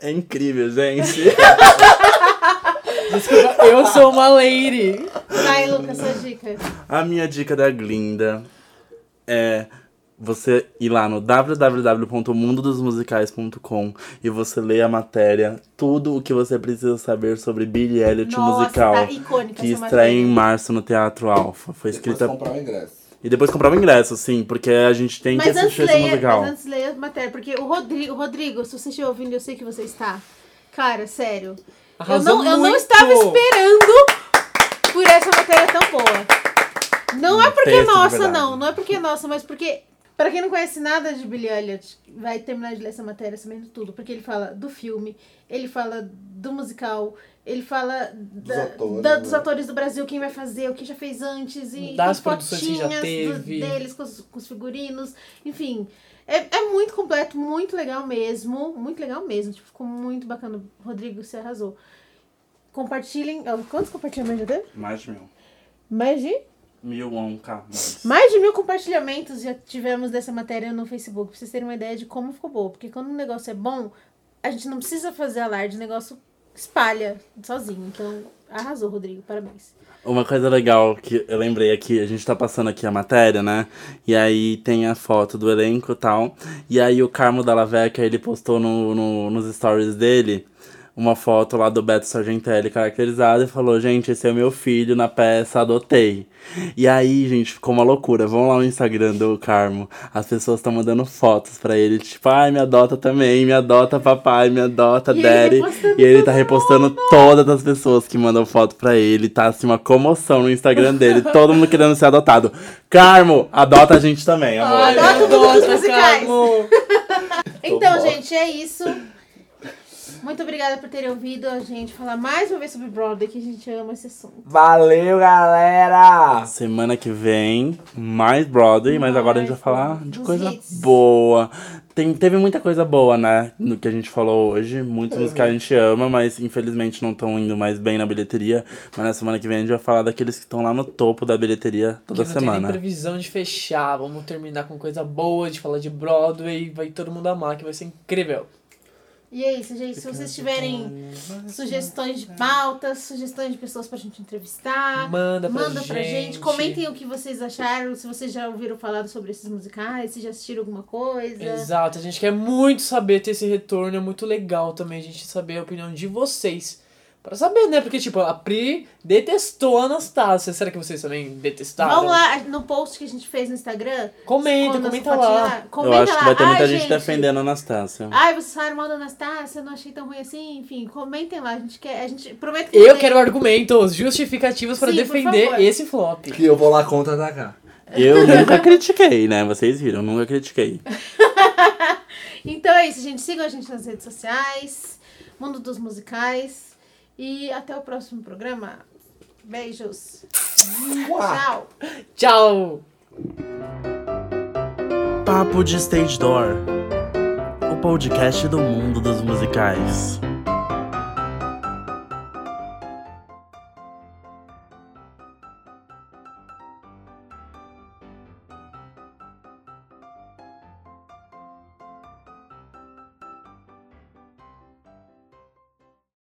é incrível, gente. Desculpa, eu sou uma lady. Vai, Lucas, sua dica. A minha dica da Glinda é você ir lá no www.mundodosmusicais.com e você ler a matéria, tudo o que você precisa saber sobre Billie Elliot o Nossa, musical, tá icônica que estreia em março no Teatro Alfa. Foi Depois escrita comprar o ingresso. E depois comprar o ingresso, sim, porque a gente tem que Mas antes, assistir esse leia, musical. mas antes leia a matéria, porque o Rodrigo, Rodrigo, se você estiver ouvindo, eu sei que você está. Cara, sério. Eu Arrasou não, eu não muito. estava esperando por essa matéria tão boa. Não é porque é texto de nossa, não. Não é porque é nossa, mas porque Pra quem não conhece nada de Billy Elliot, vai terminar de ler essa matéria sabendo tudo. Porque ele fala do filme, ele fala do musical, ele fala da- atores, da- né? dos atores do Brasil, quem vai fazer, o que já fez antes, e Das produções que já do- teve. deles com os, com os figurinos. Enfim, é, é muito completo, muito legal mesmo. Muito legal mesmo. Tipo, ficou muito bacana. Rodrigo, você arrasou. Compartilhem. Quantos compartilhamentos já teve? Mais de mil. Mais de? Mil, um, cá. mais. Mais de mil compartilhamentos já tivemos dessa matéria no Facebook, pra vocês terem uma ideia de como ficou boa. Porque quando um negócio é bom, a gente não precisa fazer alarde, o negócio espalha sozinho. Então, arrasou, Rodrigo, parabéns. Uma coisa legal que eu lembrei aqui, a gente tá passando aqui a matéria, né? E aí tem a foto do elenco e tal. E aí o Carmo Dalla Vecchia, ele postou no, no- nos stories dele uma foto lá do Beto Sargentelli caracterizado e falou, gente, esse é o meu filho na peça, adotei. E aí, gente, ficou uma loucura. Vão lá no Instagram do Carmo. As pessoas estão mandando fotos pra ele, tipo, ai, me adota também, me adota papai, me adota E ele daddy. repostando E ele tá repostando todas as pessoas que mandam foto pra ele. Tá assim, uma comoção no Instagram dele. todo mundo querendo ser adotado. Carmo, adota a gente também, amor. Ai, Adota todos os musicais. Então, bom. gente, é isso. Muito obrigada por terem ouvido a gente falar mais uma vez sobre Broadway, que a gente ama esse assunto. Valeu, galera! Semana que vem, mais Broadway, mas agora a gente vai falar de coisa hits. boa. Tem, teve muita coisa boa, né? No que a gente falou hoje. Muitos musicais a gente ama, mas infelizmente não estão indo mais bem na bilheteria. Mas na semana que vem a gente vai falar daqueles que estão lá no topo da bilheteria toda Que não tem nem semana. previsão de fechar. Vamos terminar com coisa boa, de falar de Broadway. Vai todo mundo amar, que vai ser incrível. E é isso, gente. Se vocês tiverem sugestões de pautas, sugestões de pessoas pra gente entrevistar, Manda pra manda pra gente. gente. Comentem o que vocês acharam, se vocês já ouviram falar sobre esses musicais, se já assistiram alguma coisa. Exato, a gente quer muito saber ter esse retorno, é muito legal também a gente saber a opinião de vocês. Pra saber, né? Porque, tipo, a Pri detestou a Anastácia. Será que vocês também detestaram? Vamos lá no post que a gente fez no Instagram. Comenta, comenta fotinha lá. Comenta Eu acho que lá. vai ter muita Ai, gente, defendendo a Anastácia. Ai, vocês falaram mal da Anastácia, eu não achei tão ruim assim. Enfim, comentem lá. A gente quer. A gente promete que Eu quero argumentos justificativos para Sim, defender esse flop. Que eu vou lá contra-atacar. Eu nunca critiquei, né? Vocês viram, nunca critiquei. Então é isso, gente. Sigam a gente nas redes sociais, Mundo dos Musicais. E até o próximo programa. Beijos. Tchau. Tchau! Papo de Stage Door o podcast do mundo dos musicais.